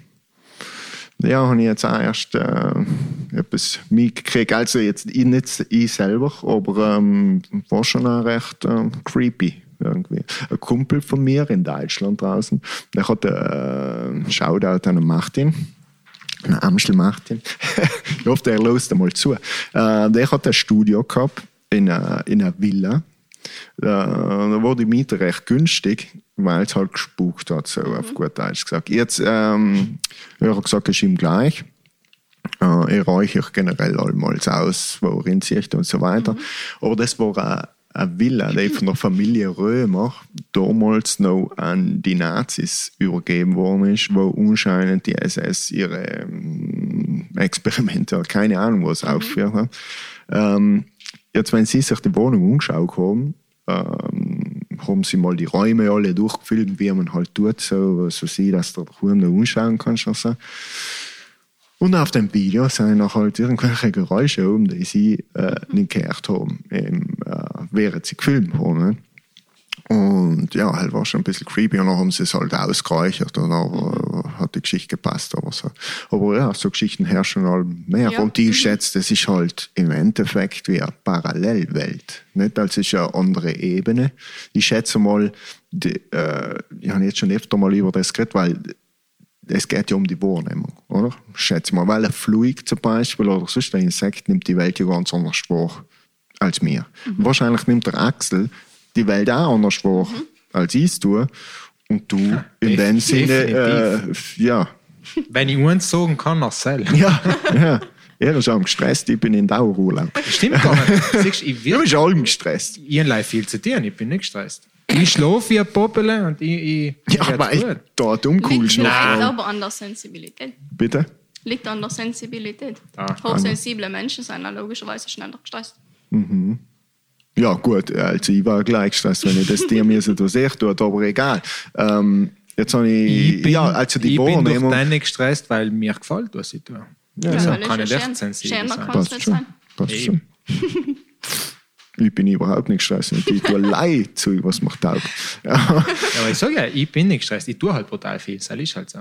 ja, habe ich jetzt auch erst äh, etwas mitgekriegt. Also jetzt ich nicht ich selber, aber ähm, war schon auch recht ähm, creepy. Irgendwie. Ein Kumpel von mir in Deutschland draußen, der hat äh, einen Shoutout an Martin. Ein Amstel Martin. ich hoffe, der lässt einmal zu. Äh, der hat ein Studio gehabt in einer, in einer Villa. Äh, da war die Miete recht günstig, weil es halt gespukt hat, so auf gut Deutsch gesagt. Jetzt, ähm, ich habe gesagt, es ist ihm gleich. Äh, ich räuchere generell allmals aus, wo er hinzieht und so weiter. Aber das war eine, Villa, die von der Familie Römer damals noch an die Nazis übergeben worden ist, wo anscheinend die SS ihre ähm, Experimente, keine Ahnung was, aufgeführt hat. Ähm, jetzt, wenn Sie sich die Wohnung angeschaut haben, ähm, haben sie mal die Räume alle durchgefilmt, wie man halt tut, so, so sieht, dass du daheim noch anschauen kannst. Und, so. Und auf dem Video sind noch halt irgendwelche Geräusche oben, die sie äh, nicht gehört haben, eben, äh, während sie gefilmt haben. Und ja, halt war schon ein bisschen creepy und dann haben sie es halt ausgeräuchert und dann äh, hat die Geschichte gepasst. Aber, so. aber ja, so Geschichten herrschen halt mehr. Ja. Und die schätzt, das ist halt im Endeffekt wie eine Parallelwelt. Nicht? Das ist eine andere Ebene. Ich schätze mal, die, äh, ich habe jetzt schon öfter mal über das geredet, weil es geht ja um die Wahrnehmung, oder? Schätze mal, weil ein Fluid zum Beispiel oder sonst ein Insekt nimmt die Welt ja ganz anders wahr als mir. Wahrscheinlich nimmt der Axel die Welt auch anders wahr, als ich es tue. Und du in def- dem Sinne, äh, ja. Wenn ich eins sagen kann, Marcel. Ja, ja. Er ist auch gestresst, ich bin in Dauerurlaub. Stimmt gar nicht. Siehst, du, ich Du will bist allem gestresst. ich habe viel zu tun, ich bin nicht gestresst. Ich schlafe wie ein Poppele und ich, ich Ja, weil ich dort umcool Liegt vielleicht noch. aber an der Sensibilität. Bitte? Liegt an der Sensibilität. Ah, Hochsensible Menschen sind dann logischerweise schneller gestresst. Ja, gut, also ich war gleich gestresst, wenn ich das dir mir so sehr tut, aber egal. Ähm, jetzt habe ich, Ich bin, ja, also die ich bin durch nicht gestresst, weil mir gefällt, was ich tue. Ja, Also ja. weil kann ich ja echt sensibel sein. kann es Passt nicht schon. sein. Passt schon. Ich bin überhaupt nicht gestresst. Ich tue leid zu, was mir taugt. Ja. Ja, aber ich sage ja, ich bin nicht gestresst, ich tue halt brutal viel, das ist halt so.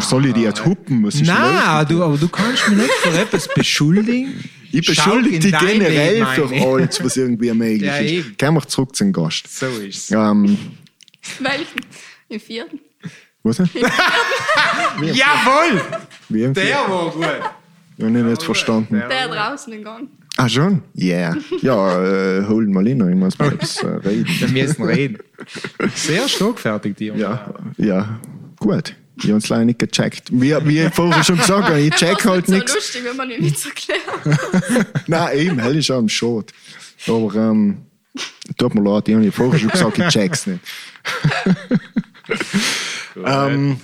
Soll ich die jetzt hupen? Was ist los? Nein, du, aber du kannst mich nicht für etwas beschuldigen. Ich beschuldige dich generell Leben für alles, was irgendwie möglich Ja, ist. Gehen wir zurück zum Gast. So ist es. Ähm, Welchen? Im vierten? was? Jawohl! Wie im Der war gut. Ich habe nicht verstanden. Der- draußen im Gang. Ah, schon? Yeah. Ja, äh, holen mal hin, ich muss mal etwas äh, reden. Wir müssen reden. Sehr schlagfertig, die Jungs. Ja, ja, gut. Ich habe es leider nicht gecheckt. Wie, wie vorher schon gesagt habe, ich check halt so nichts. lustig, wenn man ihm nichts erklärt. Nein, eben, hell ist am Schot. Aber, ähm, tut mir leid, ich habe vorher schon gesagt, ich check's nicht. ähm,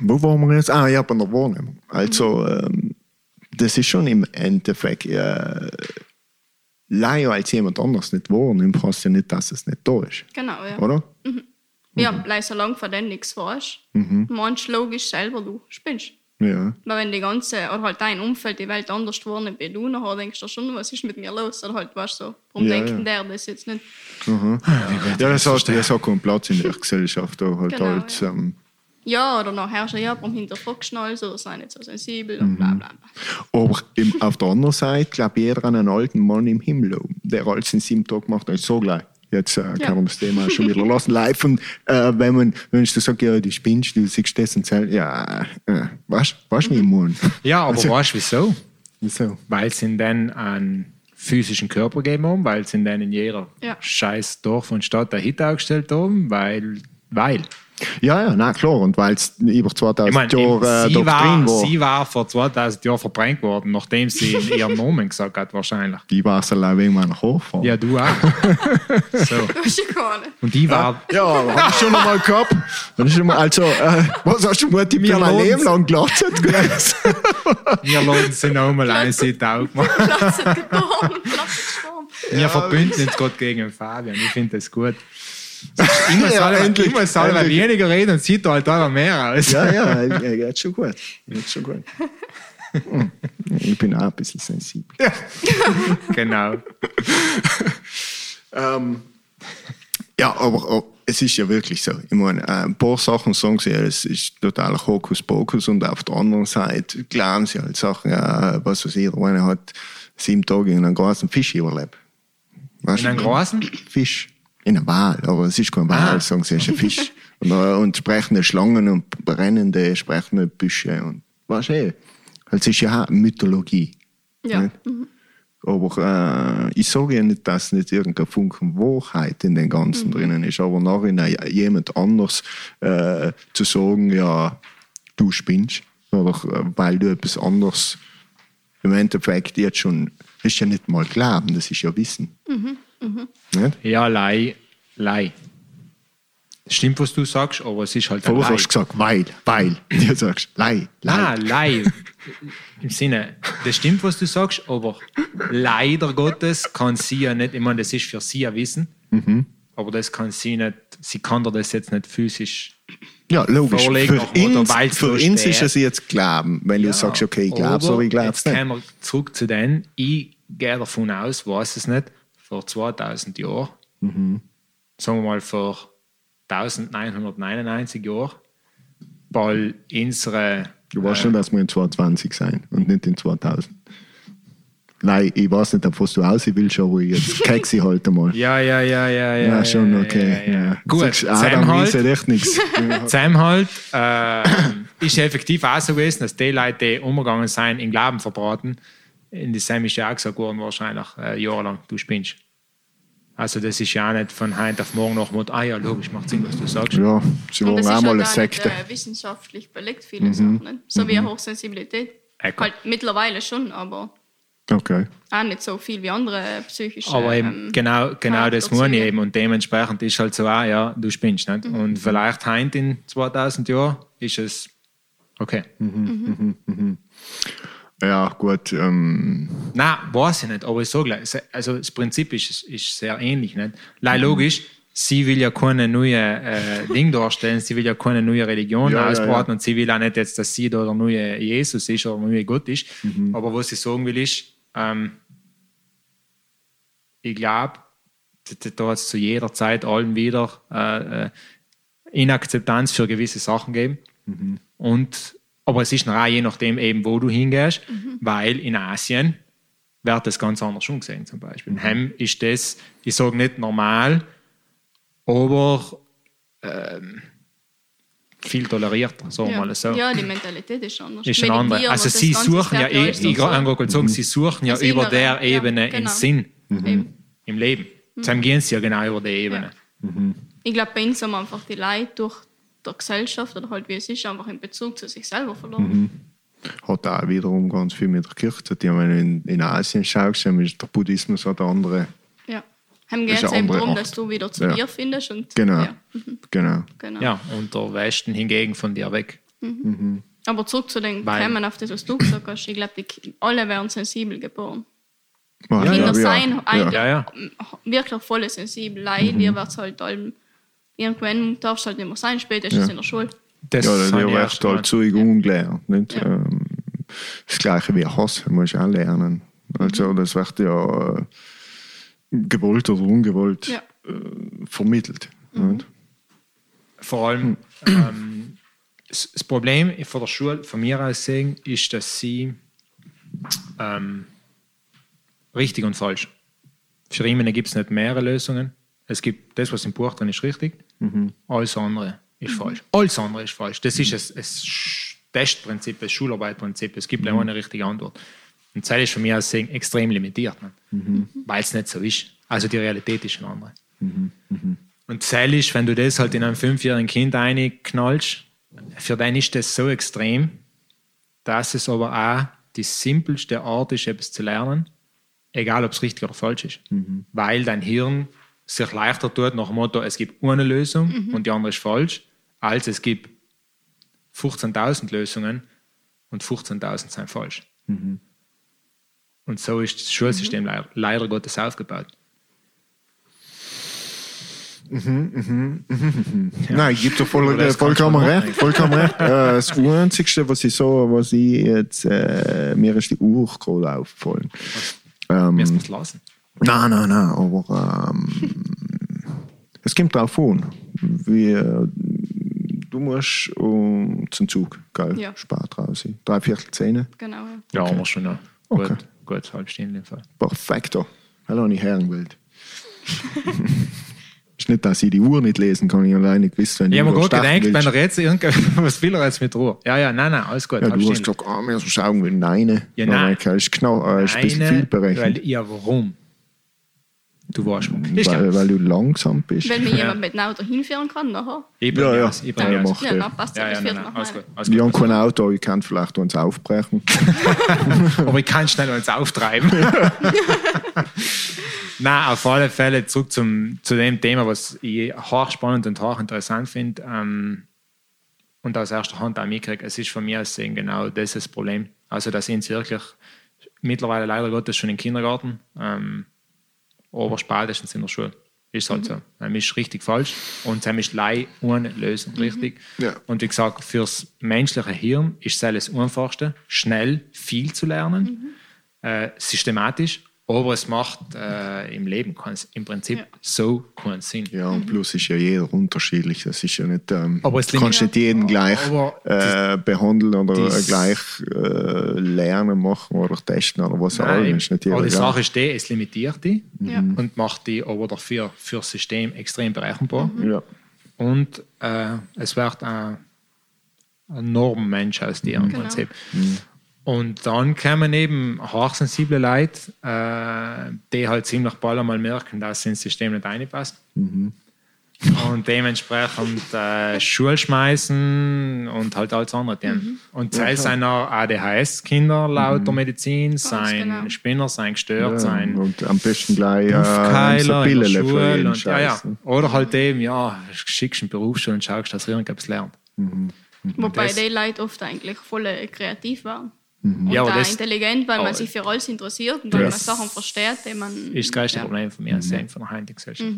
wo waren wir jetzt? Ah, ja, bei der Wohnung. Also, ähm, das ist schon im Endeffekt, äh, leider als jemand anders nicht wohnen, passt ja nicht, dass es nicht da ist. Genau, ja. Oder? Ja, Mhm. bleib so lange von denen nichts weißt. Meinst logisch selber, du spinnst. Ja. Weil wenn die ganze, oder halt dein Umfeld, die Welt anders geworden wie du nachher, denkst du schon, was ist mit mir los? Oder halt, weißt du, so, warum Ja, denkt ja. der das jetzt nicht? Ja, das hat, das hat keinen Platz in der Gesellschaft. Da halt Genau, als, ja. ähm, Ja, oder nachher schon, ja, warum hinterfragst du alles oder sei nicht so sensibel und bla bla bla. aber im, auf der anderen Seite glaubt jeder an einen alten Mann im Himmel, der alles in sieben Tagen macht. Also so gleich. Jetzt äh, kann Ja. man das Thema schon wieder lassen. Live und äh, wenn man, wenn ich sage, ja, du spinnst, du siehst das und sagst, ja, äh, weißt du, wie meine? Ja, aber Also- weißt du wieso? Wieso? Weil sie ihnen dann einen physischen Körper gegeben haben, weil sie in jeder Ja. scheiß Dorf und Stadt ein Hit aufgestellt haben, weil, weil. Ja, ja, na klar. Und weil es über 2000 Ich meine, Jahre äh, sie, war, war, sie war vor 2000 Jahren verbrannt worden, nachdem sie in ihren Namen gesagt hat, wahrscheinlich. die war es allein wegen meiner Haarfarbe. Ja, du auch. so. Ja. Und die war, Ja, hab ich schon einmal gehabt. Hab ich schon mal, also, äh, was hast du Mutti für mein lohnt's. Leben lang gewesen? wir laden sie noch mal ein, sie taugt gestorben. Wir verbünden uns gerade gegen Fabian. Ich finde das gut. Muss Ja, selber, endlich, ich muss selber endlich. weniger reden und sieht halt immer mehr aus. Ja, ja, ja, geht schon gut. Geht schon gut. Ich bin auch ein bisschen sensibel. Genau. Ähm, ja, aber oh, es ist ja wirklich so. Ich meine, äh, ein paar Sachen sagen sie, ja, es ist total Hokuspokus und auf der anderen Seite glauben sie halt Sachen, was weiß ich, der eine hat sieben Tage in einem großen Fisch überlebt. Weißt In einem großen? Fisch. In einem Wal, aber es ist kein Wal, Ah. sagen sie, es ist ein Fisch. und, und sprechende Schlangen und brennende, sprechende Büsche und du, eh, es ist ja auch Mythologie. Ja. Nicht? Aber äh, ich sage ja nicht, dass nicht irgendein Funken Wahrheit in den Ganzen drinnen ist, aber nachher jemand anders äh, zu sagen, ja, du spinnst, oder äh, weil du etwas anderes im Endeffekt jetzt schon, das ist ja nicht mal Glauben, das ist ja Wissen. Nicht? Ja, Lei. Lei. Stimmt, was du sagst, aber es ist halt Vorher Lei. hast du gesagt, weil, weil. Du sagst, lei, Ah, lei. Lei. Im Sinne, das stimmt, was du sagst, aber leider Gottes kann sie ja nicht, ich meine, das ist für sie ein Wissen, Mhm. aber das kann sie nicht, sie kann dir das jetzt nicht physisch. Ja, logisch. Vorlegen Für weil's für uns ist es jetzt Glauben, wenn du sagst, okay, ich glaube so, ich glaube es jetzt nicht. kommen wir zurück zu denen. Ich gehe davon aus, weiß es nicht, vor 2000 Jahren, Mhm. sagen wir mal vor 1999 Jahren, weil unsere Du weißt schon, dass wir in 2020 sein und nicht in 2000. Nein, ich weiß nicht, auf was du aus willst, aber jetzt keck sie halt einmal. Ja, ja, ja, ja, ja. Ja, schon, okay. Ja, ja. Ja. Gut, Sagst, Adam Zusammenhalt, weiß echt nichts. Zusammenhalt äh, ist effektiv auch so gewesen, dass die Leute, die umgegangen sind, in Glauben verbraten. In die ja auch gesagt worden, wahrscheinlich äh, jahrelang, du spinnst. Also, das ist ja auch nicht von heute auf morgen nach Motto, ah ja, logisch, macht Sinn, was du sagst. Ja, sie waren das ist auch mal auch eine nicht Sekte. äh, wissenschaftlich belegt, viele Sachen. Nicht? So wie Hochsensibilität. Ecco. Halt mittlerweile schon, aber Okay. auch nicht so viel wie andere psychische. Aber eben, ähm, genau, genau das meine ich eben. Und dementsprechend ist halt so, ah ja, du spinnst. Nicht? Und vielleicht heute in 2000 Jahren ist es okay. Ja, gut. Ähm, Nein, weiß ich nicht, aber ich sage gleich, also das Prinzip ist, ist sehr ähnlich. Nicht? Leider logisch, sie will ja keine neue äh, Ding darstellen, sie will ja keine neue Religion Ja, ja, ausbreiten ja. und sie will auch nicht jetzt, dass sie da der neue Jesus ist oder der neue Gott ist. Aber was ich sagen will ist, ähm, ich glaube, da hat es zu jeder Zeit allen wieder äh, äh, Inakzeptanz für gewisse Sachen geben. Und, aber es ist noch auch je nachdem eben, wo du hingehst, weil in Asien wird das ganz anders umgesehen zum Beispiel. In Hem ist das, ich sage nicht normal, aber viel tolerierter, sagen wir Ja. mal so. ja, die Mentalität ist anders. Ist eine andere. Also sie suchen ja, eh, ich habe gerade gesagt, sie suchen ja über der ja, Ebene genau. in Sinn Eben. im Leben. Dann gehen sie ja genau über die Ebene. Ich glaube, bei uns haben einfach die Leute durch der Gesellschaft oder halt wie es ist, einfach in Bezug zu sich selber verloren. Hat auch wiederum ganz viel mit der Kirche zu tun. Wenn du in, in Asien schaust, ist der Buddhismus hat andere. Ja. Haben geht es eben andere darum, Art. dass du wieder zu Ja. dir findest. Und, Genau. Ja, Genau. genau. Ja, und der Westen hingegen von dir weg. Aber zurück zu den Weil- Themen, auf das, was du gesagt hast. Ich glaube, alle werden sensibel geboren. Ja, Kinder ja, sein ja. ja. wirklich voll sensibel. Leider mhm. wird es halt allem. Irgendwann darfst du halt nicht mehr sein, spätestens Ja. in der Schule. Das Ja, ich wird erst mal- halt Zeug ungelernt. Nicht? Ja. Ähm, das Gleiche wie Hass, musst du auch lernen. Also, Mhm. das wird ja äh, gewollt oder ungewollt Ja. äh, vermittelt. Mhm. Vor allem, ähm, das Problem von der Schule, von mir aus gesehen, ist, dass sie ähm, richtig und falsch. Für ihn gibt es nicht mehrere Lösungen. Es gibt das, was im Buch drin ist, richtig. Alles andere ist falsch. Alles andere ist falsch. Das ist ein, ein Testprinzip, ein Schularbeitprinzip. Es gibt nur eine richtige Antwort. Und das ist von mir aus extrem limitiert, ne? weil es nicht so ist. Also die Realität ist eine andere. Und Zell ist, wenn du das halt in einem fünfjährigen Kind reinknallst, für den ist das so extrem, dass es aber auch die simpelste Art ist, etwas zu lernen, egal ob es richtig oder falsch ist. Weil dein Hirn sich leichter tut nach dem Motto, es gibt eine Lösung und die andere ist falsch, als es gibt 15.000 Lösungen und 15.000 sind falsch. Und so ist das Schulsystem leider, leider Gottes aufgebaut. Nein, ich gebe dir voll, Aber das äh, vollkommen kannst du recht. Vollkommen recht. Äh, das Einzige, was ich so, was ich jetzt, äh, mir ist die Urkohle aufgefallen. Ähm, Mir muss lassen. Nein, nein, nein, aber ähm, es kommt drauf an. Wie, äh, du musst um, zum Zug, gell? Ja. Spät raus. Drei Viertel Zehn. Genau. Ja. Ja, Okay. aber schon noch. Okay. Gut, gut, halb Stunde im Fall. Perfekto. Hallo, ich Herrenwelt. ist nicht, dass ich die Uhr nicht lesen kann, ich alleine gewusst, wenn Ich habe mir über gerade Stachel gedacht, wenn willst. er jetzt irgendwas, was will er jetzt mit Ruhe? Ja, ja, nein, nein, alles gut. Ja, du hast gesagt, ah, wir müssen schauen, wenn nein. Ja, nein. Das ist, genau, äh, ist ein bisschen viel berechnet. Weil, ja, warum? Du warst ist Weil, klar. weil du langsam bist. Wenn mir jemand mit einem Auto hinfahren kann, nachher. Ich bin Ja, ja. bin Ja, aus. mach Ja, ich. dann passt Ja, ja, ja, das nein, wird nein, nach alles meinem. gut. Alles Ich gut. habe kein Auto, ich kann vielleicht uns aufbrechen. Aber ich kann schnell uns auftreiben. Nein, auf alle Fälle zurück zum, zu dem Thema, was ich hochspannend und hochinteressant finde ähm, und aus erster Hand auch mitkriege. Es ist von mir aus gesehen genau das ist das Problem. Also, dass ich wirklich mittlerweile leider Gottes schon im Kindergarten, ähm, aber spätestens in der Schule. Ist halt so. Das ist richtig falsch und das ist leider ohne Lösung richtig. Ja. Und wie gesagt, fürs menschliche Hirn ist es das Einfachste, schnell viel zu lernen, äh, systematisch, aber es macht äh, im Leben im Prinzip Ja. so keinen Sinn. Ja, und plus ist ja jeder unterschiedlich. Das ist ja nicht, ähm, Aber es du kannst nicht jeden gleich Aber äh, behandeln oder gleich äh, lernen machen oder testen oder was auch immer. Aber die gleich. Sache ist die, es limitiert die Ja. und macht die aber dafür für das System extrem berechenbar. Ja. Und äh, es wird ein, ein Normmensch aus dir im Genau. Prinzip. Und dann kommen eben hochsensible Leute, äh, die halt ziemlich bald einmal merken, dass sie ins System nicht reinpasst. Und dementsprechend äh, Schule schmeißen und halt alles andere tun. Und sei seiner ADHS-Kinder laut der Medizin, sein genau. Spinner, sein gestört, Ja, sein und am besten gleich äh, so für Schule. Und, ja, ja. Scheiß. ne? Oder halt eben, ja, schickst einen Berufsschule und schaust, dass irgendetwas lernt. Wobei das- die Leute oft eigentlich voll kreativ waren. Und Ja, auch das- intelligent, weil man sich für alles interessiert und weil man Sachen versteht, die man. ist das größte ja. Problem von mir, mhm. von der heutigen Gesellschaft.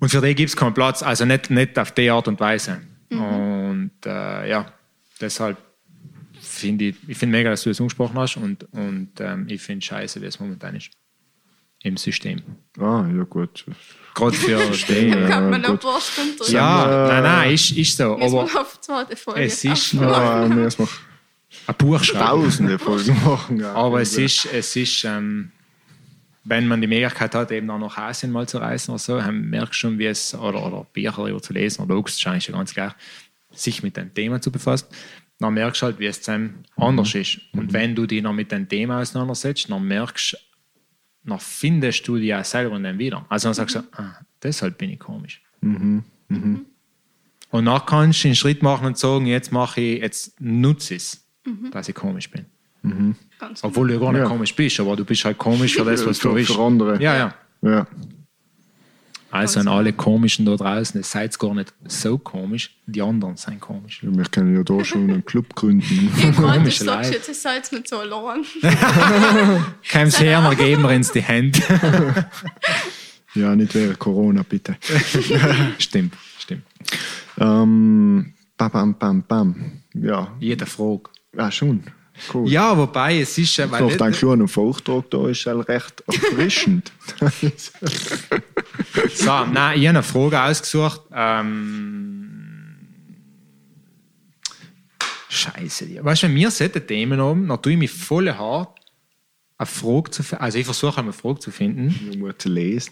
Und für die gibt es keinen Platz, also nicht, nicht auf die Art und Weise. Und äh, ja, deshalb finde ich, ich finde mega, dass du das angesprochen hast und, und ähm, ich finde scheiße, wie es momentan ist. Im System. Ah, ja gut. Gerade für die. Dann kann man Ja, noch Ja, Äh, nein, nein, ist, ist so. Aber wir auf die zweite Folge. es ist aufmachen. Ein Buch schreiben. tausende Folgen machen. Ja. Aber es ist, es ist ähm, wenn man die Möglichkeit hat, eben auch nach Asien mal zu reisen oder so, dann merkst du schon, wie es, oder, oder Bücher darüber zu lesen, oder Lux, schon ganz gleich, sich mit dem Thema zu befassen, dann merkst du halt, wie es dann anders ist. Und wenn du dich noch mit dem Thema auseinandersetzt, dann merkst dann findest du dich ja selber dann wieder. Also dann sagst du, ah, deshalb bin ich komisch. Und dann kannst du einen Schritt machen und sagen, jetzt mache ich, jetzt nutze ich es, dass ich komisch bin. Ganz Obwohl du ja gar nicht Ja. komisch bist, aber du bist halt komisch für das, was Für- du bist. für andere. Ja, ja. Ja. Also an alle Komischen da draußen, es seid gar nicht so komisch, die anderen sind komisch. Wir können ja da schon einen Club gründen. Ich Komische sagst Leute. jetzt, ihr seid nicht so allein. Kommst her, dann geben wir uns die Hände. ja, nicht während Corona, bitte. stimmt, stimmt. Ähm, bam, bam, bam, bam. Ja, Jeder fragt. Ja schon. Cool. Ja, wobei es ist ja, dein nicht, kleiner Vortrag da ist halt recht erfrischend. so, nein, ich habe eine Frage ausgesucht. Ähm, Scheiße, weißt du, wenn wir solche Themen haben, dann tue ich mich voll hart, eine Frage zu finden. Also ich versuche eine Frage zu finden,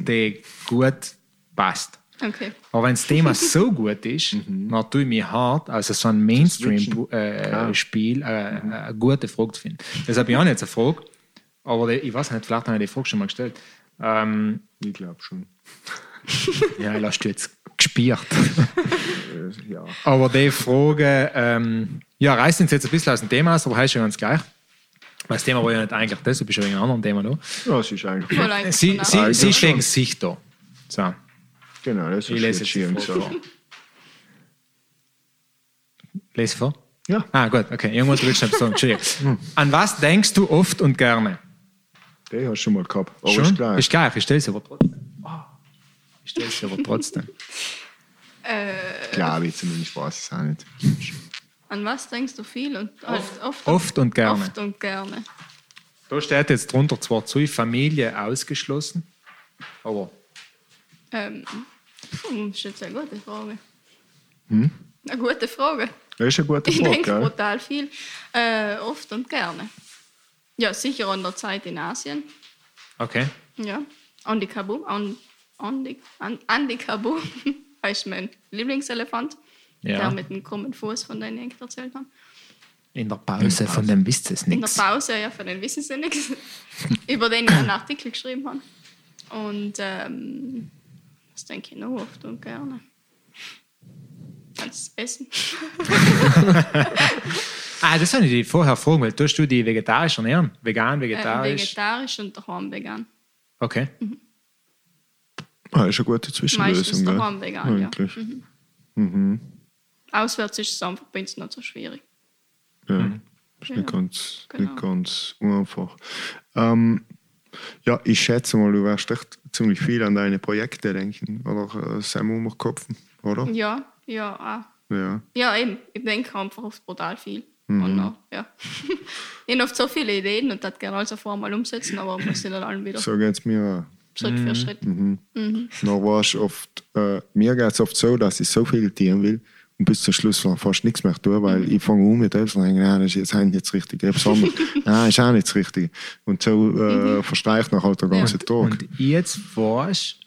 die gut passt. Okay. Aber wenn das Thema so gut ist, dann tue ich mich hart, also so ein Mainstream-Spiel, äh, eine gute Frage zu finden. Deshalb habe ich auch nicht eine Frage, aber ich weiß nicht, vielleicht habe ich die Frage schon mal gestellt. Ähm, Ich glaube schon. ja, ich lasse du jetzt gespielt. Äh, ja. aber die Frage, ähm, ja, reißt uns jetzt ein bisschen aus dem Thema aus, aber heißt schon ganz gleich. Weil das Thema war ja nicht eigentlich das, du bist ja wegen einem anderen Thema da. ja, es ist eigentlich. Sie, sie, außen. sie schon. stehen sich da. So, Genau, das ich ist lese schön die Frage gesagt. vor. Lese vor? Ja, Ah, gut, okay. Irgendwas willst du sagen. Entschuldigung. An was denkst du oft und gerne? den hast du schon mal gehabt. Aber Schon? ist gleich. Ist gleich, ich stelle sie aber trotzdem. Ah, Ich stelle sie aber trotzdem. Äh, Glaube ich zumindest, weiß es auch nicht. an was denkst du viel und halt oft, Oft und gerne. Oft und gerne. Da steht jetzt drunter zwar zu, Familie ausgeschlossen, aber Ähm, hm, das ist eine gute Frage. Eine gute Frage. Das ist eine gute Ich Frage, denke gell? brutal viel. Äh, oft und gerne. Ja, sicher an der Zeit in Asien. okay. Ja. Andy Kabu. An, Andy, An, Andy Kabu ist mein Lieblingselefant. Ja. Der mit dem krummen Fuß, von dem ich erzählt habe. In der Pause von dem wisst ihr es In der nichts. Pause, ja, von denen wissen sie nichts. Über den ich einen Artikel geschrieben habe. Und ähm, das denke ich noch oft und gerne. Ans Essen. Ah, das habe ich dich vorher fragen, weil tust du die vegetarisch ernähren? Vegan, Äh, vegetarisch? vegetarisch und daheim vegan. Okay. Ah, ist eine gute Meistens Zwischenlösung, gell? daheim vegan, ja. Eigentlich. Auswärts ist es einfach bei uns nicht so schwierig. Ja. Ist Ja, nicht ganz, genau. nicht ganz einfach. Ähm, ja, ich schätze mal, du wirst echt ziemlich viel an deine Projekte denken. Oder äh, Sam umkopfen, oder? Ja, ja, auch. Ja. Ja, eben. Ich denke einfach oft brutal viel. Mhm. Und noch, ja. ich habe oft so viele Ideen und das gerne alles auf einmal umsetzen, aber muss ich dann allen wieder So geht es mir auch. Schritt für Schritt. Mhm. Noch war's oft, äh, mir geht es oft so, dass ich so viel tieren will und bis zum Schluss fast nichts mehr tue, weil Mhm. ich fange um mit etwas und denke, das ist jetzt das Richtige. Etwas anderes, nein, ist auch nicht das Richtige. Und so äh, verstreicht nach halt der ganze Tag. Und jetzt weißt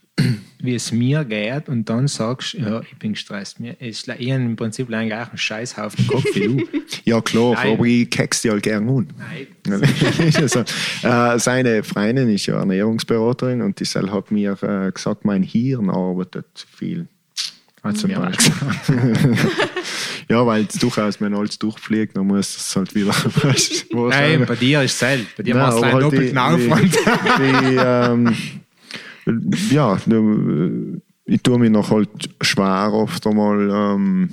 wie es mir geht und dann sagst, ja, ich bin gestresst. Mir ist ich habe im Prinzip einen Scheißhaufen Kopf wie du. Ja, klar, Nein. aber ich keck's die halt gern un. Nein. also, äh, seine Freundin ist ja Ernährungsberaterin und die hat mir äh, gesagt, mein Hirn arbeitet zu viel. Also mir Beispiel. ja, weil es durchaus, wenn alles durchfliegt, dann muss es halt wieder. weißt Nein, bei dir ist es selbst. Bei dir machst du einen halt doppelten Aufwand. die, ähm, ja, ich tue mich noch halt schwer oft einmal. Ähm,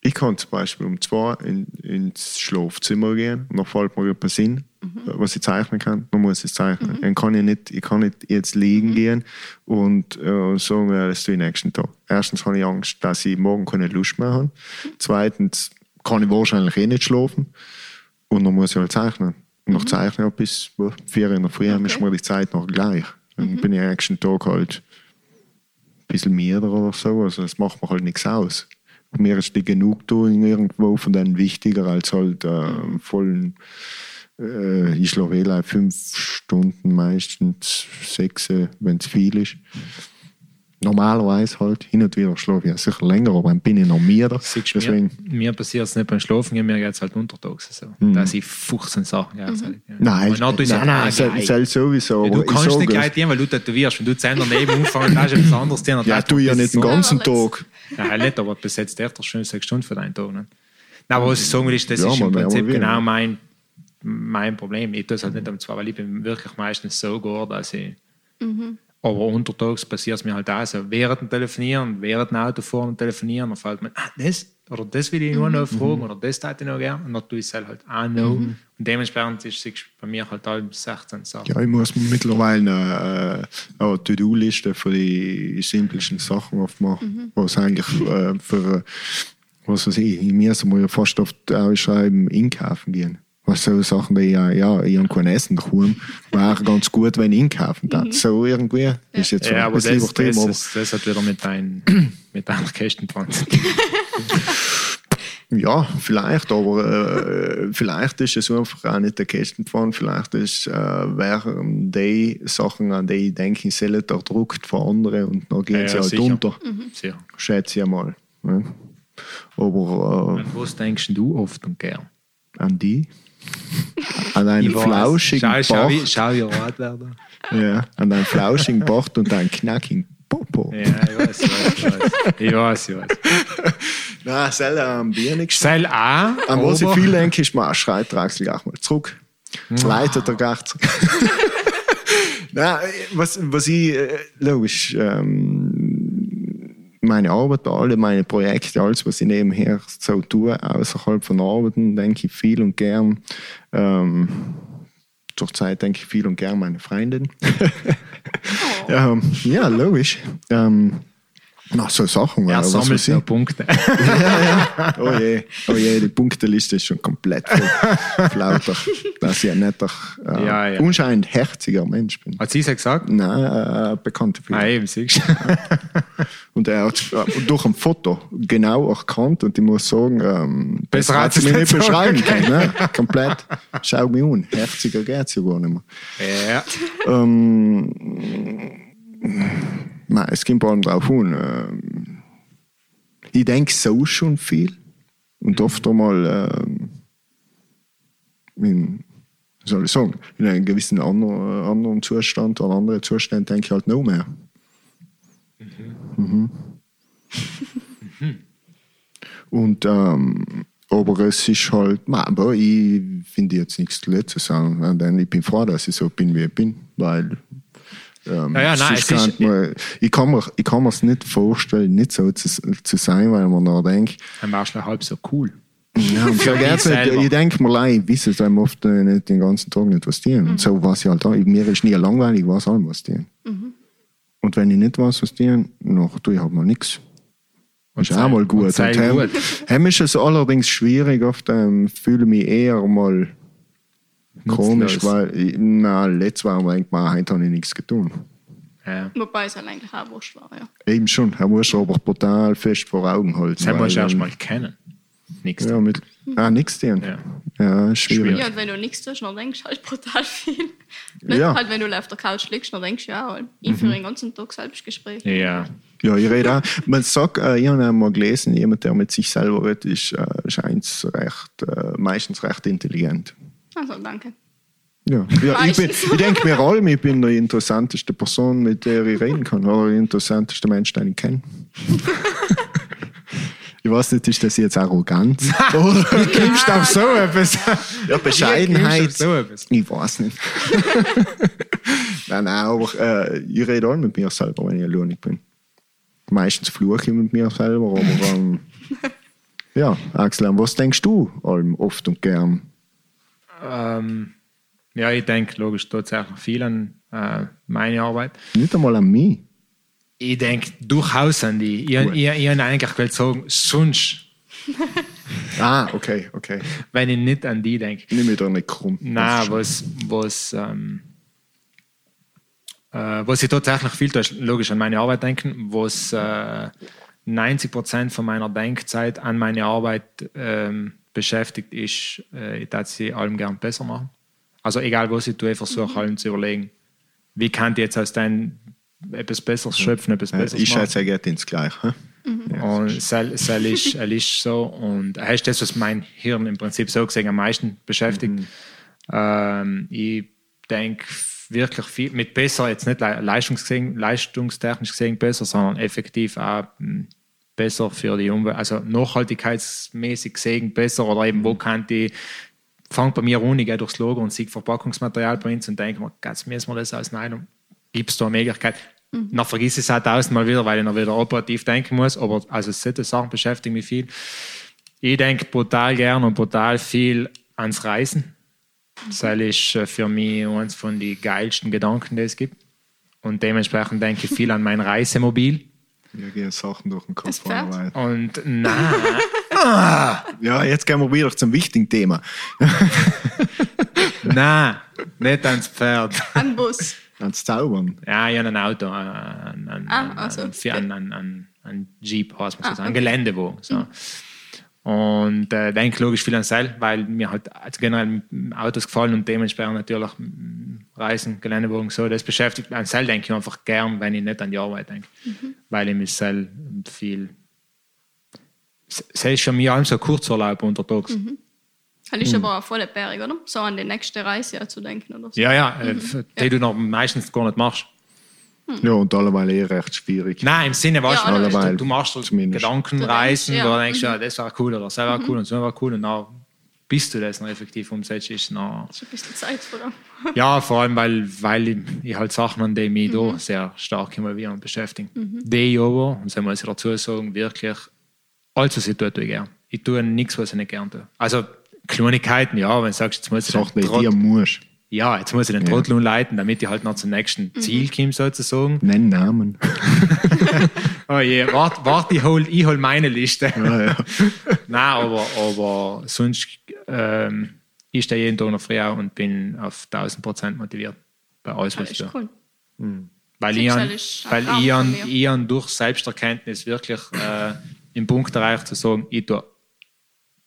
ich kann zum Beispiel um zwei in, ins Schlafzimmer gehen und dann fällt mir etwas in, was ich zeichnen kann, dann muss ich es zeichnen. Dann kann ich, nicht, ich kann nicht jetzt liegen gehen und äh, sagen, ja, das tue ich nächsten Tag. Erstens habe ich Angst, dass ich morgen keine Lust mehr habe. Zweitens kann ich wahrscheinlich eh nicht schlafen. Und dann muss ich halt zeichnen. Und nach Zeichnen bis vier in der Früh ist mir die Zeit noch gleich. Dann bin ich am nächsten Tag halt ein bisschen müder oder so. Also das macht mir halt nichts aus. Mir ist die Genugtuung irgendwo von denen wichtiger als halt äh, vollen äh, ich schlafe eh fünf Stunden, meistens sechs, wenn es viel ist. Normalerweise halt, hin und wieder schlafe ich sicher länger, aber dann bin ich noch müder. Siehst du, Deswegen, mir, mir passiert es nicht beim Schlafen, mir geht es halt untertags so. Dass ich 15 Sachen. Ja. Mhm. nein, Und dann tue ich nein, so, nein, ah, sel- geil. sel- sowieso. Ja, du ich kannst nicht gleich gehen, weil du tätowierst. Wenn du Zehn daneben umfangen, ist etwas anderes. Zehn Ja, tu ja nicht den ganzen Tag. Ja, nicht, aber bis jetzt öfter schon sechs Stunden für deinen Tag. Ne? Nein, aber was ich sagen will, ist, das Ja, ist im mehr, Prinzip genau mein, mein Problem. Ich tue es halt nicht am zwei, weil ich bin wirklich meistens so gut, dass ich. Aber untertags passiert es mir halt auch so. Während dem Telefonieren, während dem Autofahren und Telefonieren, dann fällt mir, ah, das oder das will ich nur noch fragen oder das hätte ich noch gerne. Und dann tue ich es halt auch noch. Und dementsprechend ist es bei mir halt alle 16 Sachen. Ja, ich muss mir mittlerweile eine, äh, eine To-Do-Liste für die simpelsten Sachen aufmachen. Was eigentlich äh, für, äh, was weiß ich, ich muss mir fast oft ausschreiben, einkaufen gehen. Was so Sachen, die ja, ja, ich habe kein Essen daheim, wäre ganz gut, wenn ich einkaufen darf. So irgendwie, ist jetzt Ja, aber das, das, übertrieben, aber ist, das hat wieder mit, dein, mit deiner Kästenpfanne zu tun. Ja, vielleicht, aber äh, vielleicht ist es einfach auch nicht der Kästenpfand, vielleicht ist, äh, wären die Sachen, an die ich denke, sollen der Druck von anderen und dann gehen Ja, sie ja, halt sicher. unter, Sicher. schätze ich mal. Ne? Aber Und was denkst du oft und gern? äh, an die, an einen flauschigen schau, schau, schau, wie rot werden. ja, an einen flauschigen Bart und einen knackigen Popo. Ja, ich weiß, ich weiß, ich weiß. Ich weiß, ich weiß. Nein, selber am Bier nichts. Seil auch, An was ich viel denke, ist, man schreit Draxel gleich mal zurück. Jetzt leitet er gleich zurück. Nein, was, was ich, äh, logisch, ähm, meine Arbeit, alle meine Projekte, alles, was ich nebenher so tue, außerhalb von Arbeiten, denke ich viel und gern. Ähm, zur Zeit denke ich viel und gern meine Freundin. ähm, ja, logisch. Ähm, nach so Sachen. Er sammelt weiß ich. noch Punkte. Oh je, oh je, die Punkteliste ist schon komplett voll. Flauter. Dass ich ein netter, äh, Ja, ja. unscheinend herziger Mensch bin. Hat sie es ja gesagt? Nein, äh, bekannte Figur. eben, siehst. Und er hat äh, durch ein Foto genau erkannt und ich muss sagen, ähm, Besser hat sie mir nicht beschreiben können. Ne? Komplett. Schau mich an. Herziger geht es ja gar nicht mehr. Ja. Ähm, nein, es kommt allem drauf an. Ähm, ich denke so schon viel. Und oft einmal, ähm, in, soll ich sagen, in einem gewissen anderen, anderen Zustand oder anderen Zustand denke ich halt noch mehr. Mhm. Und, ähm, aber es ist halt, man, aber ich finde jetzt nichts zu sagen, denn ich bin froh, dass ich so bin, wie ich bin, weil ähm, Ja, ja, nein, es ist- man, ich kann mir ich kann mir's nicht vorstellen, nicht so zu, zu sein, weil man dann denkt, Dann warst du halb so cool. ja, und nicht, selber. ich denke mir, leid, ich weiß es, weil wir oft äh, nicht den ganzen Tag nicht was tun. Und so was ich halt da. Mir ist nie langweilig, was allem was tun. Und wenn ich nicht weiß, was tun, noch tue ich halt mal nichts. Ist sei- auch mal und gut. sei Und, ähm, gut. Hem ist es allerdings schwierig, oft ähm, fühle ich mich eher mal komisch, weil na, letztes Mal denkt man, heute habe ich nichts getan. Ja. Wobei es halt eigentlich auch wurscht war, ja. Eben schon, er muss aber brutal fest vor Augen halten. Das musst du erst mal kennen. Nichts. Ja, mit, ah, nichts tun. Ja. Ja, schwierig. Ja, und wenn du nichts tust, dann denkst du halt brutal viel. Nicht Ja. halt, wenn du auf der Couch liegst, dann denkst du ja, halt, ich führe den ganzen Tag Selbstgespräch. Ja. Ja, ich rede auch. Man sagt, äh, ich habe einmal gelesen, jemand, der mit sich selber redet, ist, äh, scheint recht, äh, meistens recht intelligent. Also, danke. Ja, ja ich, bin, Meistens. ich denke mir allem, ich bin die interessanteste Person, mit der ich reden kann, oder der interessanteste Mensch, den ich kenne. ich weiß nicht, ist das jetzt Arroganz? oder? Gibst auf so etwas? Ja, Bescheidenheit. So etwas? Ich weiß nicht. nein, nein, aber äh, ich rede auch mit mir selber, wenn ich alleinig bin. Meistens fluche ich mit mir selber, aber ähm, ja, Axel, was denkst du allem oft und gern? Ähm, ja, ich denke logisch tatsächlich viel an äh, meine Arbeit. Nicht einmal an mich. Ich denke durchaus an die. Ich, ich, ich habe eigentlich gewollt sagen, sonst, Ah, okay, okay. wenn ich nicht an die denke. Nimm mich da nicht krumm. Nein, was, was, ähm, äh, was ich tatsächlich viel logisch an meine Arbeit denken, was äh, 90 Prozent von meiner Denkzeit an meine Arbeit ähm, beschäftigt ist, äh, ich würde sie allem gern besser machen. Also egal was ich tue, ich versuche allem zu überlegen, wie kann ich jetzt aus den etwas Besseres schöpfen, etwas Besseres ich machen. schätze, er geht ins Gleiche. Und es ist, es ist so. Und das ist das, was mein Hirn im Prinzip so gesehen am meisten beschäftigt. Ähm, ich denke wirklich viel, mit besser, jetzt nicht le- leistungs gesehen, leistungstechnisch gesehen besser, sondern effektiv auch mh, besser für die Umwelt, also nachhaltigkeitsmäßig gesehen besser oder eben wo kann die fangt bei mir ich gehe durchs Logo und sehe Verpackungsmaterial bei uns und denke mir, jetzt müssen wir das ausnehmen. Gibt es da eine Möglichkeit? Dann vergiss ich es auch tausendmal wieder, weil ich noch wieder operativ denken muss. Aber also solche Sachen beschäftigen mich viel. Ich denke brutal gern und brutal viel ans Reisen. Das ist äh, für mich eines von den geilsten Gedanken, die es gibt. Und dementsprechend denke ich viel an mein Reisemobil. Wir gehen Sachen durch den Kopf. Und nein, Ja, jetzt gehen wir wieder zum wichtigen Thema. nein, nicht ans Pferd. Ein Bus. Ans Zaubern. Ja, ich habe ein Auto, äh, ein, ein, Ah, also, ein, okay. ein, ein, ein Jeep, heißt man so, Ah, ein okay. Geländewagen. So. Und äh, denke logisch finanziell, weil mir halt generell Autos gefallen und dementsprechend natürlich mm, Reisen, Geländewagen, so, das beschäftigt mich. An Sell denke ich einfach gern, wenn ich nicht an die Arbeit denke. Mhm. Weil ich mich Sell viel. Es ist für mich auch so Kurzurlaub untertags. Mhm. Das ist aber auch voll bärig, oder? So an die nächste Reise zu denken oder so. Ja, ja, äh, die du noch meistens gar nicht machst. Ja, und alleweil eh recht schwierig. Nein, im Sinne, weißt Ja, du, du, du machst so Zumindest. Gedankenreisen, Du denkst, wo du ja. denkst, ja, das war cool oder das war cool und so war cool und dann, bis du das noch effektiv umsetzt, ist noch, Das ist ein bisschen Zeit vor allem. ja, vor allem, weil, weil ich, ich halt Sachen, an denen mich da sehr stark involvieren und beschäftigen. Die ich aber, und das muss ich dazu sagen, wirklich, alles, was ich tue, tue ich gern. Ich tue nichts, was ich nicht gern tue. Also, Kleinigkeiten, ja, wenn du sagst, jetzt muss ich Sachen, die dir musst. Ja, jetzt muss ich den Trottel umleiten, damit ich halt noch zum nächsten Ziel komme, sozusagen. Nenn Namen. Oh je, warte, wart, ich hol, ich hol meine Liste. Ja, ja. Nein, aber, aber sonst ähm, ich stehe jeden Tag noch früh und bin auf 1000 Prozent motiviert bei alles, was ich cool. Weil Das ich, weil ich, an, mir. ich an durch Selbsterkenntnis wirklich äh, im Punkt erreicht zu sagen, ich tue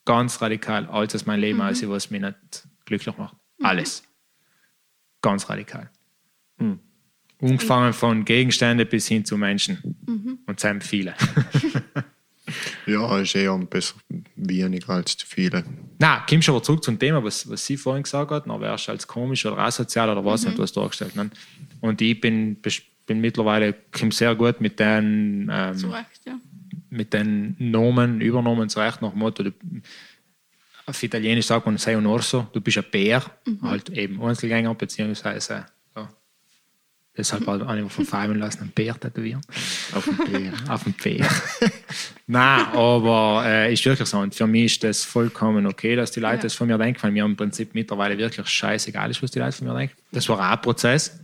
ganz radikal alles aus meinem Leben Mhm. aus, was mich nicht glücklich macht. Alles. Ganz radikal. Mhm. Angefangen von Gegenständen bis hin zu Menschen. Mhm. Und es sind viele. ja, ist eher besser wenig als zu viele. Na, kommst aber zurück zum Thema, was, was sie vorhin gesagt hat, dann wärst du als komisch oder asozial oder was nicht, was dargestellt. Ne? Und ich bin, bin mittlerweile komm sehr gut mit den, ähm, Zurecht, ja. mit den Nomen, Übernomen zurecht, nach dem Motto, du, auf Italienisch sagt man sei un orso, du bist ein Bär, halt eben Einzelgänger, beziehungsweise ja, deshalb halt auch nicht verfallen lassen, einen Bär tätowieren. Auf dem Bär. Auf dem Pferd. Nein, aber äh, ist wirklich so. Und für mich ist das vollkommen okay, dass die Leute Ja. das von mir denken, weil mir im Prinzip mittlerweile wirklich scheißegal ist, was die Leute von mir denken. Das war auch ein Prozess.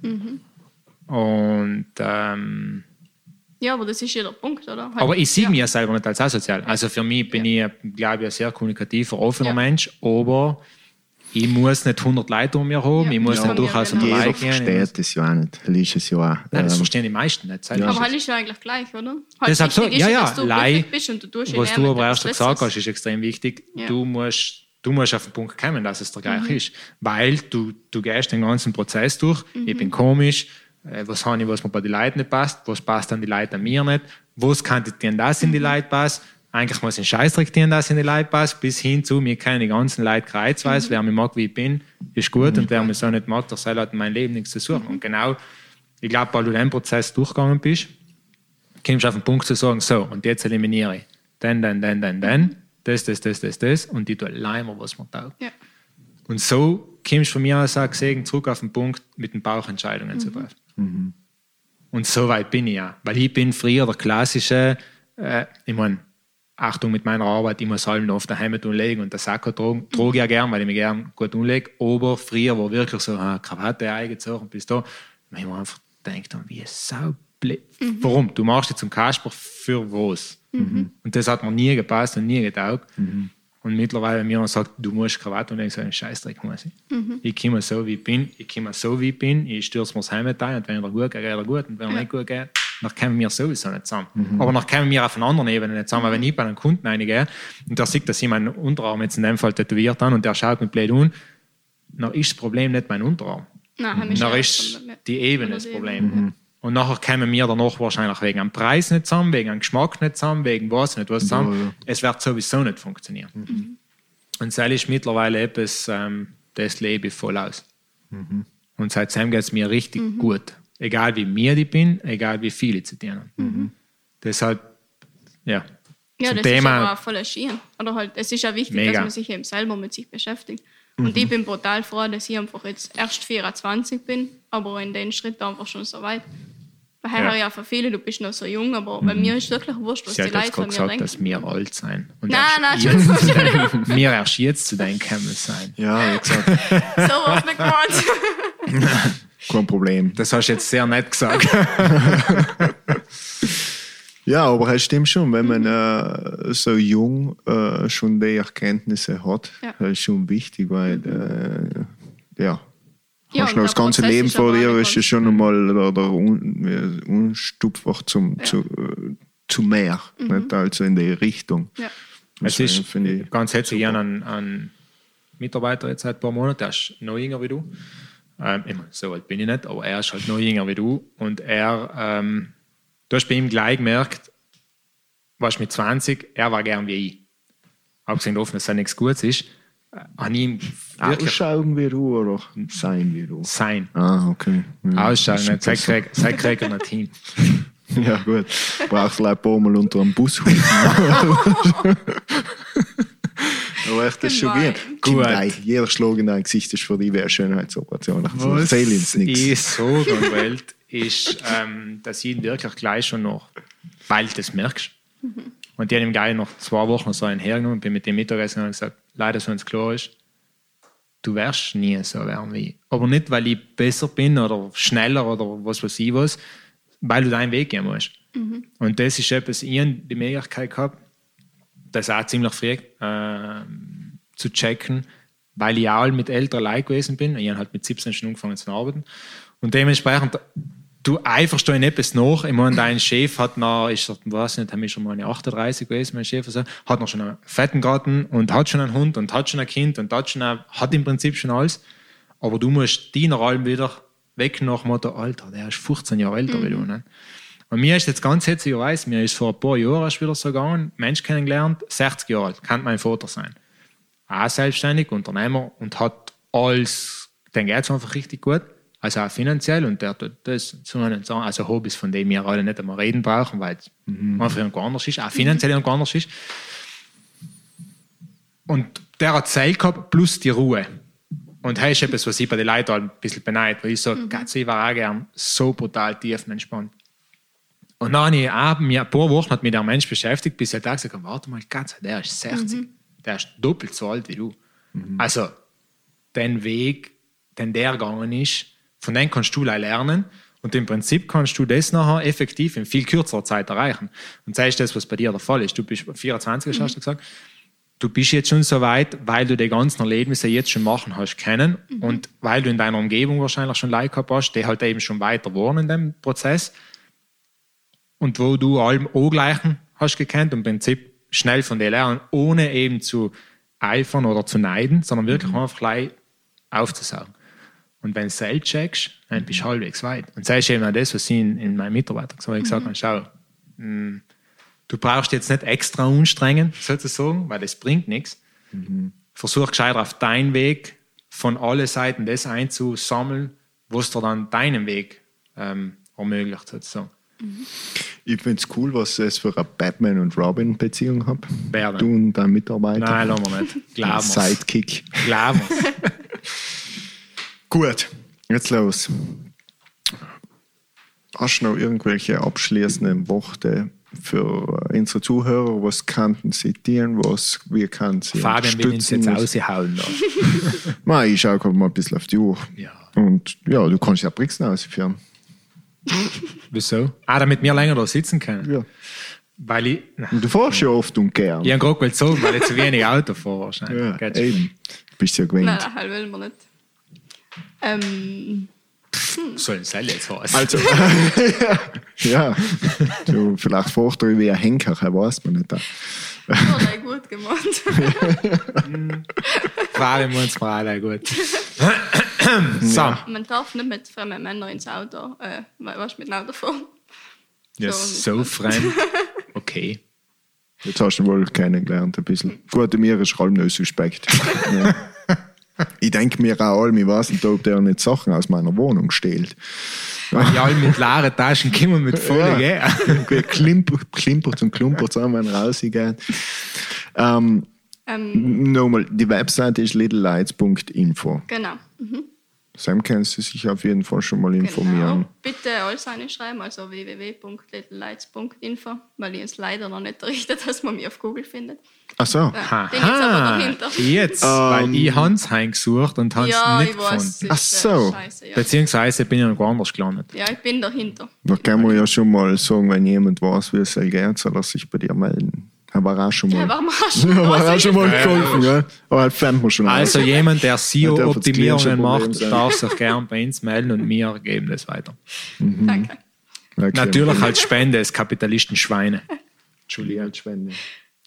Und ähm, Ja, aber das ist ja der Punkt, oder? Halt, aber ich sehe ja. mich ja selber nicht als asozial. Also für mich bin ich, glaube ich, ein sehr kommunikativer, offener Ja. Mensch, aber ich muss nicht 100 Leute um mir haben, Ja, ich muss das nicht wir durchaus genau. unter Jeder versteht es ja auch nicht. Liest es ja auch. Nein, das Ähm, verstehen die meisten nicht. Ja. Aber halt ist ja eigentlich gleich, oder? Halt Deshalb so, ja, ja, dass du Lei, glücklich bist und du tust ja was du aber erst gesagt hast, ist extrem wichtig. Ja. Du, musst, du musst auf den Punkt kommen, dass es der gleich Mhm. ist. Weil du, du gehst den ganzen Prozess durch. Mhm. Ich bin komisch. Äh, Was habe ich, was mir bei den Leuten nicht passt? Was passt an die Leute an mir nicht? Was kann denn das in die Mhm. Leute passen? Eigentlich muss ein Scheißdreck dir das in die Leute passt, bis hin zu, mir die ganzen Leute kreuzweise. Mhm. Wer mich mag, wie ich bin, ist gut. Und wer mich so nicht mag, der soll halt in meinem Leben nichts zu suchen. Mhm. Und genau, ich glaube, weil du den Prozess durchgegangen bist, kommst du auf den Punkt zu sagen, so, und jetzt eliminiere ich den, den, den, den, den, das, das, das, das, das, und ich tue leimer, was mir taugt. Ja. Und so kommst du von mir aus auch gesehen zurück auf den Punkt, mit den Bauchentscheidungen zu treffen. Und so weit bin ich ja. Weil ich bin früher der klassische, äh, ich meine, Achtung mit meiner Arbeit, ich muss halb auf daheim umlegen und das Sakko tragen, trage ich ja gern, weil ich mich gern gut umlege. Aber früher war wirklich so, ah, Krawatte eingezogen, bis da. Ich mir einfach denkt, wie sau blöd. Warum? Du machst dich zum Kasper für was? Und das hat mir nie gepasst und nie getaugt. Und mittlerweile, wenn mir jemand sagt, du musst Krawatte und ich sage, Scheißdreck muss ich. Ich komme so, wie ich bin. Ich komme so, wie ich bin. Ich stürze mir das Heim ein und wenn er gut geht, geht er gut. Und wenn er nicht gut geht, dann kommen wir sowieso nicht zusammen. Aber dann kommen wir auf einer anderen Ebene nicht zusammen. Weil wenn ich bei einem Kunden reingehe und der sieht, dass ich meinen Unterarm jetzt in dem Fall tätowiert habe und der schaut mich blöd an, dann ist das Problem nicht mein Unterarm. Nein, haben wir Dann ist die Ebene das Problem. Und nachher kämen wir danach wahrscheinlich wegen dem Preis nicht zusammen, wegen dem Geschmack nicht zusammen, wegen was nicht was zusammen. Ja, ja. Es wird sowieso nicht funktionieren. Mhm. Und das ist mittlerweile etwas, ähm, das lebe ich voll aus. Mhm. Und seitdem geht es mir richtig gut. Egal wie mir ich bin, egal wie viel ich zu dir. Mhm. Deshalb, ja. Ja, das Thema- ist aber auch voll Schien. Oder halt, es ist ja wichtig, Mega. dass man sich eben selber mit sich beschäftigt. Und ich bin brutal froh, dass ich einfach jetzt erst 24 bin, aber in den Schritt einfach schon so weit. Weil Ja. ja. für viele, du bist noch so jung, aber bei mir ist wirklich wurscht, was Sie die Leute von mir gesagt, denken. dass wir alt sein. Und Nein, nein, Entschuldigung, wir erst jetzt zu deinem Camel sein. Ja, wie gesagt, so was nicht gemeint. kein Problem. Das hast du jetzt sehr nett gesagt. Ja, aber es stimmt schon, wenn man äh, so jung äh, schon die Erkenntnisse hat, Ja. das ist schon wichtig, weil äh, ja, Ja, hast noch das ganze Prozess Leben vor dir, ist schon einmal der, der Un, Unstupfach zum, zu, äh, zu mehr, nicht? also in die Richtung. Ja. Es ist ich ganz herzlich an einen, einen Mitarbeiter jetzt seit ein paar Monaten, der ist noch jünger wie du. Ähm, ich meine, so alt bin ich nicht, aber er ist halt noch jünger wie du. Und er, ähm, du hast bei ihm gleich gemerkt, was mit 20, er war gern wie ich. Abgesehen davon, dass er nichts Gutes ist, äh, wirklich Ausschauen wie du oder sein wie du. sein. Ah, okay. Ja, Ausschauen, nicht, sei besser. krieg- sei krieg nicht hin. Ja, gut. Brauchst vielleicht ein Mal unter einem Bus. Aber echt, das ist schon gut. Gut. Nein, jeder Schlag in dein Gesicht ist für dich eine Schönheitsoperation. Also, erzähl uns nichts. ich so Welt ist, ähm, dass ich ihn wirklich gleich schon noch bald das merkst. Und die haben ihm gleich noch zwei Wochen so einen hergenommen, bin mit dem Mittagessen und gesagt, leider so ins klar ist, du wirst nie so werden wie ich. Aber nicht, weil ich besser bin oder schneller oder was weiß ich was, weil du deinen Weg gehen musst. Und das ist etwas, ich habe die Möglichkeit gehabt, das auch ziemlich früh äh, zu checken, weil ich auch mit älteren Leuten gewesen bin. Ich habe halt mit 17 schon angefangen zu arbeiten. Und dementsprechend, du da in etwas nach. Ich meine, dein Chef hat noch, ich weiß nicht, ist schon mal eine 38 gewesen, mein Chef, also, hat noch schon einen fetten Garten und hat schon einen Hund und hat schon ein Kind und hat, schon ein, hat im Prinzip schon alles. Aber du musst die nach allem wieder weg nach dem Motto, Alter, der ist 15 Jahre älter wie du. Ne? Und mir ist jetzt ganz witzigerweise, mir ist vor ein paar Jahren wieder so gegangen, Mensch kennengelernt, 60 Jahre alt, kann mein Vater sein. Auch selbstständig, Unternehmer und hat alles, den geht es einfach richtig gut, also auch finanziell und der tut das zu einem sagen, also Hobbys, von denen wir alle nicht einmal reden brauchen, weil es einfach irgendwo anders ist, auch finanziell irgendwo anders ist. Und der hat Zeit gehabt, plus die Ruhe. Und das ist etwas, was ich bei den Leuten ein bisschen beneide, weil ich sage, mhm. ich war auch gern so brutal tief entspannt. Und dann habe ich auch, mir ein paar Wochen hat mich der Mensch beschäftigt, bis er da gesagt hat, warte mal, Gott, der ist 60, der ist doppelt so alt wie du. Also, den Weg, den der gegangen ist, von dem kannst du lernen und im Prinzip kannst du das nachher effektiv in viel kürzerer Zeit erreichen. Und das ist das, was bei dir der Fall ist. Du bist 24, hast du gesagt. Du bist jetzt schon so weit, weil du die ganzen Erlebnisse jetzt schon machen hast kennen und weil du in deiner Umgebung wahrscheinlich schon Leute gehabt hast, die halt eben schon weiter waren in dem Prozess und wo du allem angleichen hast gekannt und im Prinzip schnell von dir lernen, ohne eben zu eifern oder zu neiden, sondern wirklich einfach gleich aufzusaugen. Und wenn du es selbst checkst, dann bist du halbwegs weit. Und das ist eben auch das, was ich in, in meinen Mitarbeitern gesagt habe. Ich gesagt habe, schau, mh, du brauchst jetzt nicht extra anstrengen, sozusagen, weil das bringt nichts. Versuch gescheiter auf deinen Weg von allen Seiten das einzusammeln, was dir dann deinen Weg ähm, ermöglicht, sozusagen. Ich finde es cool, was es für eine Batman- und Robin-Beziehung denn? Du und dein Mitarbeiter. Nein, lassen wir nicht. Glauben. Sidekick. Glauben. Gut, jetzt los. Hast du noch irgendwelche abschließenden Worte für unsere Zuhörer? Was könnten sie tun? Was, wie kann sie Fabian will uns jetzt raushauen. Da. Nein, ich schaue gerade mal ein bisschen auf die Uhr. Ja. Und ja, du kannst ja Brixen ausführen. Wieso? Ah, damit wir länger da sitzen können. Ja. Weil ich. Und du fährst ja oft und gern. Ich habe gerade mal gezogen, weil ich zu wenig Auto fahre wahrscheinlich. Ja, eben. Du bist ja gewöhnt. Nein, nein, halt will man nicht. Ähm, Sollen sie jetzt heißen? Also, ja, du, vielleicht fährst du wie ein Henker, weiß man nicht. das hat er gut gemacht. Fabian muss mir alle gut. So. Man darf nicht mit fremden Männern ins Auto, äh, was mit dem Auto fahren. Ja, So. so fremd. Okay. Jetzt hast du wohl kennengelernt ein bisschen. Gut, mir ist allem noch suspekt. ja. Ich denke mir auch allem, ich weiß nicht, ob der nicht Sachen aus meiner Wohnung stehlt. Weil die alle mit leeren Taschen kommen mit voller Ja. ja. klimpert, klimpert und klumpert zusammen, wenn er rausgeht. Ähm, Ähm, nochmal, die Webseite ist littlelights.info. genau. Mhm. Sam kannst du sich auf jeden Fall schon mal informieren. Genau. Bitte alles reinschreiben, also www.littlelights.info, weil ich es leider noch nicht errichtet, dass man mich auf Google findet. Ach so. Ja, den jetzt aber jetzt, weil ich Hans heimgesucht und Hans Ja, nicht ich weiß. gefunden. ist, Ach so. Scheiße, ja. Beziehungsweise bin ich noch woanders gelandet. ja, ich bin dahinter. Da kann man ja schon mal sagen, wenn jemand weiß, wie es geht, soll er sich bei dir melden. Aber auch schon mal. Ja, was? schon mal geholfen, ja. Aber halt schon Also aus. jemand, der SEO-Optimierungen macht, sein. darf sich gern bei uns melden und wir geben das weiter. Danke. Okay. Natürlich als Spende, es Kapitalisten Schweine. Entschuldigung, als Spende.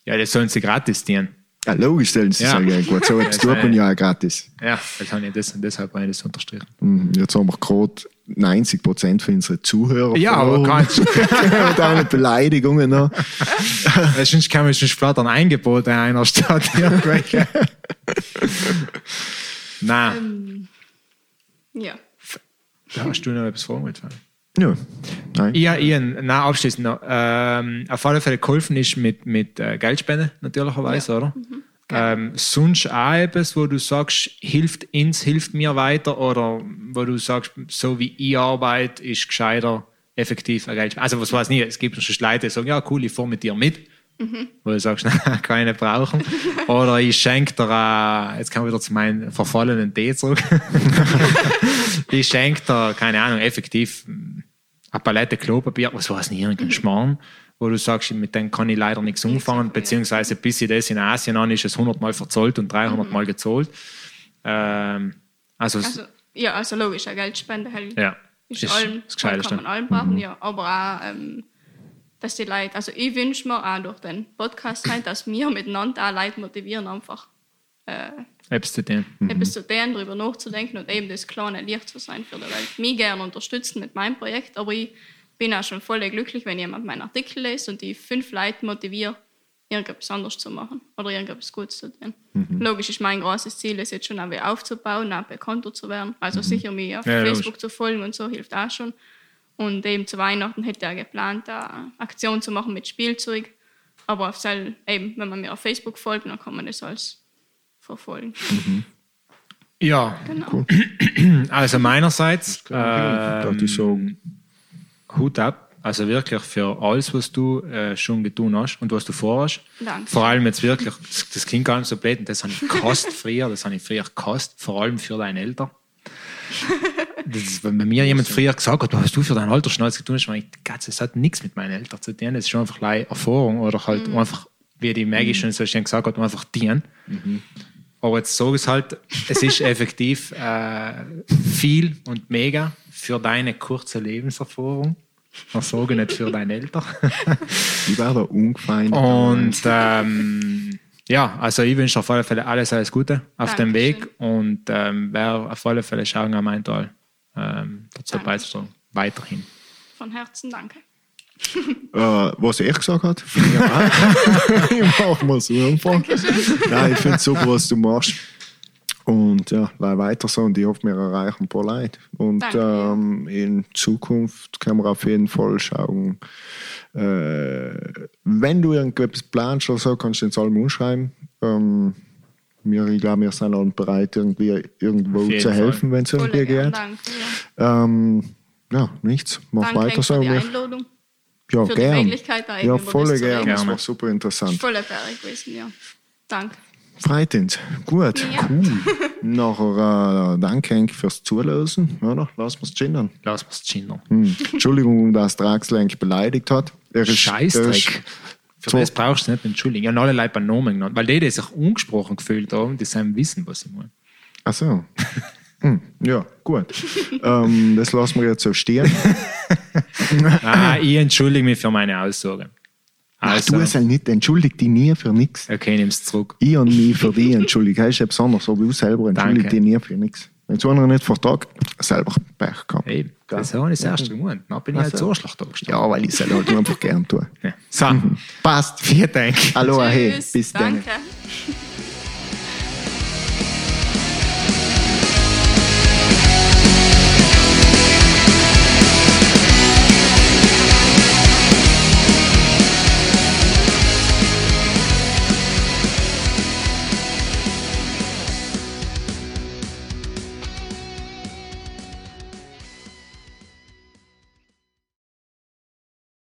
Ja, das sollen sie gratis dienen. Ja, logisch stellen sie Ja. sich ja gut. So etwas tut man ja auch gratis. Ja, das habe ich das, deshalb habe ich das unterstrichen. Mhm, Jetzt haben wir gerade 90 Prozent von unseren Zuhörern Ja, aber kannst Mit einer Beleidigungen noch. sonst kann man schon splattern Eingebote in einer Stadt. Irgendwelche. Nein, Ja. da hast du noch etwas vorgemacht. Ja, nein. Ja, Ian, nein, abschließend noch. Ähm, auf alle Fälle geholfen ist mit, mit äh, Geldspende, natürlicherweise, oder? Ähm, sonst auch etwas, wo du sagst, hilft ins, hilft mir weiter, oder wo du sagst, so wie ich arbeite, ist gescheiter effektiv ein Geldspende. Also, was weiß ich nicht, es gibt schon Leute, die sagen, ja, cool, ich fahre mit dir mit. Wo du sagst, ich nicht brauchen. Oder ich schenke dir, jetzt kann ich wieder zu meinem verfallenen Tee zurück. ich schenke dir, keine Ahnung, effektiv eine Palette Klopapier, was weiß nicht, irgendein Schmarrn, wo du sagst, mit dem kann ich leider nichts umfangen, beziehungsweise bis ich das in Asien an ist es 100 Mal verzollt und 300 Mal gezahlt. Ähm, also, Also, ja, also logisch, eine Geldspende halt ja, ist, ist allem, das kann man allem brauchen, ja. Aber auch, ähm, dass die Leute, also ich wünsche mir auch durch den Podcast halt, dass wir miteinander auch Leute motivieren, einfach äh, Apps zu tun. etwas zu tun, darüber nachzudenken und eben das kleine Licht zu sein für die Welt. Mich gerne unterstützen mit meinem Projekt, aber ich bin auch schon voll glücklich, wenn jemand meinen Artikel liest und die fünf Leute motiviert, irgendetwas anderes zu machen oder irgendetwas Gutes zu tun. Logisch ist mein großes Ziel, es jetzt schon auch aufzubauen, auch bekannter zu werden. Also sicher mich auf Ja, logisch. Facebook zu folgen und so hilft auch schon. Und eben zu Weihnachten hätte er geplant, eine Aktion zu machen mit Spielzeug. Aber auf Sel- eben, wenn man mir auf Facebook folgt, dann kann man das alles verfolgen. Ja, Genau. also meinerseits, Darf ähm, ich sagen. Hut ab. Also wirklich für alles, was du äh, schon getan hast und was du vorhast. Danke. Vor allem jetzt wirklich, das, das klingt gar nicht so blöd, das habe ich gekostet früher, das habe ich früher gekostet, vor allem für deine Eltern. Das wenn bei mir jemand früher gesagt hat, was hast du für dein Alter schon alles getan hast, ich, Gott, das hat nichts mit meinen Eltern zu tun, das ist schon einfach leider Erfahrung oder halt einfach, wie die Maggie schon so schön gesagt hat, einfach dienen. Aber jetzt sage ich es halt, es ist effektiv äh, viel und mega für deine kurze Lebenserfahrung. Ich sage nicht für deine Eltern. Ich war da ungefein. Und ähm, ja, also ich wünsche auf alle Fälle alles, alles Gute auf dem Dankeschön. Weg und ähm, werde auf alle Fälle schauen am Eintal ähm, dazu Dankeschön. beizutragen. Weiterhin. Von Herzen danke. Äh, was er gesagt hat, finde ich auch. ich mach mal so einfach. Nein, ich finde es super, was du machst. Und ja, leih weiter so und ich hoffe, wir erreichen ein paar Leute. Und Danke, ähm, in Zukunft können wir auf jeden Fall schauen, äh, wenn du irgendetwas planst oder so, kannst du ins Allem umschreiben. Ähm, wir, ich glaube, wir sind alle bereit, irgendwie irgendwo zu Fall. helfen, wenn es irgendwie gern, geht. danke. Ja. Ähm, ja, nichts. Mach Danke weiter für so. die Einladung. ja, für die gern. Möglichkeit, da Ja, voll gern. Das war super interessant. voll Berg gewesen, ja. Danke. Freut uns. Gut, Ja. cool. Nachher äh, danke Henk fürs Zulösen. Oder? Lass uns chillen. Lass uns chillen. Hm. Entschuldigung, dass Draxlenk beleidigt hat. Er ist- er ist- Scheißdreck. Für So. das brauchst du nicht entschuldigen. Ja, alle Leute bei Namen genannt. Weil die, die sich ungesprochen gefühlt haben, die sollen wissen, was ich meine. Ach so. Hm, ja, gut. ähm, das lassen wir jetzt so stehen. Ah, ich entschuldige mich für meine Aussage. Ach, Also, du es halt nicht, entschuldig dich nie für nichts. okay, nimm's zurück. Ich und mich für dich entschuldige. Das ist etwas anderes, aber du selber entschuldig Danke. dich nie für nichts. Wenn es einer nicht vertragt, selber Pech gehabt. Eben, das habe ich das erste gemeint. Dann bin ich als Arschloch da gestanden. Ja, weil ich es halt einfach gern tue. Ja. So, Passt. vielen Dank. Hallo, hey, bis dann. Danke.